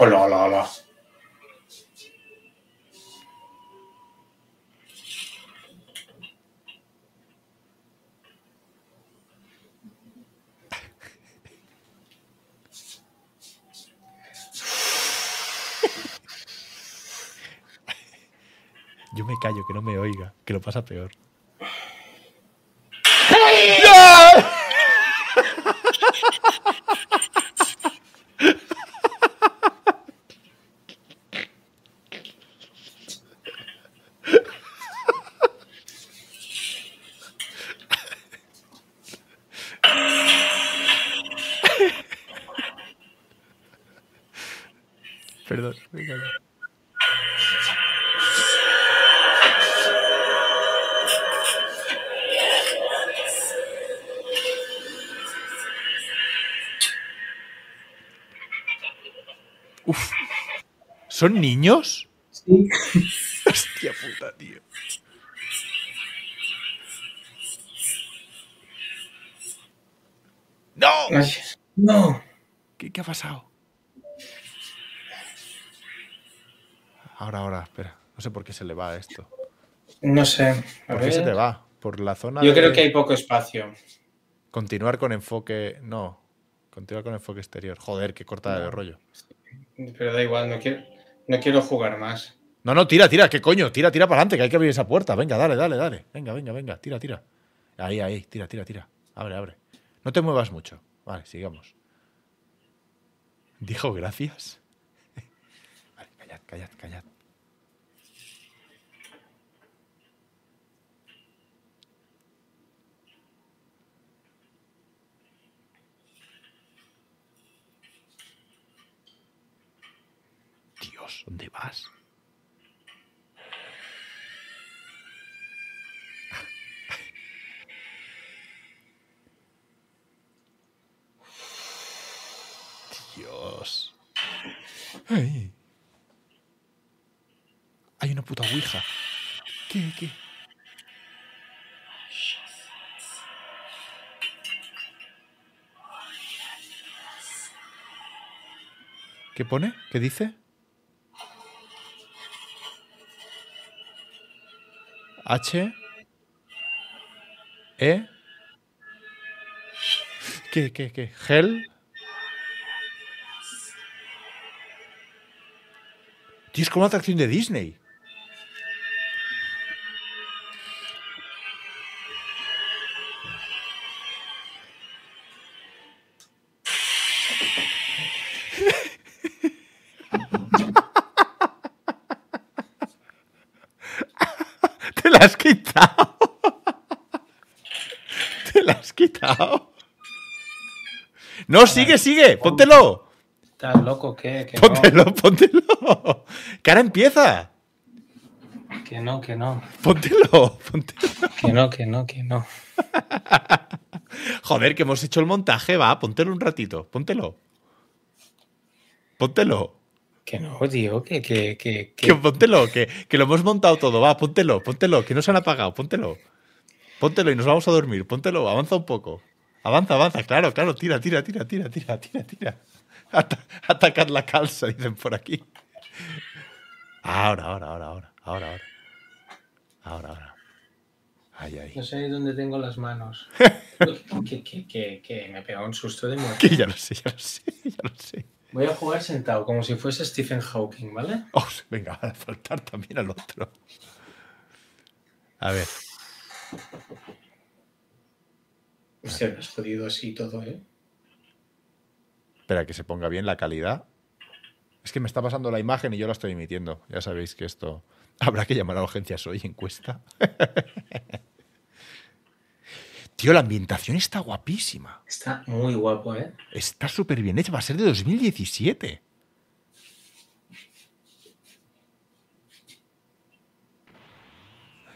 Hola, hola, hola. Me callo, que no me oiga, que lo pasa peor. ¿Son niños? Sí. Hostia puta, tío. ¡No! Ay, No. ¿Qué, qué ha pasado? Ahora, ahora, espera. No sé por qué se le va esto. No sé. A ¿Por qué se te va? Por la zona Yo de creo que hay poco espacio. continuar con enfoque. No. Continuar con enfoque exterior. Joder, qué cortada de rollo. Pero da igual, no quiero, no quiero jugar más. No, no, tira, tira, qué coño, tira, tira para adelante, que hay que abrir esa puerta. Venga, dale, dale, dale. Venga, venga, venga, tira, tira. Ahí, ahí, tira, tira, tira. Abre, abre. No te muevas mucho. Vale, sigamos. Dijo gracias. Vale, callad, callad, callad. Dios, ¿dónde vas? Dios. Ay. Hay una puta ouija. ¿Qué, qué? ¿Qué pone? ¿Qué dice? H E ¿Qué, qué, qué? ¿Gel? Tío, es como una atracción de Disney. No, sigue, sigue. Póntelo. ¿Estás loco? ¿Qué? Que Póntelo, póntelo. Que ahora empieza. no, que no, que no. Póntelo, póntelo. Que no, que no, que no. Joder, que hemos hecho el montaje, va, póntelo un ratito, póntelo. Póntelo. Que no, tío, que, que, que, Que que- póntelo, que, que lo hemos montado todo, va, póntelo, póntelo, que no se han apagado, póntelo. Póntelo y nos vamos a dormir, póntelo, avanza un poco. Avanza, avanza, claro, claro, tira, tira, tira, tira, tira, tira, tira. Ata- atacar la calza, dicen por aquí. Ahora, ahora, ahora, ahora, ahora, ahora. Ahora, ahora. Ay, ay. No sé dónde tengo las manos. que, que, que, que me ha pegado un susto de muerte. Que ya lo sé, ya lo sé, ya lo sé. Voy a jugar sentado, como si fuese Stephen Hawking, ¿vale? Oh, venga, va a faltar también al otro. A ver, Hostia, me has jodido así todo, ¿eh? espera que se ponga bien la calidad. Es que me está pasando la imagen y yo la estoy emitiendo. Ya sabéis que esto. Habrá que llamar a urgencias hoy, encuesta. Tío, la ambientación está guapísima. Está muy guapo, ¿eh? Está súper bien hecha. Va a ser de 2017.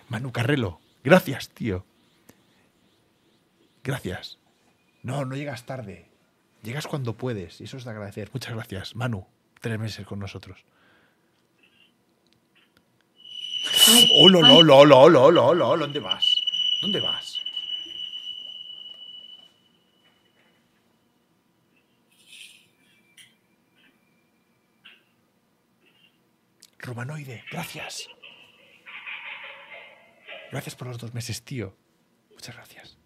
Manu Carrelo, gracias, tío. Gracias. No, no llegas tarde. Llegas cuando puedes. Y eso es de agradecer. Muchas gracias, Manu. Tres meses con nosotros. ¡Hola, hola, hola, hola, hola, hola, hola! ¿Dónde vas? ¿Dónde vas? Romanoide, gracias. Gracias por los dos meses, tío. Muchas gracias.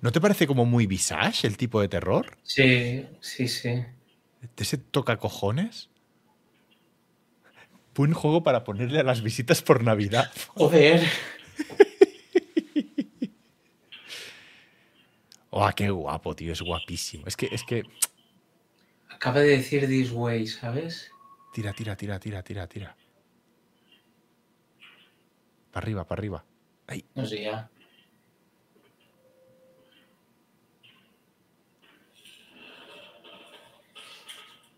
¿No te parece como muy visage el tipo de terror? Sí, sí, sí. ¿De ese toca cojones? Buen juego para ponerle a las visitas por Navidad. Joder. ¡Oh, qué guapo, tío! Es guapísimo. Es que, es que. Acaba de decir this way, ¿sabes? Tira, tira, tira, tira, tira, tira. Para arriba, para arriba. Ay, No sé, ya.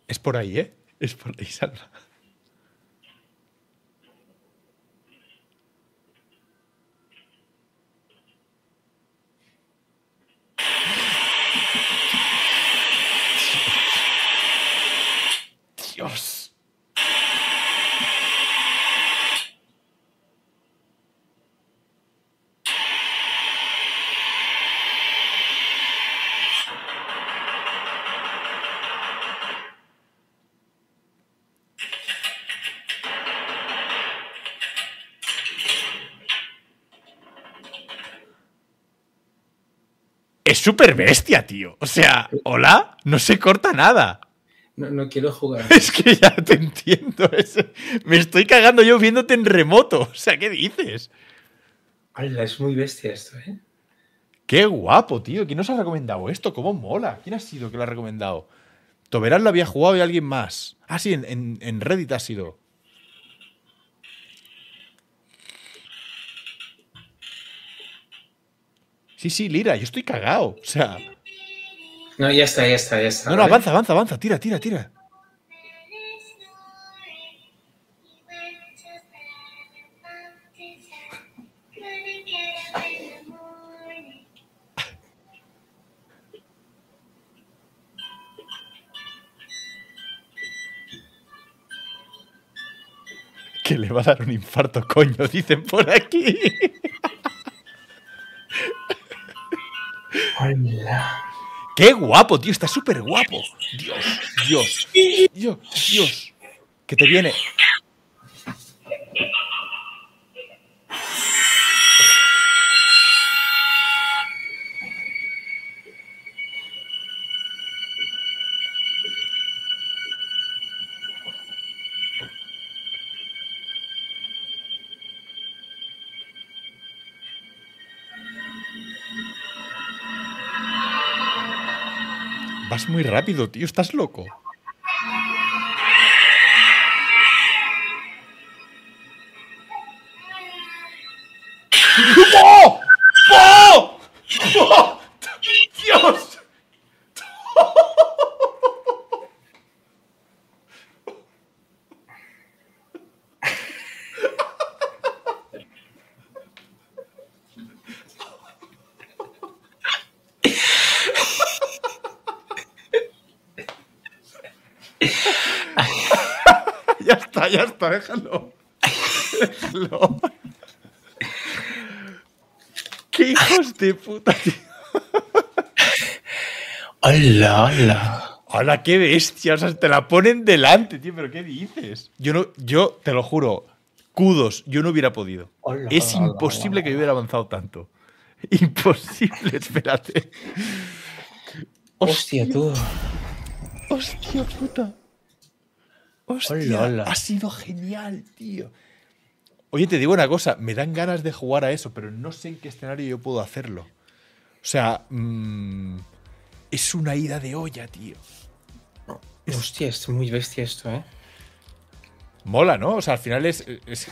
Es por ahí, ¿eh? Es por ahí, Salva. Súper bestia, tío. O sea, hola, no se corta nada. No, no quiero jugar. Es que ya te entiendo. es- me estoy cagando yo viéndote en remoto. O sea, ¿qué dices? Hala, es muy bestia esto, ¿eh? Qué guapo, tío. ¿Quién nos ha recomendado esto? ¿Cómo mola? ¿Quién ha sido que lo ha recomendado? Toberán lo había jugado y alguien más. Ah, sí, en, en- en Reddit ha sido. Sí, sí, Lira, yo estoy cagado. O sea. No, ya está, ya está, ya está. No, no, avanza, avanza, avanza. Tira, tira, tira. Que le va a dar un infarto, coño, dicen por aquí. Hala. Qué guapo, tío, está súper guapo. Dios, Dios, Dios, Dios. Que te viene. Vas muy rápido, tío, estás loco. Ya está, déjalo. Déjalo. ¡Qué hijos de puta, tío! ¡Hala, hala! ¡Hala, qué bestia! O sea, te la ponen delante, tío, pero ¿qué dices? Yo no, yo te lo juro, kudos, yo no hubiera podido. Hola, es hola, imposible hola. que yo hubiera avanzado tanto. Imposible, espérate. ¡Hostia, tú! ¡Hostia puta! ¡Hostia! Hola, hola. Ha sido genial, tío. Oye, te digo una cosa, me dan ganas de jugar a eso, pero no sé en qué escenario yo puedo hacerlo. O sea, mm, es una ida de olla, tío. Hostia, es muy bestia esto, ¿eh? Mola, ¿no? O sea, al final es, es,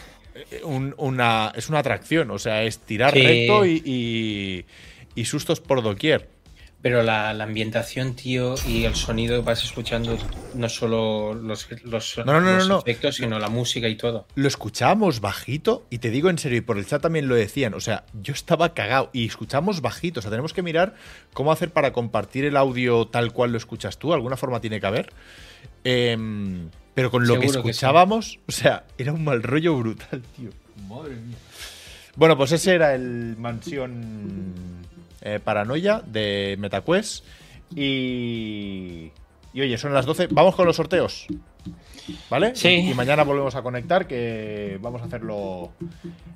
un- una, es una atracción, o sea, es tirar Sí. recto y, y- y sustos por doquier. Pero la, la ambientación, tío, y el sonido que vas escuchando, no solo los, los, No, no, no, los no, no. efectos, sino la música y todo. Lo escuchábamos bajito y te digo en serio, y por el chat también lo decían, o sea, yo estaba cagado y escuchamos bajito, o sea, tenemos que mirar cómo hacer para compartir el audio tal cual lo escuchas tú, alguna forma tiene que haber. Em, pero con lo que Seguro que sí. escuchábamos, o sea, era un mal rollo brutal, tío. Madre mía. Bueno, pues ese era el Mansión eh, Paranoia de MetaQuest. Y. Y oye, son las 12. Vamos con los sorteos. ¿Vale? Sí. Y, mañana volvemos a conectar, que vamos a hacerlo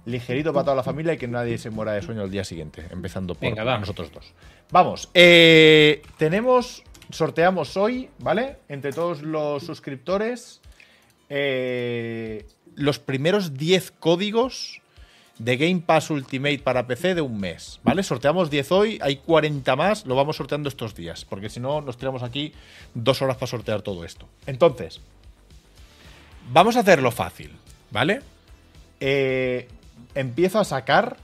ligerito para toda la familia y que nadie se muera de sueño el día siguiente, empezando por Venga, nosotros dos. Vamos, eh, tenemos, sorteamos hoy, ¿vale? Entre todos los suscriptores, eh, los primeros 10 códigos de Game Pass Ultimate para PC de un mes, ¿vale? Sorteamos 10 hoy, hay 40 más, lo vamos sorteando estos días, porque si no nos tiramos aquí dos horas para sortear todo esto. Entonces, vamos a hacerlo fácil, ¿vale? Eh, empiezo a sacar...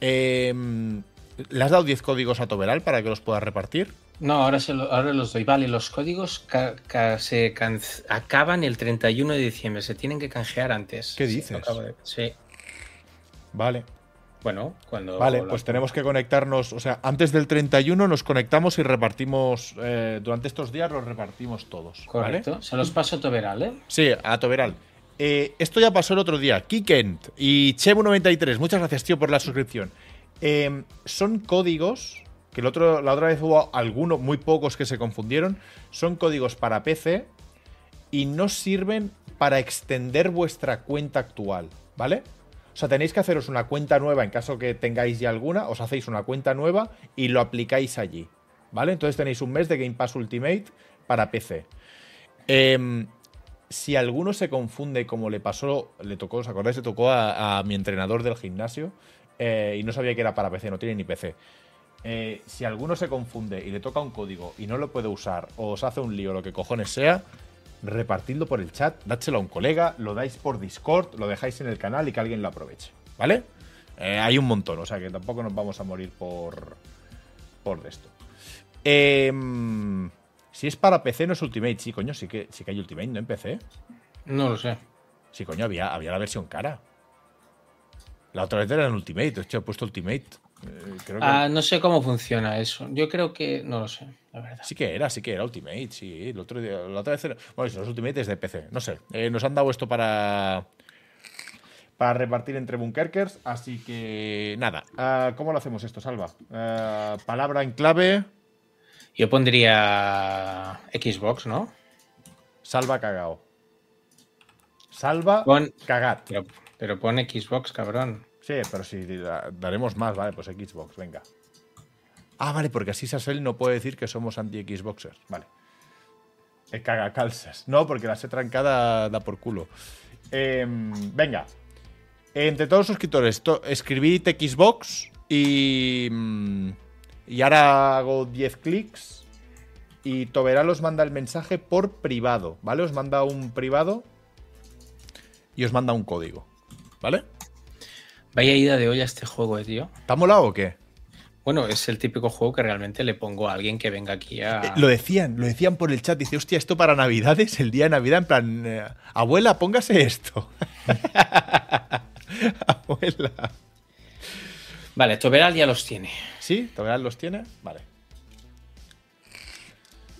em, ¿Le has dado 10 códigos a Toberal para que los pueda repartir? No, ahora, se lo- ahora los doy. Vale, los códigos ca- ca- se can- acaban el 31 de diciembre. Se tienen que canjear antes. ¿Qué dices? Sí. Vale. Bueno, cuando. Vale, pues tenemos que conectarnos, o sea, antes del 31 nos conectamos y repartimos, eh, durante estos días los repartimos todos. ¿vale? Correcto. Se los paso a Toberal, ¿eh? Sí, a Toberal. Eh, esto ya pasó el otro día. Kikent y Chebu93, muchas gracias, tío, por la suscripción. Eh, son códigos, que el otro, la otra vez hubo algunos, muy pocos que se confundieron. Son códigos para PC y no sirven para extender vuestra cuenta actual, ¿vale? O sea, tenéis que haceros una cuenta nueva en caso que tengáis ya alguna, os hacéis una cuenta nueva y lo aplicáis allí. ¿Vale? Entonces tenéis un mes de Game Pass Ultimate para PC. Em, si alguno se confunde, como le pasó, le tocó, ¿os acordáis? Le tocó a, mi entrenador del gimnasio eh, y no sabía que era para PC, no tiene ni PC. Eh, si alguno se confunde y le toca un código y no lo puede usar o os hace un lío, lo que cojones sea, repartidlo por el chat, dádselo a un colega, lo dais por Discord, lo dejáis en el canal y que alguien lo aproveche. ¿Vale? Eh, hay un montón, o sea que tampoco nos vamos a morir por, por esto. Em, si es para PC, no es Ultimate. Sí, coño, sí que, sí que hay Ultimate, ¿no? En PC. No lo sé. Sí, coño, había, había la versión cara. La otra vez era en Ultimate, de hecho he puesto Ultimate. Eh, creo que Ah, no sé cómo funciona eso. Yo creo que. No lo sé, la verdad. sí que era, sí que era Ultimate, sí. El otro día, la otra vez era. Bueno, si los Ultimate es de PC, no sé. Eh, nos han dado esto para. Para repartir entre Bunkerkers, así que. Nada. Ah, ¿Cómo lo hacemos esto, Salva? Ah, palabra en clave. Yo pondría Xbox, ¿no? Salva cagao. Salva Pon- cagat. Pero, pero pon Xbox, cabrón. Sí, pero si da- daremos más, vale, pues Xbox, venga. Ah, vale, porque así Sassel no puede decir que somos anti-Xboxers. Vale. El cagacalzas. No, porque la set trancada da por culo. Em, venga. Entre todos los suscriptores, to- escribid Xbox y. mm, Y ahora hago 10 clics. Y Toberal os manda el mensaje por privado, ¿vale? Os manda un privado. Y os manda un código. ¿Vale? Vaya ida de olla este juego, eh, tío. ¿Te ha molado o qué? Bueno, es el típico juego que realmente le pongo a alguien que venga aquí a. Eh, Lo decían, lo decían por el chat. Dice, hostia, esto para Navidades, el día de Navidad, en plan, eh, abuela, póngase esto. abuela. Vale, Toberal ya los tiene. ¿Sí? ¿Todavía los tiene? Vale.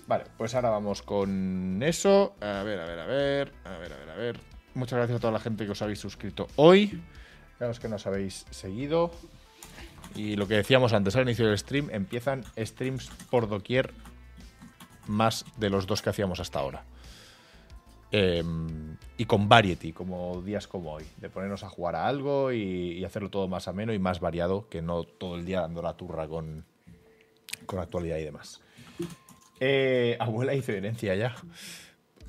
Vale, pues ahora vamos con eso. A ver, a ver, a ver. A ver, a ver, a ver. Muchas gracias a toda la gente que os habéis suscrito hoy. A los que nos habéis seguido. Y lo que decíamos antes al inicio del stream, empiezan streams por doquier más de los dos que hacíamos hasta ahora. Em, y con variety, como días como hoy, de ponernos a jugar a algo y, hacerlo todo más ameno y más variado, que no todo el día dando la turra con, con actualidad y demás. Eh, abuela hizo herencia ya.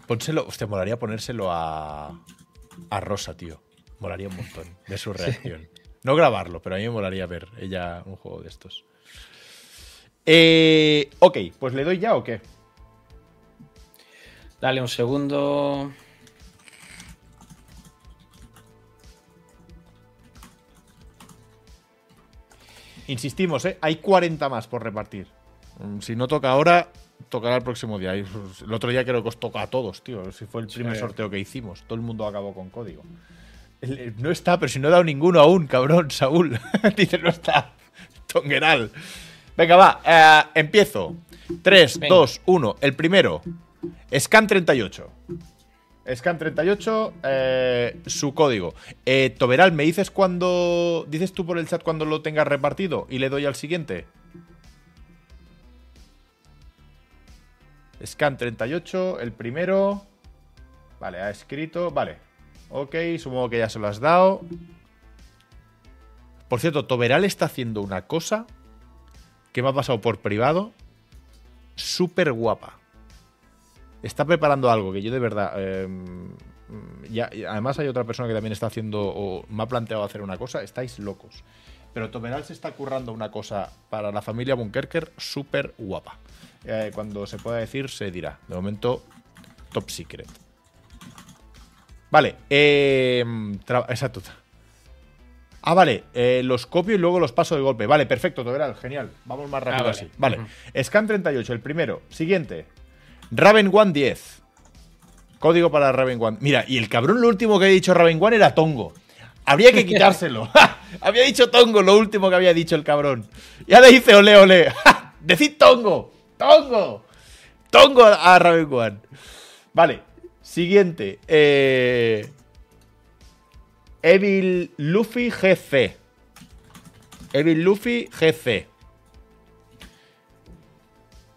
Pónselo, hostia, molaría ponérselo a, a Rosa, tío. Molaría un montón de su reacción. No grabarlo, pero a mí me molaría ver ella un juego de estos. Eh, ok, pues le doy ya o qué? Dale un segundo. Insistimos, ¿eh? hay 40 más por repartir. Mm, Si no toca ahora, tocará el próximo día. Pues, El otro día creo que os toca a todos, tío. Si fue el primer Sí. sorteo que hicimos. Todo el mundo acabó con código. No está, pero si no he dado ninguno aún, cabrón, Saúl. Dice, no está. Tongueral. Venga, va. eh, empiezo. 3, Venga. 2, 1. El primero. Scan 38. Scan 38, eh, su código. Eh, Toberal, ¿me dices cuando. ¿Dices tú por el chat cuando lo tengas repartido? Y le doy al siguiente. Scan 38, el primero. Vale, ha escrito. Vale. Ok, supongo que ya se lo has dado. Por cierto, Toberal está haciendo una cosa que me ha pasado por privado. Súper guapa. Está preparando algo que yo de verdad. y además hay otra persona que también está haciendo o me ha planteado hacer una cosa. Estáis locos. Pero Toberal se está currando una cosa para la familia Bunkerker súper guapa. Eh, cuando se pueda decir, se dirá. De momento, top secret. Vale. Eh, exacto. Ah, vale. eh, los copio y luego los paso de golpe. Vale, perfecto, Toberal. Genial. Vamos más rápido Ah, vale. así. Vale. Scan 38, el primero. Siguiente. Raven One 10. Código para Raven One. Mira, y el cabrón lo último que había dicho Raven One era Tongo. Habría que quitárselo. Había dicho Tongo, lo último que había dicho el cabrón. Ya le dice ole ole. Decid Tongo. Tongo. Tongo a Raven One. Vale. Siguiente. Eh, Evil Luffy GC. Evil Luffy GC.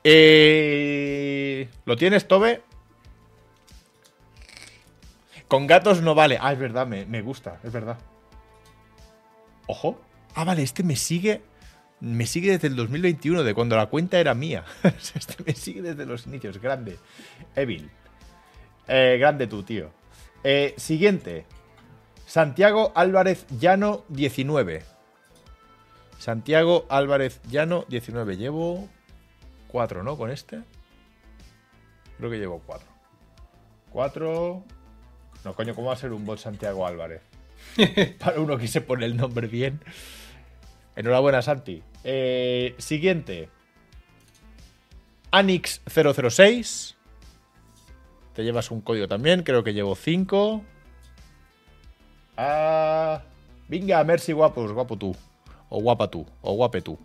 Eh, ¿Lo tienes, Tobe? Con gatos no vale. Ah, es verdad, me, me gusta, es verdad. Ojo. Ah, vale, este me sigue. Me sigue desde el 2021, de cuando la cuenta era mía. este me sigue desde los inicios. Grande. Evil. Eh, grande tú, tío. Eh, siguiente. Santiago Álvarez Llano 19. Santiago Álvarez Llano 19. Llevo 4, ¿no? Con este. Creo que llevo 4. 4. No, coño, ¿cómo va a ser un bot Santiago Álvarez? Para uno que se pone el nombre bien. Enhorabuena, Santi. Eh, siguiente. Anix006. Te llevas un código también. Creo que llevo 5. Ah, venga, merci guapos, guapo tú. O guapa tú. O guape tú.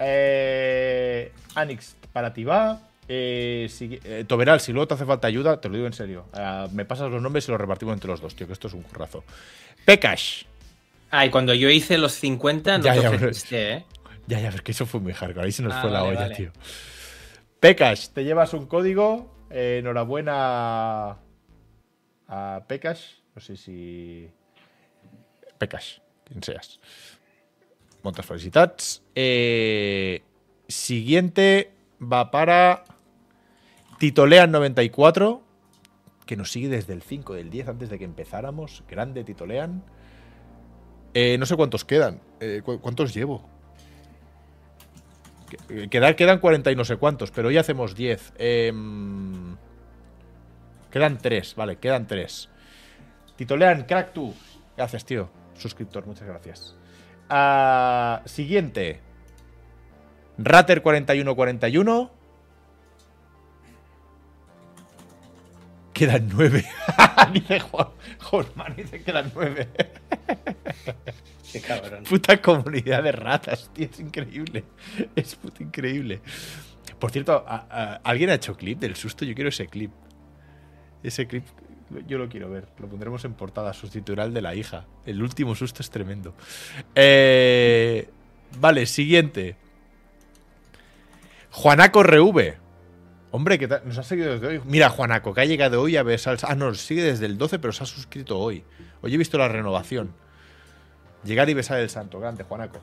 Eh, Anix, para ti va. Eh, sigue- eh, Toberal, si luego te hace falta ayuda, te lo digo en serio. Ah, me pasas los nombres y los repartimos entre los dos, tío, que esto es un currazo. Pekash. Ah, y cuando yo hice los 50 no Ya, te ya, ofreciste, ¿eh? Ya, ya, es que eso fue muy hardcore. Ahí se nos Ah, fue la vale, olla, vale. tío. Pekash, te llevas un código. Enhorabuena a Pekash. No sé si. Pekash, quien seas. Moltes felicitats. Eh, siguiente va para Titolean94, que nos sigue desde el 5 del 10 antes de que empezáramos. Grande Titolean. Eh, no sé cuántos quedan. Eh, ¿cu- ¿Cuántos llevo? Que- eh, Quedar, quedan 40 y no sé cuántos, pero hoy hacemos 10. Em, quedan 3, vale, quedan 3. Titolean, crack tú. Gracias, tío. Suscriptor, muchas gracias. Ah, siguiente. Rater4141. Quedan 9. dice Juan. Josman, dice que quedan 9. Qué cabrón. Puta comunidad de ratas, tío. Es increíble. Es puta increíble. Por cierto, ¿alguien ha hecho clip del susto? Yo quiero ese clip. Ese clip yo lo quiero ver. Lo pondremos en portada. Sustituirá el de la hija. El último susto es tremendo. Eh, vale, siguiente. Juanaco RV. Hombre, que nos ha seguido desde hoy. Mira, Juanaco, que ha llegado hoy a besar. Ah, no, sigue desde el 12, pero se ha suscrito hoy. Hoy he visto la renovación. Llegar y besar el santo. Grande, Juanaco.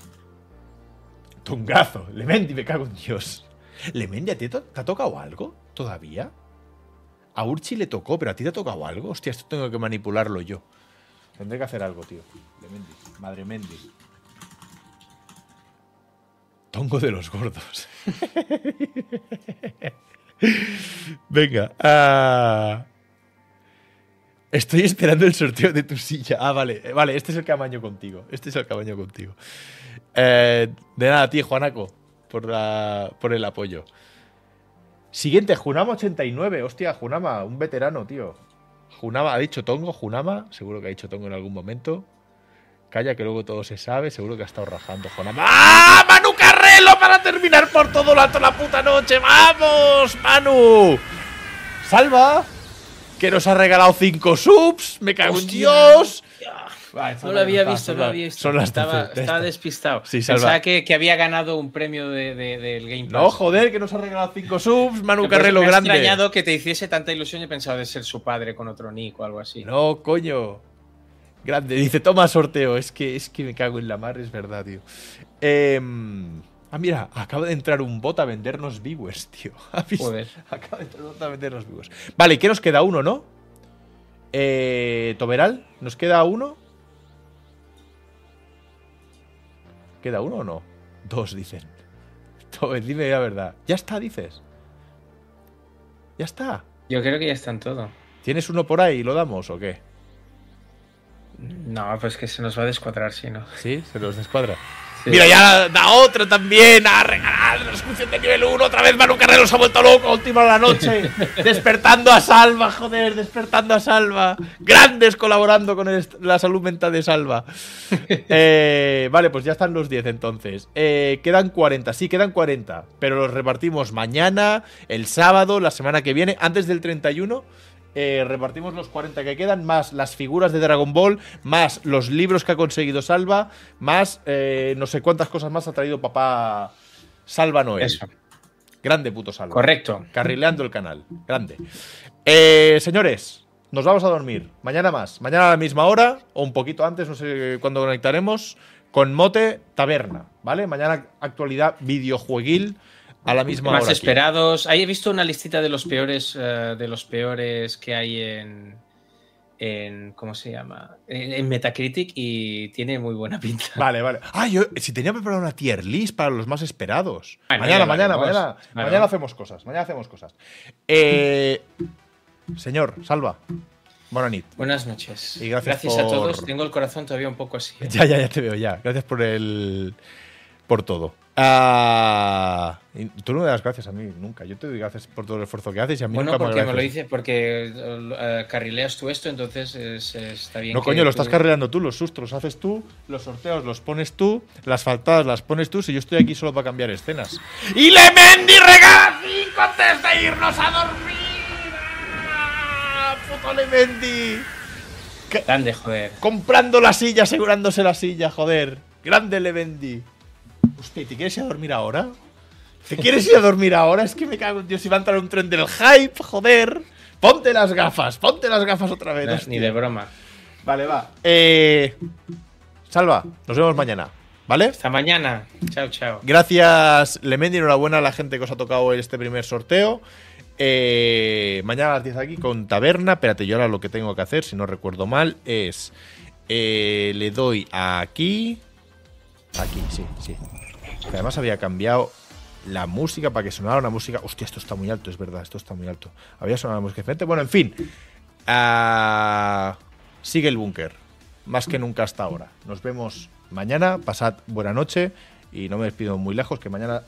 Tungazo. Lemendi, me cago en Dios. Lemendi, ¿a ti te, te ha tocado algo todavía? A Urchi le tocó, pero a ti te ha tocado algo. Hostia, esto tengo que manipularlo yo. Tendré que hacer algo, tío. Lemendi. Madre Mendi. Tongo de los gordos. Venga. ah. Estoy esperando el sorteo de tu silla. Ah, vale. eh, Vale, este es el camaño contigo. Este es el camaño contigo. Eh, de nada, tío, Juanaco, por, la, por el apoyo. Siguiente, Junama89. Hostia, Junama, un veterano, tío. Junama, ¿ha dicho Tongo? Junama, seguro que ha dicho Tongo en algún momento. Calla, que luego todo se sabe. Seguro que ha estado rajando Junama. ¡Ah! ¡Manu Carrelo para terminar por todo alto la puta noche! ¡Vamos, Manu! ¡Salva! Que nos ha regalado 5 subs. ¡Me cago en. Dios! Vale, No lo había visto, no lo había visto. Son las estaba, 12, ya estaba está. despistado. Sí, salva. Pensaba que, que había ganado un premio de- de- del Game Pass. No, joder, que nos ha regalado 5 subs. Manu Carrelo, me ha grande. extrañado que te hiciese tanta ilusión y he pensado de ser su padre con otro nick o algo así. No, coño. Grande. Dice, toma sorteo. Es que, es que me cago en la mar, es verdad, tío. Em, ah, mira, acaba de entrar un bot a vendernos viewers, tío. Joder. Acaba de entrar un bot a vendernos viewers. Vale, ¿qué nos queda? Uno, ¿no? Eh, Toberal, ¿nos queda uno? ¿Queda uno o no? Dos, dicen. Tobe, dime la verdad. Ya está, dices. Ya está. Yo creo que ya está en todo. ¿Tienes uno por ahí y lo damos o qué? No, pues que se nos va a descuadrar si no. Sí, se los descuadra. Sí. Mira, ya da otro también a regalar la suscripción de nivel 1. Otra vez Manu Carrero se ha vuelto loco. Última de la noche. despertando a Salva, joder, despertando a Salva. Grandes colaborando con el- la salud mental de Salva. Eh, vale, pues ya están los 10 entonces. Eh, quedan 40, sí, quedan 40. Pero los repartimos mañana, el sábado, la semana que viene, antes del 31. Eh, repartimos los 40 que quedan, más las figuras de Dragon Ball, más los libros que ha conseguido Salva, más eh, no sé cuántas cosas más ha traído papá Salva Noel. Eso. Grande puto Salva. Correcto. Carrileando el canal. Grande. Eh, señores, nos vamos a dormir. Mañana más. Mañana a la misma hora, o un poquito antes, no sé cuándo conectaremos. con mote taberna, ¿vale? Mañana actualidad videojueguil a la misma Más hora. esperados. Ahí he visto una listita de los peores, eh, de los peores que hay en, en ¿cómo se llama? En, en Metacritic y tiene muy buena pinta. Vale, vale. Ah, yo si tenía preparado una tier list para los más esperados. Mañana, mañana, mañana. Mañana hacemos cosas. Mañana hacemos cosas. Eh, señor, salva. Buena nit. Buenas noches. Y gracias a por- todos. Tengo el corazón todavía un poco así. ¿eh? Ya, ya, ya te veo, ya. Gracias por el. por todo. Ah, tú no me das gracias a mí nunca. Yo te doy gracias por todo el esfuerzo que haces y a mí Bueno, nunca porque me lo agradeces. dice, porque eh, carrileas tú esto, entonces es- está bien. No, que coño, lo tú- estás carreando tú, los sustos los haces tú, los sorteos los pones tú, las faltadas las pones tú, si yo estoy aquí solo para cambiar escenas. ¡Y Lemendi regala 5 antes de irnos a dormir! ¡Ah, ¡Puto Lemendi! Grande, joder. Comprando la silla, asegurándose la silla, joder. Grande Lemendi. Hostia, ¿te quieres ir a dormir ahora? ¿Te quieres ir a dormir ahora? Es que me cago en Dios, si va a entrar un tren del hype, joder. Ponte las gafas, ponte las gafas otra vez. No, ni de broma. Vale, va. Eh, Salva, nos vemos mañana, ¿vale? Hasta mañana. Chao, chao. Gracias, Lemendi. Enhorabuena a la gente que os ha tocado este primer sorteo. Eh, mañana a las 10 aquí con Taberna. Espérate, yo ahora lo que tengo que hacer, si no recuerdo mal, es. eh, le doy aquí. Aquí, sí, sí. Que además había cambiado la música para que sonara una música. Hostia, esto está muy alto, es verdad, esto está muy alto. Había sonado la música diferente. Bueno, en fin. Ah, sigue el búnker. Más que nunca hasta ahora. Nos vemos mañana. Pasad buena noche. Y no me despido muy lejos, que mañana